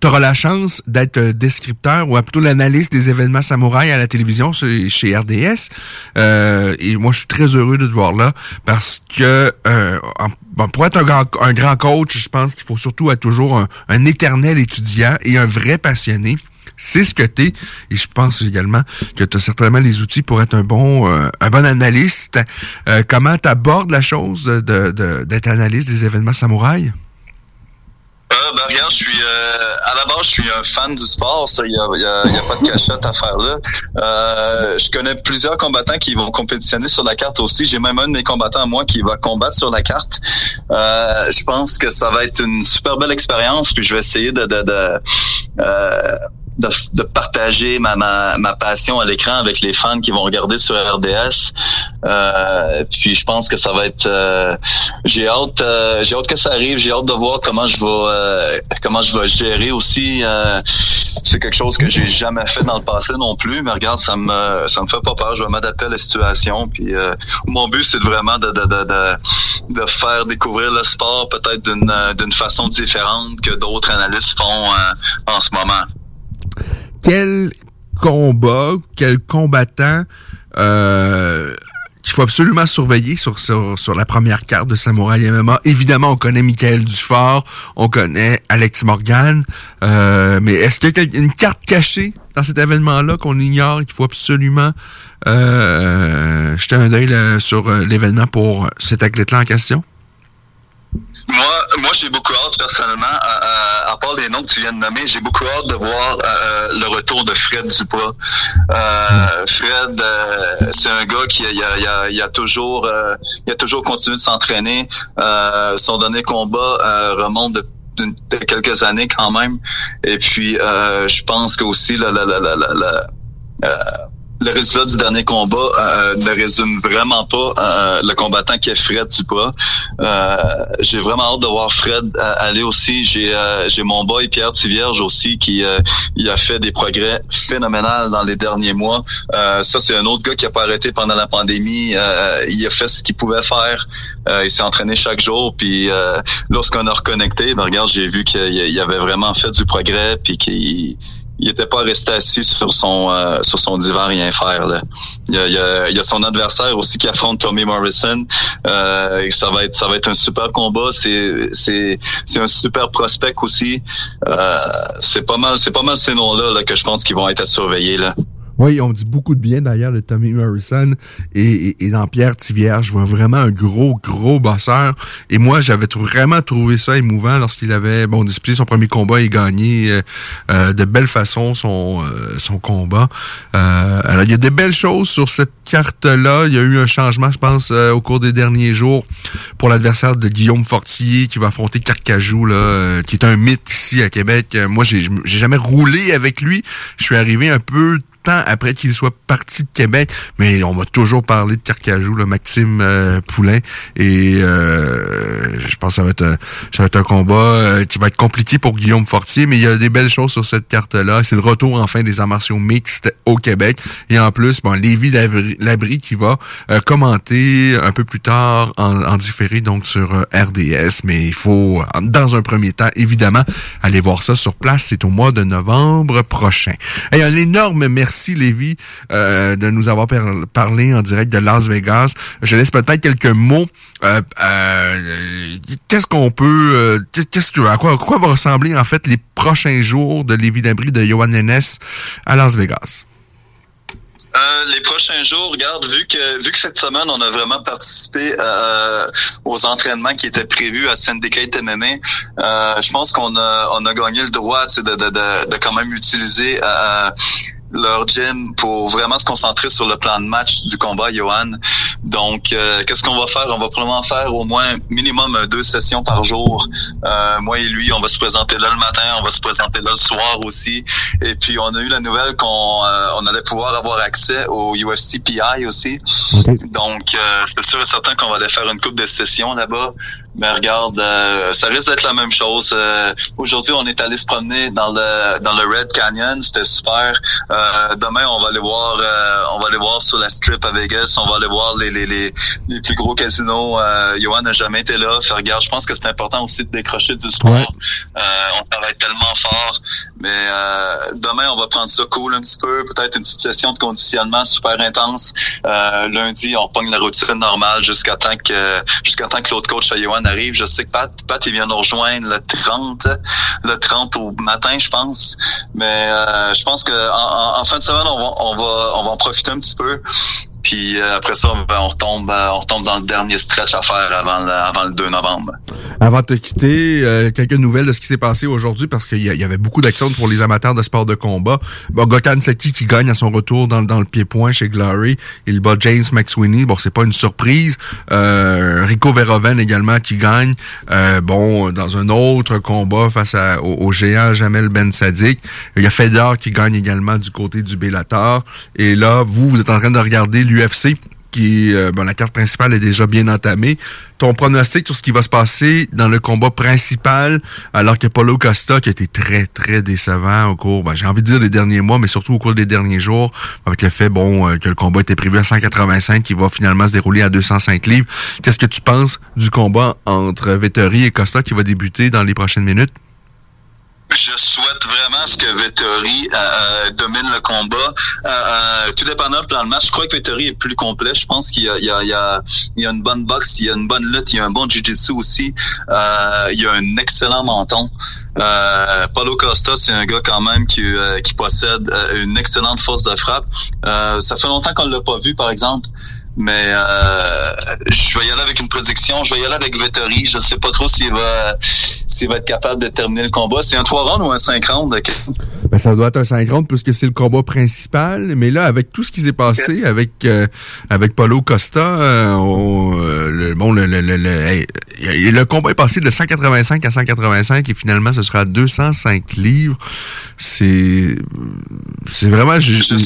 tu auras la chance d'être euh, descripteur ou plutôt l'analyste des événements samouraïs à la télévision chez, RDS. Euh, et moi, je suis très heureux de te voir là parce que euh, pour être un grand, un grand coach, je pense qu'il faut surtout être toujours un, éternel étudiant et un vrai passionné. C'est ce que t'es. Et je pense également que tu as certainement les outils pour être un bon euh, un bon analyste. Euh, comment tu abordes la chose de- de- d'être analyste des événements samouraïs?
Euh, ben regarde, je suis euh, à la base, je suis un fan du sport. Ça, il y a, y a- y a pas de cachette à faire là. Euh, je connais plusieurs combattants qui vont compétitionner sur la carte aussi. J'ai même un de mes combattants à moi qui va combattre sur la carte. Euh, je pense que ça va être une super belle expérience. Puis je vais essayer de de, de, euh, de, de partager ma, ma, ma passion à l'écran avec les fans qui vont regarder sur RDS. Euh, puis je pense que ça va être. euh, j'ai hâte, euh, j'ai hâte que ça arrive. J'ai hâte de voir comment je vais, euh, comment je vais gérer aussi. euh, c'est quelque chose que j'ai jamais fait dans le passé non plus. Mais regarde, ça me, ça me fait pas peur. Je vais m'adapter à la situation. Puis euh, mon but, c'est vraiment de, de, de, de, de faire découvrir le sport peut-être d'une, d'une façon différente que d'autres analystes font en ce moment.
Quel combat, quel combattant euh, qu'il faut absolument surveiller sur, sur, sur la première carte de Samouraï MMA. Évidemment, on connaît Michael Dufort, on connaît Alex Morgan, euh, mais est-ce qu'il y a une carte cachée dans cet événement-là qu'on ignore et qu'il faut absolument euh, jeter un œil là, sur euh, l'événement pour cet athlète-là en question?
Moi, moi j'ai beaucoup hâte personnellement, à, part les noms que tu viens de nommer, j'ai beaucoup hâte de voir euh, le retour de Fred Duprat. Euh, Fred, euh, c'est un gars qui a, toujours, euh, a toujours continué de s'entraîner. son dernier combat remonte de quelques années quand même. Et puis, euh, je pense que aussi la, euh, le résultat du dernier combat euh, ne résume vraiment pas euh, le combattant qui est Fred Duprat. Euh, j'ai vraiment hâte de voir Fred aller aussi. J'ai j'ai mon boy Pierre Tivierge aussi qui il a fait des progrès phénoménaux dans les derniers mois. ça c'est un autre gars qui a pas arrêté pendant la pandémie. il a fait ce qu'il pouvait faire. il s'est entraîné chaque jour. Puis lorsqu'on a reconnecté, ben regarde, j'ai vu qu'il avait vraiment fait du progrès puis qu'il il était pas resté assis sur son euh, sur son divan rien faire là. Il y a, il y a, son adversaire aussi qui affronte Tommy Morrison. Euh, ça va être ça va être un super combat. C'est c'est c'est un super prospect aussi. Euh, c'est pas mal c'est pas mal ces noms là, là que je pense qu'ils vont être à surveiller là.
Oui, on dit beaucoup de bien d'ailleurs de Tommy Morrison et, dans Pierre Tivière. Je vois vraiment un gros, gros bosseur. Et moi, j'avais vraiment trouvé ça émouvant lorsqu'il avait bon disputé son premier combat et gagné euh, euh, de belle façon son, euh, son combat. alors, il y a des belles choses sur cette carte-là. Il y a eu un changement, je pense, au cours des derniers jours pour l'adversaire de Guillaume Fortier qui va affronter Carcajou, là, qui est un mythe ici à Québec. Moi, j'ai jamais roulé avec lui. Je suis arrivé un peu temps après qu'il soit parti de Québec, mais on m'a toujours parlé de Carcajou, le Maxime euh, Poulain, et euh, je pense que ça va être un, ça va être un combat euh, qui va être compliqué pour Guillaume Fortier, mais il y a des belles choses sur cette carte-là. C'est le retour enfin des arts martiaux mixtes au Québec, et en plus, bon, Lévi Labry qui va commenter un peu plus tard en, en différé, donc sur RDS, mais il faut, dans un premier temps, évidemment, aller voir ça sur place. C'est au mois de novembre prochain. Et un énorme merci Merci Lévi euh, de nous avoir parlé en direct de Las Vegas. Je laisse peut-être quelques mots. Euh, euh, qu'est-ce qu'on peut, qu'est-ce que à quoi, quoi va ressembler en fait les prochains jours de Lévi Dabry de Johan Lennes à Las Vegas?
les prochains jours, regarde, vu que vu que cette semaine on a vraiment participé aux entraînements qui étaient prévus à Syndicate MMA, je pense qu'on a on a gagné le droit de, de, de, de quand même utiliser leur gym pour vraiment se concentrer sur le plan de match du combat, Johan. Donc, euh, qu'est-ce qu'on va faire? On va probablement faire au moins minimum deux sessions par jour. Euh, moi et lui, on va se présenter là le matin, on va se présenter là le soir aussi. Et puis, on a eu la nouvelle qu'on euh, on allait pouvoir avoir accès au UFC PI aussi. Donc, c'est sûr et certain qu'on va aller faire une coupe de sessions là-bas. Mais regarde, ça risque d'être la même chose. Aujourd'hui, on est allé se promener dans le dans le Red Canyon. C'était super. Euh, demain, on va aller voir, euh, on va aller voir sur la strip à Vegas. On va aller voir les les, les, les plus gros casinos. Euh, Johan n'a jamais été là. Fait regarde, je pense que c'est important aussi de décrocher du sport. Euh, on travaille tellement fort, mais demain, on va prendre ça cool un petit peu. Peut-être une petite session de conditionnement super intense. lundi, on reprend la routine normale jusqu'à temps que jusqu'à temps que l'autre coach à Arrive. Je sais que Pat, Pat, il vient nous rejoindre le 30, le 30 au matin, je pense. Mais je pense que en, en, fin de semaine, on va, on va, on va en profiter un petit peu. Puis euh, après ça, ben, on retombe, euh, on retombe dans le dernier stretch à faire avant le, avant le 2 novembre.
Avant de te quitter, euh, quelques nouvelles de ce qui s'est passé aujourd'hui parce qu'il y, avait beaucoup d'actions pour les amateurs de sport de combat. Bon, Gokan Seki qui gagne à son retour dans, dans le pied-point chez Glory. Il bat James McSweeney. Bon, c'est pas une surprise. Rico Verhoeven également qui gagne. bon, dans un autre combat face à, au, géant Jamel Ben Sadik. Il y a Fedor qui gagne également du côté du Bellator. Et là, vous, vous êtes en train de regarder l'UFC qui euh, la carte principale est déjà bien entamée. Ton pronostic sur ce qui va se passer dans le combat principal, alors que Paulo Costa, qui a été très, très décevant au cours, ben, j'ai envie de dire des derniers mois, mais surtout au cours des derniers jours, avec le fait, bon, euh, que le combat était prévu à 185, qui va finalement se dérouler à 205 livres. Qu'est-ce que tu penses du combat entre Vettori et Costa qui va débuter dans les prochaines minutes?
Je souhaite vraiment ce que Vettori euh, euh, domine le combat. Euh, euh, tout dépendant plan de match, je crois que Vettori est plus complet. Je pense qu'il y a, il y, a, il y, a, il y a une bonne boxe, il y a une bonne lutte, il y a un bon jiu-jitsu aussi. il y a un excellent menton. Paulo Costa, c'est un gars quand même qui, qui possède une excellente force de frappe. ça fait longtemps qu'on l'a pas vu, par exemple. Mais euh, je vais y aller avec une prédiction. Je vais y aller avec Vettori. Je sais pas trop s'il va s'il va être capable de terminer le combat. C'est un 3 rounds ou un 5 rounds?
Ben, ça doit être un 5 rounds puisque c'est le combat principal. Mais là, avec tout ce qui s'est passé avec euh, avec Paulo Costa, euh, on, euh, le, bon, le, le, le, le- combat est passé de 185 à 185 et finalement, ce sera à 205 livres. C'est c'est vraiment...
J'espère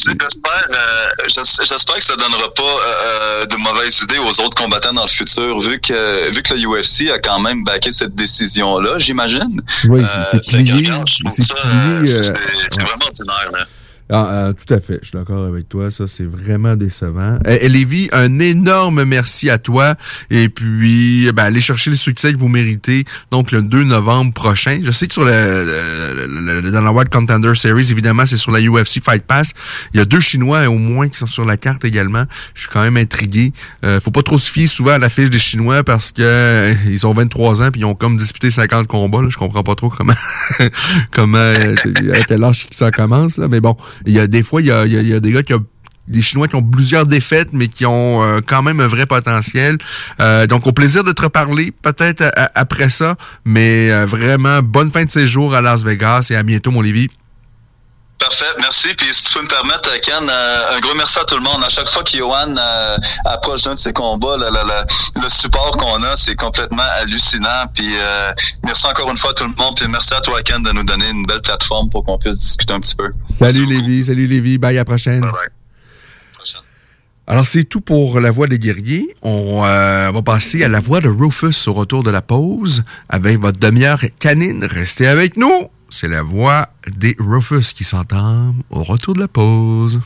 j'es- j'espère que ça donnera pas de mauvaises idées aux autres combattants dans le futur, vu que vu que le UFC a quand même baqué cette décision-là, j'imagine.
Oui,
Euh,
c'est- plié. C'est
euh, vraiment ordinaire. Là.
Ah, ah, tout à fait, je suis d'accord avec toi. Ça, c'est vraiment décevant. Eh, Lévi, un énorme merci à toi. Et puis, ben, allez chercher le succès que vous méritez. Donc, le 2 novembre prochain. Je sais que sur le- dans la World Contender Series, évidemment, c'est sur la UFC Fight Pass. Il y a deux Chinois au moins qui sont sur la carte également. Je suis quand même intrigué. Euh, faut pas trop se fier souvent à la fiche des Chinois parce que euh, ils ont 23 ans puis ils ont comme disputé 50 combats. Là. Je comprends pas trop comment comment euh, à quel âge ça commence. Là. Mais bon, il y a des fois, il y a, y y a des gars qui ont des Chinois qui ont plusieurs défaites, mais qui ont euh, quand même un vrai potentiel. Euh, donc, au plaisir de te reparler, peut-être à- après ça, mais euh, vraiment, bonne fin de séjour à Las Vegas et à bientôt, mon Lévi.
Parfait, merci. Puis si tu peux me permettre, Ken, euh, un gros merci à tout le monde. À chaque fois qu'Yohan euh, approche d'un de ses combats, le, le- le- le support qu'on a, c'est complètement hallucinant. Puis euh, merci encore une fois à tout le monde. Puis merci à toi, Ken, de nous donner une belle plateforme pour qu'on puisse discuter un petit peu.
Salut Lévi, salut Lévi, bye à la prochaine. Alors c'est tout pour la voix des guerriers. On euh, va passer à la voix de Rufus au retour de la pause avec votre demi-heure canine. Restez avec nous. C'est la voix des Rufus qui s'entament au retour de la pause.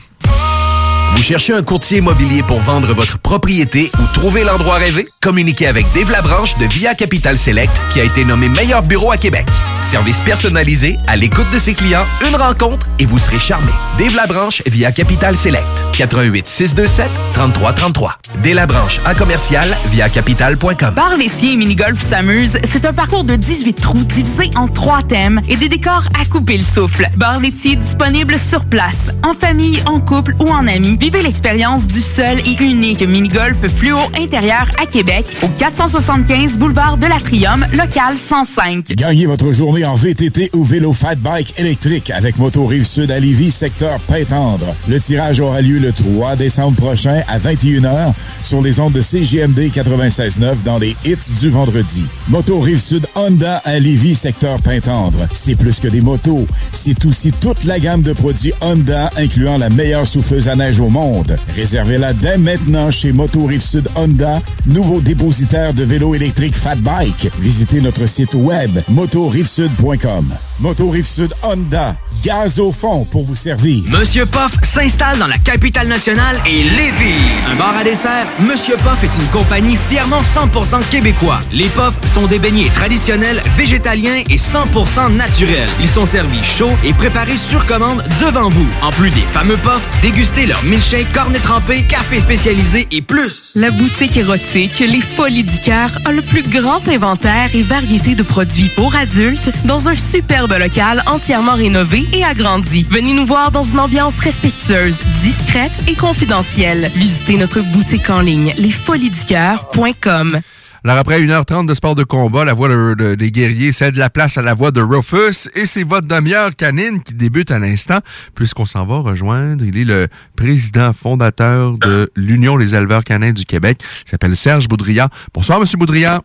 Vous cherchez un courtier immobilier pour vendre votre propriété ou trouver l'endroit rêvé? Communiquez avec Dave Labranche de Via Capital Select qui a été nommé meilleur bureau à Québec. Service personnalisé, à l'écoute de ses clients, une rencontre et vous serez charmé. Dave Labranche via Capital Select. 88 627 3333. Dave Labranche à commercial via capital.com.
Bar laitier et mini-golf s'amuse, c'est un parcours de 18 trous divisé en trois thèmes et des décors à couper le souffle. Bar laitier disponible sur place, en famille, en couple ou en amis. Vivez l'expérience du seul et unique mini-golf fluo intérieur à Québec au 475 boulevard de l'Atrium, local 105.
Gagnez votre journée en VTT ou vélo fat bike électrique avec Moto Rive Sud à Lévis, secteur Pintendre. Le tirage aura lieu le 3 décembre prochain à 21h sur les ondes de CGMD 96.9 dans les hits du vendredi. Moto Rive Sud Honda à Lévis, secteur Pintendre. C'est plus que des motos, c'est aussi toute la gamme de produits Honda incluant la meilleure souffleuse à neige au monde. Réservez-la dès maintenant chez Moto Sud Honda, nouveau dépositaire de vélos électriques Fat Bike. Visitez notre site web motorivesud.com. Moto Rive Sud Honda, gaz au fond pour vous servir.
Monsieur Poff s'installe dans la capitale nationale et Lévis. Un bar à dessert, Monsieur Poff est une compagnie fièrement 100% québécois. Les Poffs sont des beignets traditionnels, végétaliens et 100% naturels. Ils sont servis chauds et préparés sur commande devant vous. En plus des fameux Poffs, dégustez leur milkshake, cornet trempé, café spécialisé et plus.
La boutique érotique Les Folies du Cœur a le plus grand inventaire et variété de produits pour adultes dans un superbe local entièrement rénové et agrandi. Venez nous voir dans une ambiance respectueuse, discrète et confidentielle. Visitez notre boutique en ligne lesfoliesducoeur.com.
Alors après 1h30 de sport de combat, la voix de- de- des guerriers cède la place à la voix de Rufus et c'est votre demi-heure canine qui débute à l'instant puisqu'on s'en va rejoindre. Il est le président fondateur de l'Union des éleveurs canins du Québec. Il s'appelle Serge Boudria. Bonsoir, Monsieur Boudria.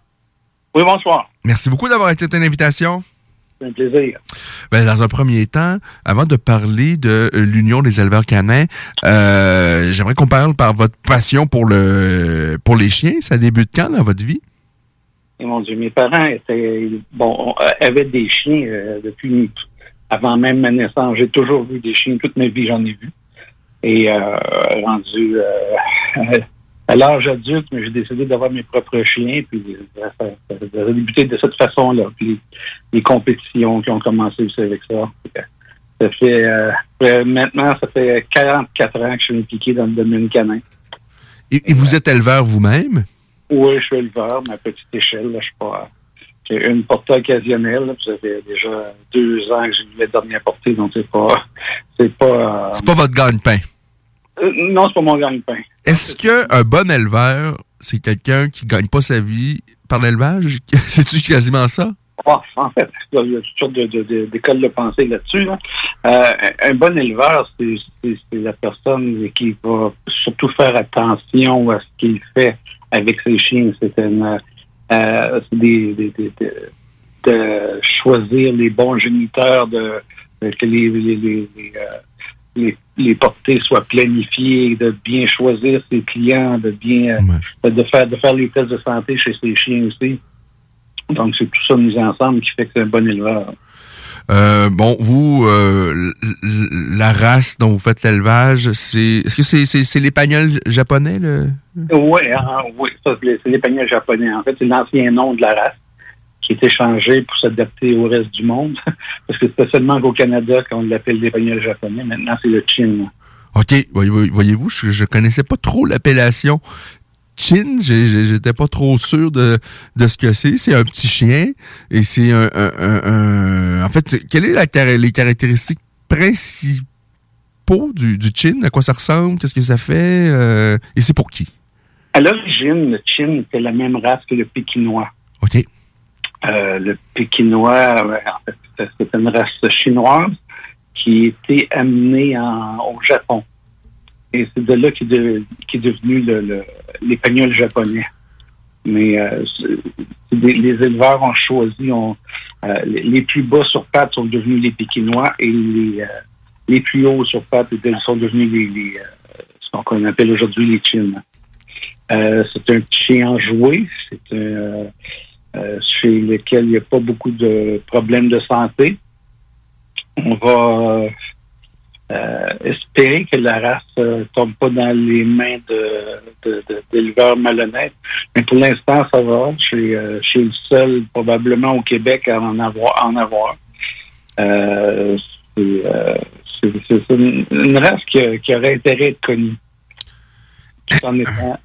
Oui, bonsoir.
Merci beaucoup d'avoir accepté l'invitation.
C'est un plaisir.
Ben, dans un premier temps, avant de parler de euh, l'Union des éleveurs canins, euh, j'aimerais qu'on parle par votre passion pour le pour les chiens. Ça débute quand dans votre vie?
Et mon Dieu, mes parents étaient, bon, euh, avaient des chiens euh, depuis avant même ma naissance. J'ai toujours vu des chiens. Toute ma vie, j'en ai vu. Et euh, rendu à l'âge adulte, mais j'ai décidé d'avoir mes propres chiens. Puis euh, ça, ça, ça a débuté de cette façon-là. Puis les, les compétitions qui ont commencé aussi avec ça. Ça fait euh, euh, maintenant, ça fait 44 ans que je suis impliqué dans le domaine canin.
Et, et vous êtes éleveur vous-même?
Oui, je suis éleveur, mais à petite échelle. Là, je suis pas. J'ai une portée occasionnelle. là, puis Ça fait déjà deux ans que j'ai eu la dernière portée, donc c'est pas. C'est pas. euh,
C'est pas votre gagne-pain.
Euh, non, c'est pas mon gagne-pain.
Est-ce qu'un bon éleveur, c'est quelqu'un qui gagne pas sa vie par l'élevage? C'est-tu quasiment ça?
Ah, en fait, il y a toutes sortes de- de- de- d'écoles de pensée là-dessus. là. Euh, un bon éleveur, c'est la personne qui va surtout faire attention à ce qu'il fait avec ses chiens. C'est une, euh, c'est des, des- des- de, de choisir les bons géniteurs, de, de- que les, les, les, les, euh, les- les portées soient planifiées, de bien choisir ses clients, de bien euh, de faire de faire les tests de santé chez ses chiens aussi. Donc, c'est tout ça mis ensemble qui fait que c'est un bon éleveur.
Euh, bon, vous, euh, la race dont vous faites l'élevage, c'est. Est-ce que c'est c'est, c'est l'épagnol japonais, le?
Oui, ah, oui, ça, c'est l'épagnol japonais. En fait, c'est l'ancien nom de la race qui a été changé pour s'adapter au reste du monde. Parce que c'était seulement qu'au Canada qu'on l'appelle l'épagnol japonais. Maintenant, c'est le chin.
OK, voyez-vous, je, je connaissais pas trop l'appellation Chin, j'étais pas trop sûr de, de ce que c'est. C'est un petit chien et c'est un, un- un- un- En fait, quelles sont les caractéristiques principaux du, du Chin? À quoi ça ressemble? Qu'est-ce que ça fait? Euh, et c'est pour qui?
À l'origine, le chin était la même race que le pékinois. Euh, le pékinois, en fait, c'est- une race chinoise qui a été amenée en- au Japon. Et c'est de là qu'est qu'est devenu l'épagnol japonais. Mais euh, les éleveurs ont choisi, euh, les plus bas sur pattes sont devenus les pékinois et les, plus hauts sur pattes sont devenus les, ce qu'on appelle aujourd'hui les chins. Euh, c'est un chien enjoué, c'est un, euh, euh, chez lequel il n'y a pas beaucoup de problèmes de santé. On va euh, espérer que la race ne tombe pas dans les mains de, de- de- d'éleveurs malhonnêtes. Mais pour l'instant, ça va. Je suis, euh, je suis le seul, probablement au Québec, à en avoir. en avoir. Euh, c'est, euh, une, une race qui, qui aurait intérêt à être connue, tout en étant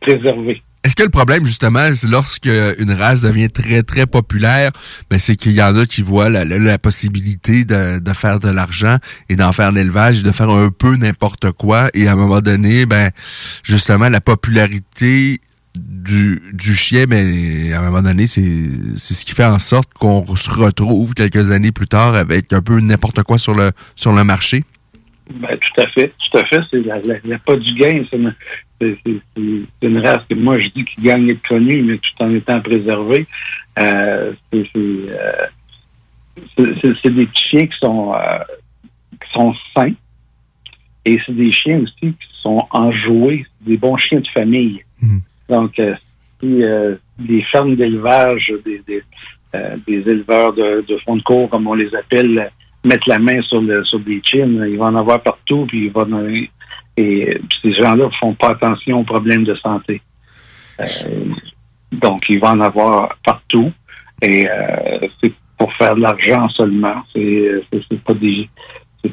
préservée.
Est-ce que le problème, justement, c'est lorsque une race devient très, très populaire, ben, c'est qu'il y en a qui voient la, possibilité de, faire de l'argent et d'en faire l'élevage, de faire un peu n'importe quoi. Et à un moment donné, ben, justement, la popularité du, chien, ben, à un moment donné, c'est c'est ce qui fait en sorte qu'on se retrouve quelques années plus tard avec un peu n'importe quoi sur le, sur le marché.
Ben, tout à fait, tout à fait. C'est la, la, la pas du gain. C'est une, c'est- c'est- c'est- une race que moi je dis qui gagne d'être connue, mais tout en étant préservée. Euh, c'est c'est, euh, c'est- des chiens qui sont euh, qui sont sains. Et c'est des chiens aussi qui sont enjoués, C'est des bons chiens de famille. Donc, euh, si euh, des fermes d'élevage, des, des, euh, des éleveurs de, de fond de cours, comme on les appelle, mettent la main sur, le, sur des chins, ils vont en avoir partout, puis vont en- et ces gens-là font pas attention aux problèmes de santé. Euh, donc, ils vont en avoir partout, et euh, c'est pour faire de l'argent seulement. C'est pas des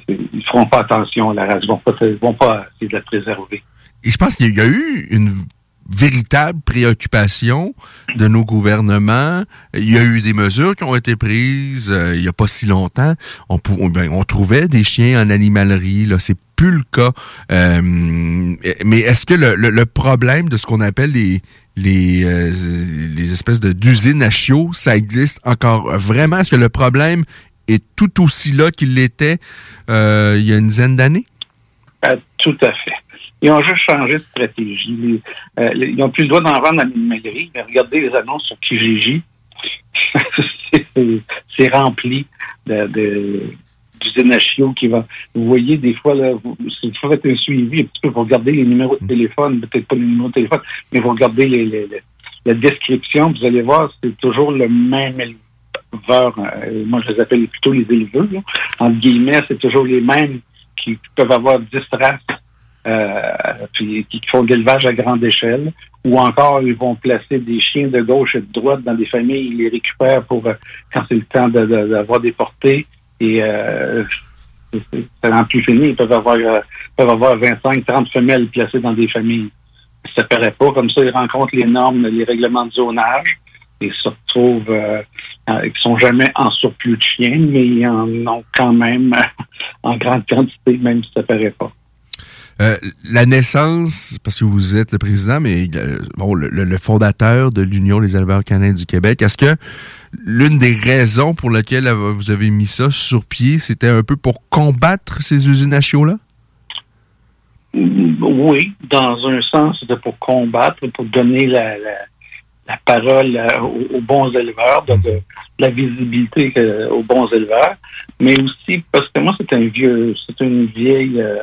ils feront pas attention à la race, ils vont pas, vont pas essayer de la préserver.
Et je pense qu'il y a eu une véritable préoccupation de nos gouvernements. Il y a eu des mesures qui ont été prises euh, il y a pas si longtemps. Ben, on trouvait des chiens en animalerie. Là, c'est plus le cas. Euh, mais est-ce que le, problème de ce qu'on appelle les les, euh, espèces d'usines à chiots, ça existe encore vraiment? Est-ce que le problème est tout aussi là qu'il l'était il y a une dizaine d'années?
Euh, tout à fait. Ils ont juste changé de stratégie. Euh, ils n'ont plus le droit d'en vendre à l'animalerie, mais regardez les annonces sur Kijiji. C'est- rempli de, de, chiots qui va. Vous voyez, des fois, là, vous, si vous faites un suivi, un petit peu, vous regardez les numéros de téléphone, peut-être pas les numéros de téléphone, mais vous regardez les, les- les- la description, vous allez voir, c'est toujours le même éleveur. Euh, moi, je les appelle plutôt les éleveurs. là. Entre guillemets, c'est toujours les mêmes qui peuvent avoir 10 races puis qui font de l'élevage à grande échelle, ou encore ils vont placer des chiens de gauche et de droite dans des familles, ils les récupèrent pour euh, quand c'est le temps de- de- d'avoir des portées, et euh, ça n'en plus fini, ils peuvent avoir, euh, peuvent avoir 25, 30 femelles placées dans des familles. Ça paraît pas, comme ça. Ils rencontrent les normes, les règlements de zonage, et se retrouvent, euh, euh, sont jamais en surplus de chiens, mais ils en ont quand même en grande quantité, même si ça paraît pas.
Euh, la naissance, parce que vous êtes le président, mais euh, bon, le, fondateur de l'Union des éleveurs canins du Québec, est-ce que l'une des raisons pour lesquelles vous avez mis ça sur pied, c'était un peu pour combattre ces usines à chiots-là?
Oui, dans un sens, c'était pour combattre, pour donner la, parole euh, aux, bons éleveurs, la visibilité aux bons éleveurs, mais aussi parce que moi c'est un vieux, c'est une vieille, euh,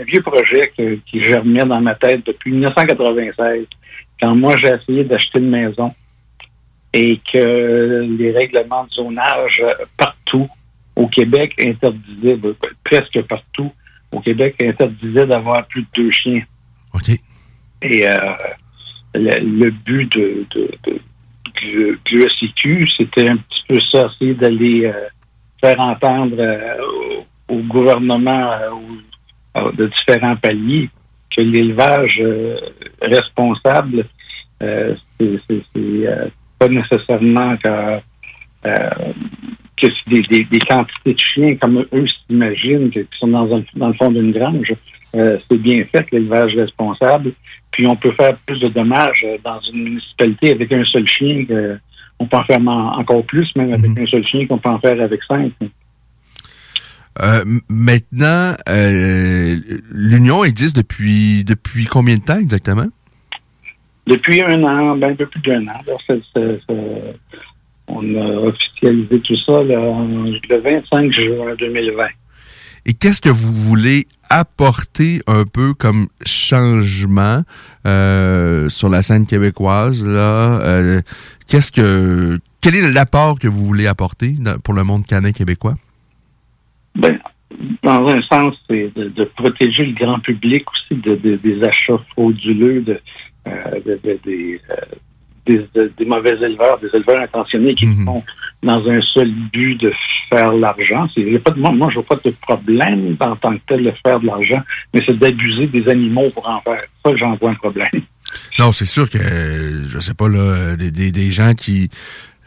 un vieux projet que- qui germait dans ma tête depuis 1996, quand moi j'ai essayé d'acheter une maison et que les règlements de zonage partout au Québec interdisaient, ben, presque partout au Québec interdisaient d'avoir plus de deux chiens.
OK.
Et euh, le, le but de, de, de, SIQ, c'était un petit peu ça, essayer d'aller euh, faire entendre euh, au, gouvernement euh, de différents paliers que l'élevage euh, responsable, c'est pas nécessairement que, des, quantités de chiens comme eux s'imaginent, qui sont dans, le fond d'une grange. C'est bien fait, l'élevage responsable. Puis on peut faire plus de dommages dans une municipalité avec un seul chien. On peut en faire en- encore plus, même avec un seul chien qu'on peut en faire avec cinq.
Euh, maintenant, euh, l'Union existe depuis depuis combien de temps exactement?
Depuis un an, ben, un peu plus d'un an. on a officialisé tout ça là, le 25 juin 2020.
Et qu'est-ce que vous voulez apporter un peu comme changement euh, sur la scène québécoise là Qu'est-ce que quel est l'apport que vous voulez apporter pour le monde canin québécois?
Ben, dans un sens, c'est de, de protéger le grand public aussi de, de- des achats frauduleux de, euh, des, euh, des, de- des mauvais éleveurs, des éleveurs intentionnés qui font dans un seul but de faire l'argent. C'est- pas de, moi, moi, je vois pas de problème en tant que tel de faire de l'argent, mais c'est d'abuser des animaux pour en faire. Ça, j'en vois un problème.
Non, c'est sûr que je sais pas là des, des, des gens qui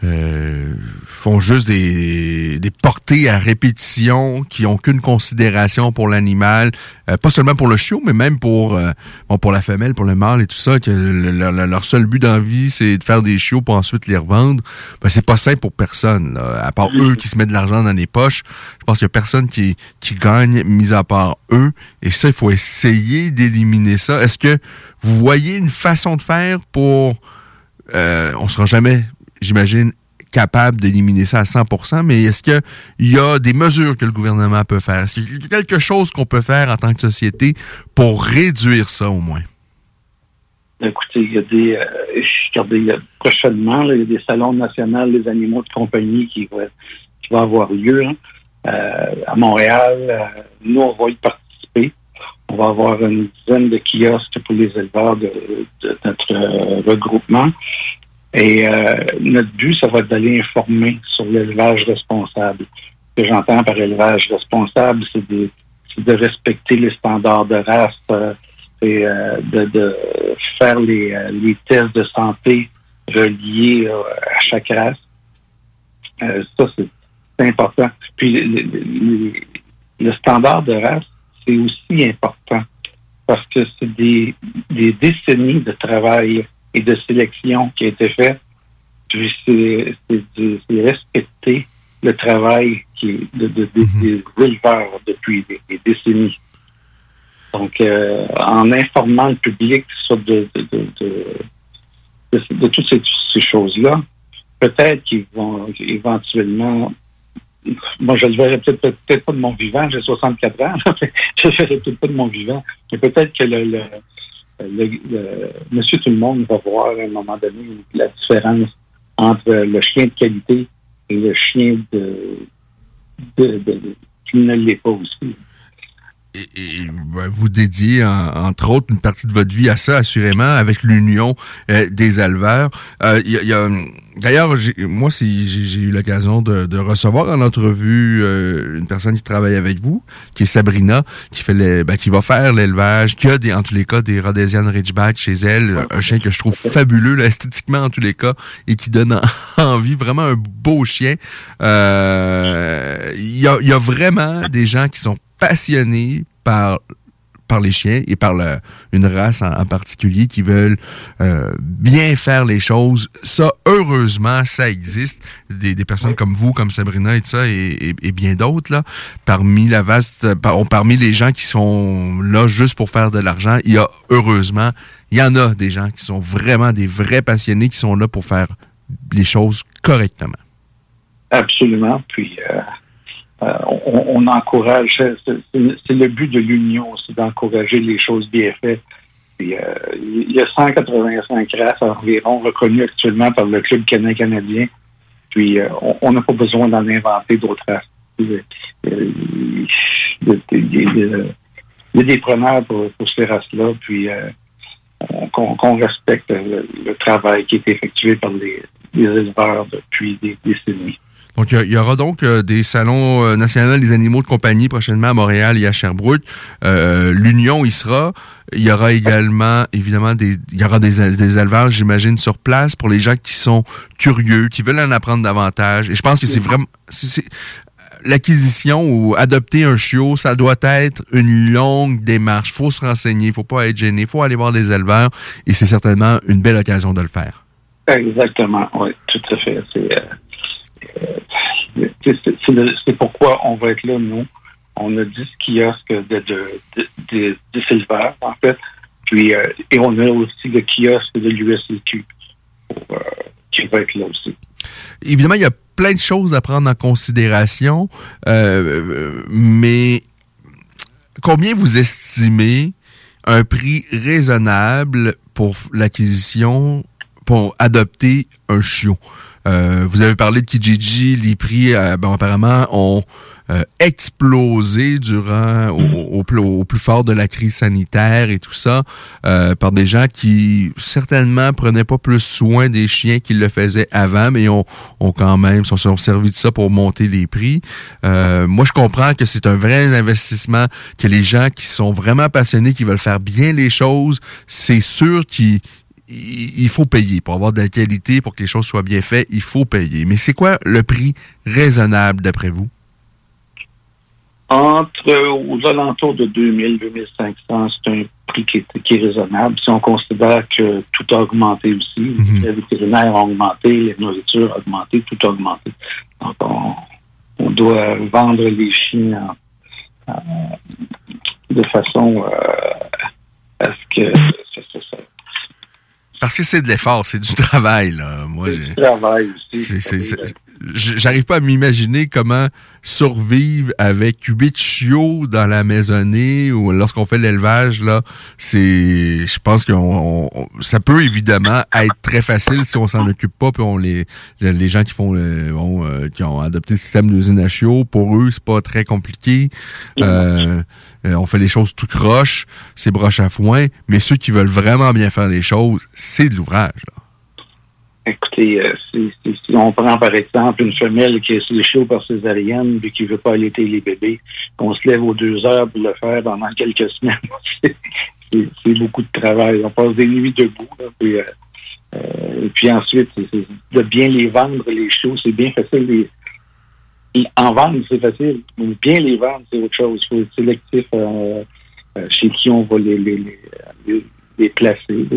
euh, font juste des, des portées à répétition, qui ont qu'une considération pour l'animal, euh, pas seulement pour le chiot, mais même pour euh, bon, pour la femelle, pour le mâle et tout ça, que le- le- le- leur seul but dans la vie, c'est de faire des chiots pour ensuite les revendre. Ben, c'est pas simple pour personne, là. à part eux qui se mettent de l'argent dans les poches. Je pense qu'il y a personne qui, qui gagne, mis à part eux. Et ça, il faut essayer d'éliminer ça. Est-ce que vous voyez une façon de faire pour euh, on sera jamais, j'imagine, capable d'éliminer ça à 100%, mais est-ce qu'il y a des mesures que le gouvernement peut faire? Est-ce qu'il y a quelque chose qu'on peut faire en tant que société pour réduire ça au moins?
Écoutez, il y a des, euh, a- prochainement, il y a des salons nationaux des animaux de compagnie qui vont avoir lieu hein, euh, à Montréal. Euh, nous, on va y participer. On va avoir une dizaine de kiosques pour les éleveurs de, notre euh, regroupement. Et euh, notre but, ça va être d'aller informer sur l'élevage responsable. Ce que j'entends par élevage responsable, c'est de, de respecter les standards de race, euh, c'est euh, de, de faire les, euh, les tests de santé reliés euh, à chaque race. Ça, c'est important. Puis le- le- le standard de race, c'est aussi important parce que c'est des, des décennies de travail et de sélection qui a été fait. Puis c'est respecter le travail qui de, de- de- des éleveurs depuis des, des décennies. Donc, euh, en informant le public sur de, de, toutes ces, ces choses-là, peut-être qu'ils vont éventuellement. Moi, je le verrai peut-être peut-être pas de mon vivant, j'ai 64 ans, je le verrai peut-être pas de mon vivant, mais peut-être que le, Monsieur Tout le Monde va voir à un moment donné la différence entre le chien de qualité et le chien de, qui ne l'est pas aussi.
Et ben, vous dédiez, en- entre autres, une partie de votre vie à ça, assurément, avec l'Union euh, des éleveurs. Euh, il y a- y a, D'ailleurs, moi, si j'ai eu l'occasion de, de recevoir en entrevue euh, une personne qui travaille avec vous, qui est Sabrina, qui fait les, ben, qui va faire l'élevage, qui a des, en tous les cas des Rhodesian Ridgeback chez elle, un chien que je trouve fabuleux, là, esthétiquement en tous les cas, et qui donne en- envie, vraiment un beau chien. Euh, Il y, a, il y a vraiment des gens qui sont passionnés par par les chiens et par le, une race en, en particulier qui veulent euh, bien faire les choses. Ça, heureusement, ça existe. Des, des personnes comme vous, comme Sabrina et tout ça, et, et- et bien d'autres, là, parmi la vaste, par- parmi les gens qui sont là juste pour faire de l'argent, il y a, heureusement, il y en a des gens qui sont vraiment des vrais passionnés qui sont là pour faire les choses correctement.
Absolument. Puis, euh, euh, on, on encourage, c'est le but de l'union, c'est d'encourager les choses bien faites. Euh, il y a 185 races environ reconnues actuellement par le Club canin canadien. Puis, euh, on- n'a pas besoin d'en inventer d'autres races. Euh, Il y, a- des preneurs pour, pour ces races-là. Puis, euh, on- qu'on qu'on respecte le, le travail qui est effectué par les, les éleveurs depuis des décennies.
Donc, il y aura donc euh, des salons euh, nationaux des animaux de compagnie prochainement à Montréal et à Sherbrooke. Euh, L'Union y sera. Il y aura également, évidemment, des, il y aura des, des éleveurs, j'imagine, sur place pour les gens qui sont curieux, qui veulent en apprendre davantage. Et je pense que c'est vraiment... L'acquisition ou adopter un chiot, ça doit être une longue démarche. faut se renseigner, faut pas être gêné, faut aller voir des éleveurs et c'est certainement une belle occasion de le faire.
Exactement, oui, tout à fait. C'est pourquoi on va être là, nous. On a 10 kiosques de, Silver, en fait. Puis, euh, et on a aussi le kiosque de pour, euh, qui va être là aussi.
Évidemment, il y a plein de choses à prendre en considération, euh, mais combien vous estimez un prix raisonnable pour l'acquisition, pour adopter un chiot? Euh, vous avez parlé de Kijiji, les prix euh, bon, apparemment ont euh, explosé durant au, au plus, au plus fort de la crise sanitaire et tout ça euh, par des gens qui certainement prenaient pas plus soin des chiens qu'ils le faisaient avant, mais ont, ont quand même sont, sont servis de ça pour monter les prix. Euh, moi, je comprends que c'est un vrai investissement, que les gens qui sont vraiment passionnés, qui veulent faire bien les choses, c'est sûr qu'ils il faut payer pour avoir de la qualité, pour que les choses soient bien faites, il faut payer. Mais c'est quoi le prix raisonnable d'après vous?
Entre euh, aux alentours de 2000, 2500, c'est un prix qui est, qui est raisonnable. Si on considère que tout a augmenté aussi, les vétérinaires ont augmenté, les nourritures ont augmenté, tout a augmenté. Donc, on, on doit vendre les chiens en- en- de façon euh, à ce que ça, ça, ça,
Parce que c'est de l'effort, c'est du travail, là. Moi, c'est- c'est- j- J'arrive pas à m'imaginer comment survivre avec huit chiots dans la maisonnée ou lorsqu'on fait l'élevage, là. C'est, je pense que ça peut évidemment être très facile si on s'en occupe pas puis on les, les gens qui font le, bon, euh, qui ont adopté le système d'usine à chiots, pour eux, c'est pas très compliqué. Euh, euh, on fait les choses tout croche, c'est broche à foin, mais ceux qui veulent vraiment bien faire les choses, c'est de l'ouvrage.
Écoutez, euh, si, on prend par exemple une femelle qui est sur le chiot par césarienne et qui veut pas allaiter les bébés, qu'on se lève aux deux heures pour le faire pendant quelques semaines, c'est- beaucoup de travail. On passe des nuits debout. là, puis, euh, puis ensuite, de bien les vendre, les chiots, c'est bien facile. Les, les- en vendre, c'est facile. Mais bien les vendre, c'est autre chose. Il faut être sélectif euh, euh, chez qui on va les, les, les, les- les placer.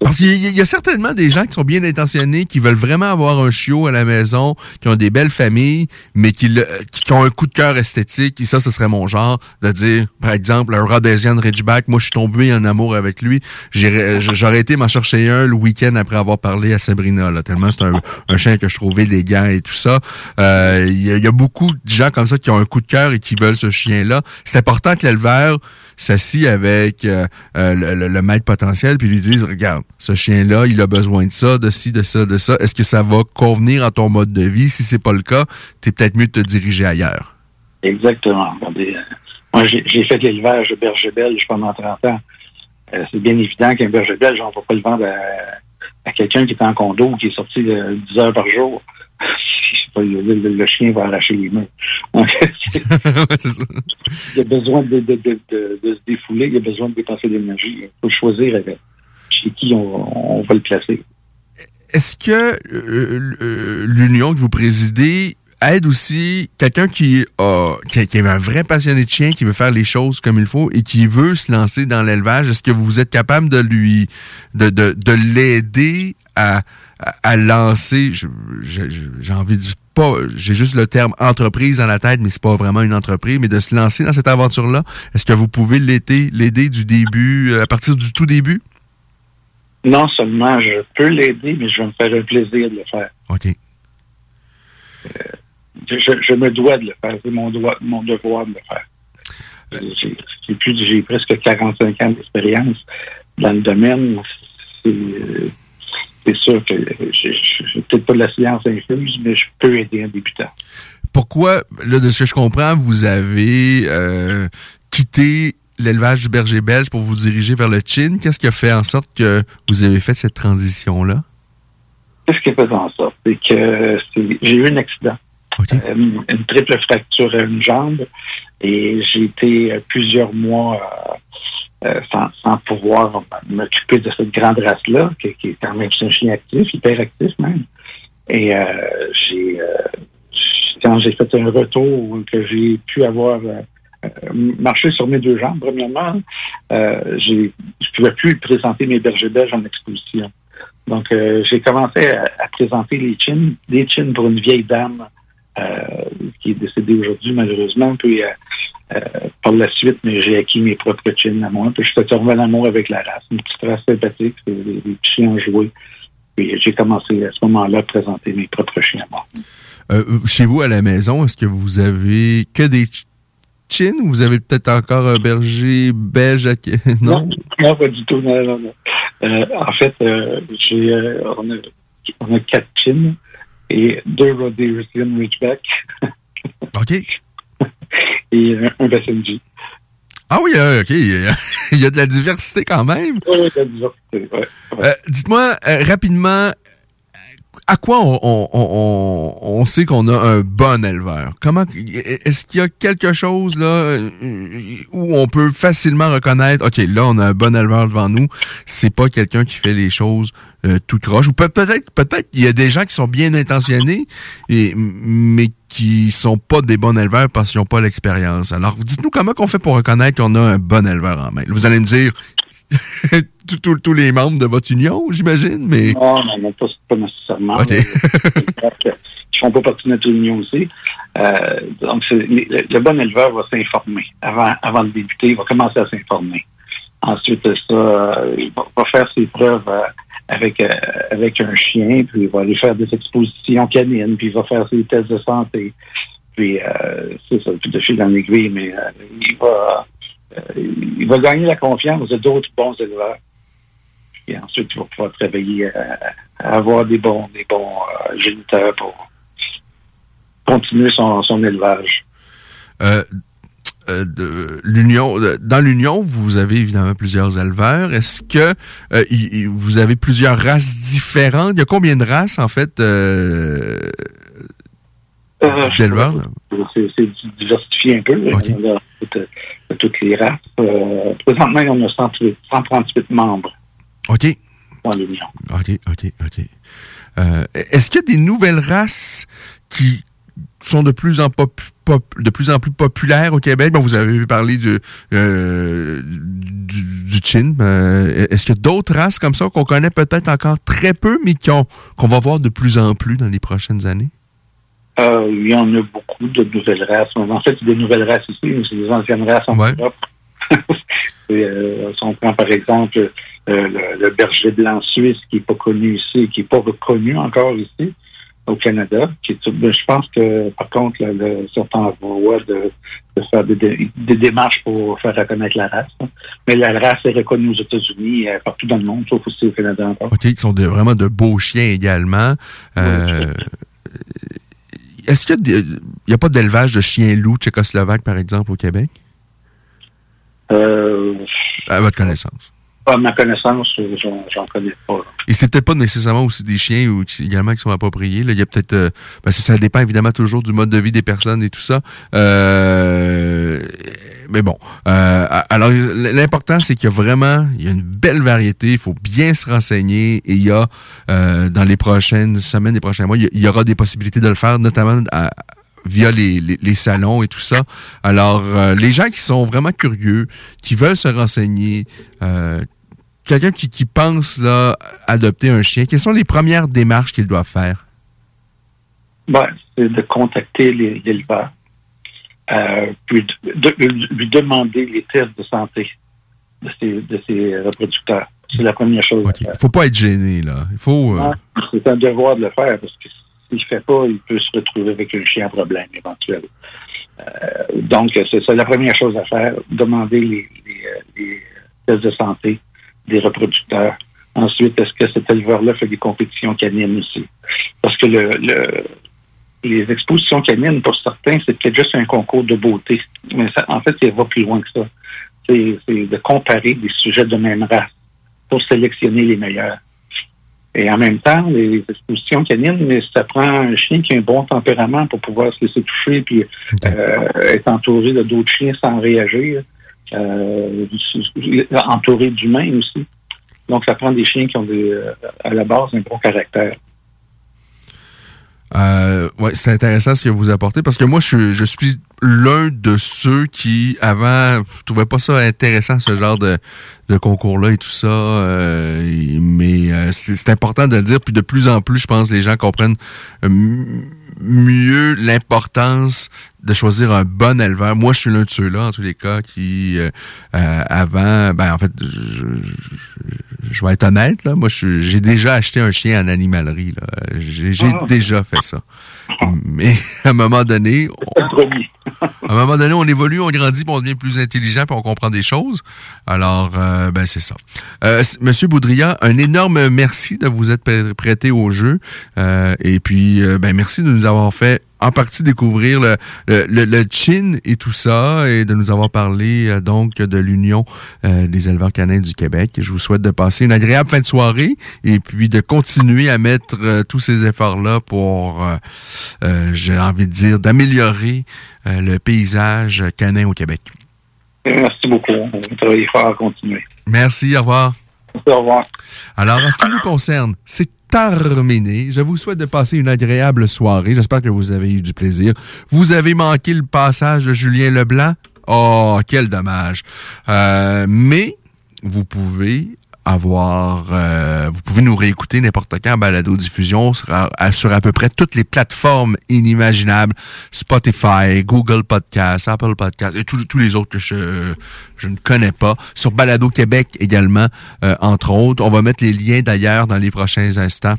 Parce qu'il y, a- y certainement des gens qui sont bien intentionnés, qui veulent vraiment avoir un chiot à la maison, qui ont des belles familles, mais qui, qui, ont un coup de cœur esthétique. Et ça, ce serait mon genre de dire, par exemple, un Rhodesian Ridgeback. Moi, je suis tombé en amour avec lui. J'aurais été m'en chercher un le week-end après avoir parlé à Sabrina. Là, tellement c'est un, chien que je trouvais élégant et tout ça. Euh, Il y, a- il y a beaucoup de gens comme ça qui ont un coup de cœur et qui veulent ce chien-là. C'est important que l'éleveur s'assit avec euh, euh, le, maître potentiel puis lui dise regarde ce chien là il a besoin de ça de ci de ça de ça est-ce que ça va convenir à ton mode de vie? Si c'est pas le cas t'es peut-être mieux de te diriger ailleurs
Exactement. Euh, moi, j'ai fait de l'élevage de berger belge pendant 30 ans. C'est bien évident qu'un berger belge, on va pas le vendre à, quelqu'un qui est en condo ou qui est sorti euh, 10 heures par jour. Le, le- chien va arracher les mains. Il a besoin de, se défouler, il a besoin de dépenser de l'énergie. Il faut choisir chez qui on, va le placer.
est-ce que euh, euh, l'union que vous présidez aide aussi quelqu'un qui, a, qui, est un vrai passionné de chien, qui veut faire les choses comme il faut et qui veut se lancer dans l'élevage? Est-ce que vous êtes capable de lui, de, de l'aider à, à, à lancer, j'ai envie de pas, j'ai juste le terme entreprise dans la tête, mais c'est pas vraiment une entreprise, mais de se lancer dans cette aventure-là. Est-ce que vous pouvez l'aider, l'aider du début, euh, à partir du tout début?
Non seulement je peux l'aider, mais je vais me faire un plaisir de le faire.
OK.
Je, je- je me dois de le faire. C'est mon, mon devoir de le faire. J'ai- J'ai presque 45 ans d'expérience dans le domaine. C'est euh, c'est sûr que je n'ai peut-être pas de la science infuse, mais je peux aider un débutant.
Pourquoi, là, de ce que je comprends, vous avez euh, quitté l'élevage du berger belge pour vous diriger vers le Chin? Qu'est-ce qui a fait en sorte que vous avez fait cette transition-là?
Qu'est-ce qui a fait en sorte? C'est que j'ai eu un accident. Euh, une, une triple fracture à une jambe et j'ai été euh, plusieurs mois euh, sans, sans pouvoir m'occuper de cette grande race-là, qui, qui est quand même c'est un chien actif, hyper actif même. Et euh, j'ai euh, quand j'ai fait un retour que j'ai pu avoir euh, marché sur mes deux jambes, premièrement, j'ai je pouvais plus présenter mes bergers belges en exposition. Donc, euh, j'ai commencé à, à présenter les chins, des chins pour une vieille dame euh, qui est décédée aujourd'hui, malheureusement. Puis, euh, euh, par la suite, mais j'ai acquis mes propres chins à moi. Puis, je suis tombé en amour avec la race? Une petite race sympathique, c'est des, des chiens joués. Puis, j'ai commencé à ce moment-là à présenter mes propres chiens à moi.
Euh, chez vous, à la maison, est-ce que vous avez que des ch- Chin ou vous avez peut-être encore un berger belge? à- Non?
Non, pas du tout. Non, non, non. Euh, en fait, j'ai, on, a, on a quatre chins et deux Rhodesian Ridgeback.
OK.
et un, un Basenji.
Ah oui, euh, OK. Il y, a, de la diversité quand même.
Oui, de la diversité, ouais.
Euh, Dites-moi euh, rapidement, à quoi on, on- on- on sait qu'on a un bon éleveur? Comment est-ce qu'il y a quelque chose là euh, où on peut facilement reconnaître OK, là on a un bon éleveur devant nous, c'est pas quelqu'un qui fait les choses euh, tout croche? Ou peut- peut-être peut-être il y a des gens qui sont bien intentionnés et mais qui sont pas des bons éleveurs parce qu'ils n'ont pas l'expérience. Alors, dites-nous comment qu'on fait pour reconnaître qu'on a un bon éleveur en main. Vous allez me dire tous- les membres de votre union, j'imagine, mais
pas nécessairement.
OK.
Ils ne font pas partie de notre union aussi. Euh, donc, c'est- le, le bon éleveur va s'informer. Avant, avant de débuter, il va commencer à s'informer. Ensuite de ça, euh, il va, va faire ses preuves euh, avec, euh, avec un chien, puis il va aller faire des expositions canines, puis il va faire ses tests de santé. Puis, euh, c'est ça, puis de fil en aiguille, mais euh, il va euh, il va gagner la confiance de d'autres bons éleveurs. Et ensuite, il va pouvoir travailler à avoir des bons, des bons euh, géniteurs pour continuer son, son élevage.
euh, euh, de l'union, de- dans l'union, vous avez évidemment plusieurs éleveurs. Est-ce que vous avez plusieurs races différentes? Il y a combien de races en fait d'éleveurs?
C'est c'est diversifié un peu. là. On a toutes, toutes les races. Présentement, on a 138, 138 membres
Ok, ok, ok, ok. Euh, Est-ce qu'il y a des nouvelles races qui sont de plus en pop- pop- de plus en plus populaires au Québec? Bon, vous avez parlé du euh, du, du Chin. Euh, Est-ce qu'il y a d'autres races comme ça qu'on connaît peut-être encore très peu, mais qu'on va voir de plus en plus dans les prochaines années?
Euh, il y en a beaucoup de nouvelles races. En fait, c'est des nouvelles races ici, mais c'est des anciennes races en Europe. Et, euh, si on prend par exemple euh, le, le berger blanc suisse qui n'est pas connu ici, qui n'est pas reconnu encore ici au Canada, qui je pense que par contre, là, le, certains voient de, de faire des, démarches pour faire reconnaître la race. hein. Mais la race est reconnue aux États-Unis, euh, partout dans le monde, sauf aussi au Canada encore.
OK, qui sont de- vraiment de beaux chiens également. Euh, Est-ce qu'il y a, des- il y a pas d'élevage de chiens loups tchécoslovaques, par exemple, au Québec?
Euh,
À votre connaissance.
À ma connaissance, euh, j'en connais pas.
Et c'est peut-être pas nécessairement aussi des chiens ou également qui sont appropriés. Là, il y a peut-être euh, que ça dépend évidemment toujours du mode de vie des personnes et tout ça. Euh, mais bon. Euh, alors, l'important, c'est qu'il y a vraiment il y a une belle variété. Il faut bien se renseigner. Et il y a, euh, dans les prochaines semaines, les prochains mois, il y, aura des possibilités de le faire, notamment via les, les, salons et tout ça. Alors, euh, les gens qui sont vraiment curieux, qui veulent se renseigner, euh, quelqu'un qui, qui pense là, adopter un chien, quelles sont les premières démarches qu'ils doivent faire?
Ben, c'est de contacter l'éleveur, euh, puis de, lui demander les tests de santé de ses, de ses reproducteurs. C'est la première chose.
Il ne faut pas être gêné, là. Il faut. Euh,
c'est un devoir de le faire parce que s'il ne fait pas, il peut se retrouver avec un chien à problème éventuel. Euh, donc, c'est la première chose à faire, demander les, les tests de santé des reproducteurs. Ensuite, est-ce que cet éleveur-là fait des compétitions canines aussi? Parce que le, les expositions canines, pour certains, c'est peut-être juste un concours de beauté. Mais ça, en fait, ça va plus loin que ça. C'est de comparer des sujets de même race pour sélectionner les meilleurs. Et en même temps, les expositions canines, ça prend un chien qui a un bon tempérament pour pouvoir se laisser toucher puis euh, être entouré de d'autres chiens sans réagir euh, entouré d'humains aussi. Donc, ça prend des chiens qui ont des, euh, à la base un bon caractère.
Euh, ouais, c'est intéressant ce que vous apportez parce que moi, je, je suis l'un de ceux qui, avant, je trouvais pas ça intéressant, ce genre de, de concours-là et tout ça. Euh, mais euh, c'est important de le dire. Puis de plus en plus, je pense, les gens comprennent mieux l'importance de choisir un bon éleveur. Moi, je suis l'un de ceux-là, en tous les cas, qui, euh, euh avant, ben en fait, je, je, vais être honnête, là, moi, j'ai déjà acheté un chien en animalerie. J'ai ah. déjà fait ça. Mais à un moment donné, à un moment donné, on évolue, on grandit, puis on devient plus intelligent, puis on comprend des choses. Alors, euh, ben c'est ça. Euh, Monsieur Boudria, un énorme merci de vous être prêté au jeu. Euh, et puis, ben merci de nous avoir fait en partie découvrir le, le, le, chin et tout ça et de nous avoir parlé euh, donc de l'Union euh, des éleveurs canins du Québec. Je vous souhaite de passer une agréable fin de soirée et puis de continuer à mettre euh, tous ces efforts-là pour, j'ai envie de dire, d'améliorer le paysage canin au Québec.
Merci beaucoup. On va travailler fort à continuer.
Merci, au revoir.
Au revoir.
Alors, en ce qui nous concerne, c'est terminé. Je vous souhaite de passer une agréable soirée. J'espère que vous avez eu du plaisir. Vous avez manqué le passage de Julien Leblanc? Oh, quel dommage. Euh, mais vous pouvez avoir, euh, vous pouvez nous réécouter n'importe quand balado diffusion sur à, peu près toutes les plateformes inimaginables, Spotify, Google Podcast, Apple Podcast et tous les autres que je je ne connais pas. Sur Balado Québec également, euh, entre autres. On va mettre les liens d'ailleurs dans les prochains instants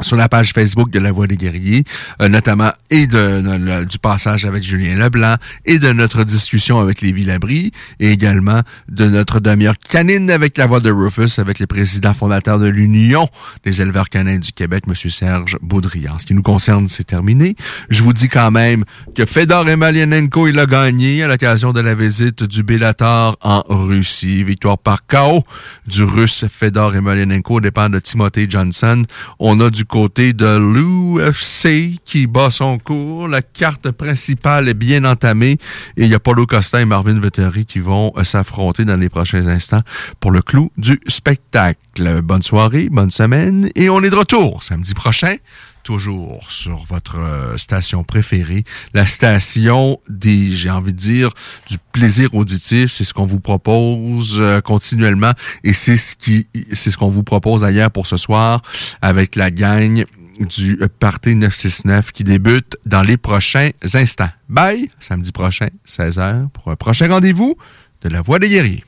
sur la page Facebook de La Voix des Guerriers, euh, notamment et de, du passage avec Julien Leblanc et de notre discussion avec Lévi Labrie et également de notre demi-heure canine avec la voix de Rufus avec le président fondateur de l'Union des éleveurs canins du Québec, M. Serge Baudrillard. ce qui nous concerne, c'est terminé. Je vous dis quand même que Fedor Emelianenko, il a gagné à l'occasion de la visite du Bellator en Russie. Victoire par KO du Russe Fedor Emelianenko dépend de Timothy Johnson. On a du du côté de l'UFC qui bat son cours. La carte principale est bien entamée et il y a Paulo Costa et Marvin Vettori qui vont euh, s'affronter dans les prochains instants pour le clou du spectacle. Bonne soirée, bonne semaine et on est de retour samedi prochain toujours sur votre euh, station préférée, la station des, j'ai envie de dire, du plaisir auditif. C'est ce qu'on vous propose euh, continuellement et c'est ce qui, c'est ce qu'on vous propose ailleurs pour ce soir avec la gang du Parti 969 qui débute dans les prochains instants. Bye, samedi prochain, 16h, pour un prochain rendez-vous de la Voix des guerriers.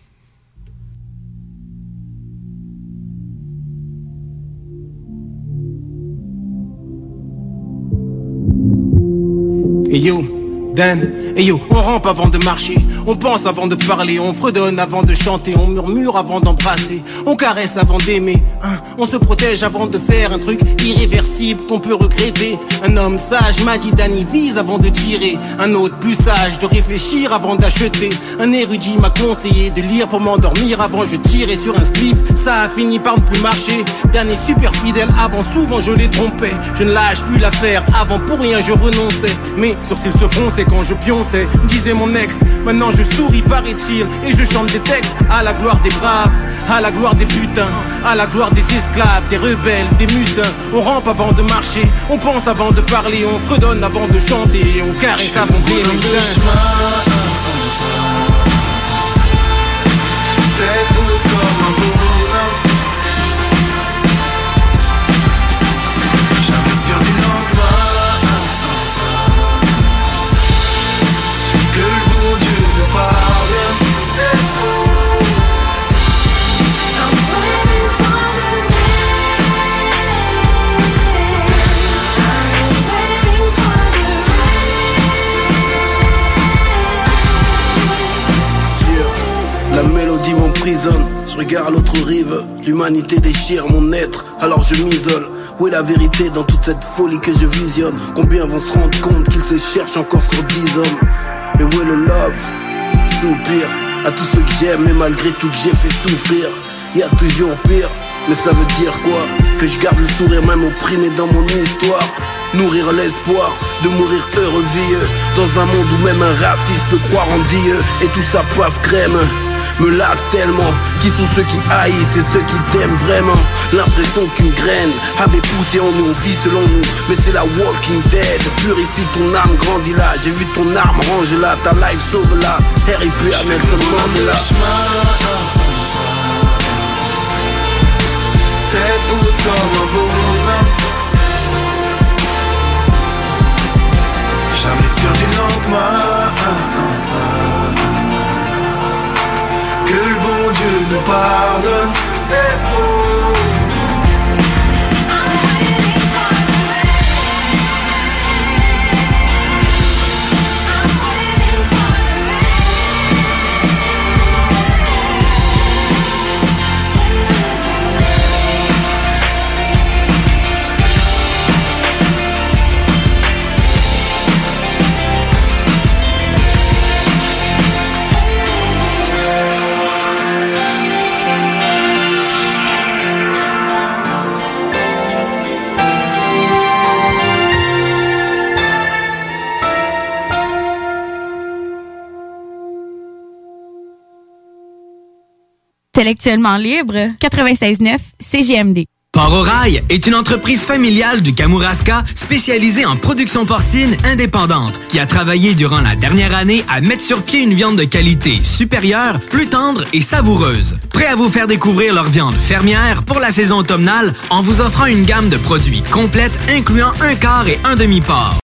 Et yo, Dan, et yo, on rampe avant de marcher, on pense avant de parler, on fredonne avant de chanter, on murmure avant d'embrasser, on caresse avant d'aimer, hein, on se protège avant de faire un truc irréversible qu'on peut regretter. Un homme sage m'a dit Danny vise avant de tirer, un autre plus sage de réfléchir avant d'acheter. Un érudit m'a conseillé de lire pour m'endormir avant je tirais sur un sleeve, ça a fini par ne plus marcher. Est super fidèle. Avant souvent je l'ai trompé, je ne lâche plus l'affaire. Avant pour rien je renonçais, mais sur s'il se fronçait c'est quand je pionçais, disait mon ex. Maintenant je souris, paraît-il, et je chante des textes à la gloire des braves, à la gloire des putains, à la gloire des esclaves, des rebelles, des mutins. On rampe avant de marcher, on pense avant de parler, on fredonne avant de chanter, on caresse avant de
Tête
je regarde l'autre rive, l'humanité déchire mon être, alors je m'isole. Où est la vérité dans toute cette folie que je visionne? Combien vont se rendre compte qu'ils se cherchent encore sur dix hommes? Mais où est le love? Soupir à tous ceux que j'aime et malgré tout que j'ai fait souffrir. Y a toujours pire, mais ça veut dire quoi? Que je garde le sourire même opprimé dans mon histoire. Nourrir l'espoir de mourir heureux vieux. Dans un monde où même un raciste peut croire en Dieu Et tout ça passe crème me lasse tellement Qui sont ceux qui haïssent et ceux qui t'aiment vraiment. L'impression qu'une graine avait poussé en nous On vit selon nous, mais c'est la Walking Dead. Purifie ton âme, grandis là. J'ai vu ton arme, range là Ta life sauve là. R.I.P. à Nelson Mandela
haute comme un bonhomme. Jamais sûr du Dieu
Intellectuellement libre, 96.9 CGMD.
Port est une entreprise familiale du Kamouraska spécialisée en production porcine indépendante qui a travaillé durant la dernière année à mettre sur pied une viande de qualité supérieure, plus tendre et savoureuse. Prêt à vous faire découvrir leur viande fermière pour la saison automnale en vous offrant une gamme de produits complète incluant un quart et un demi-port.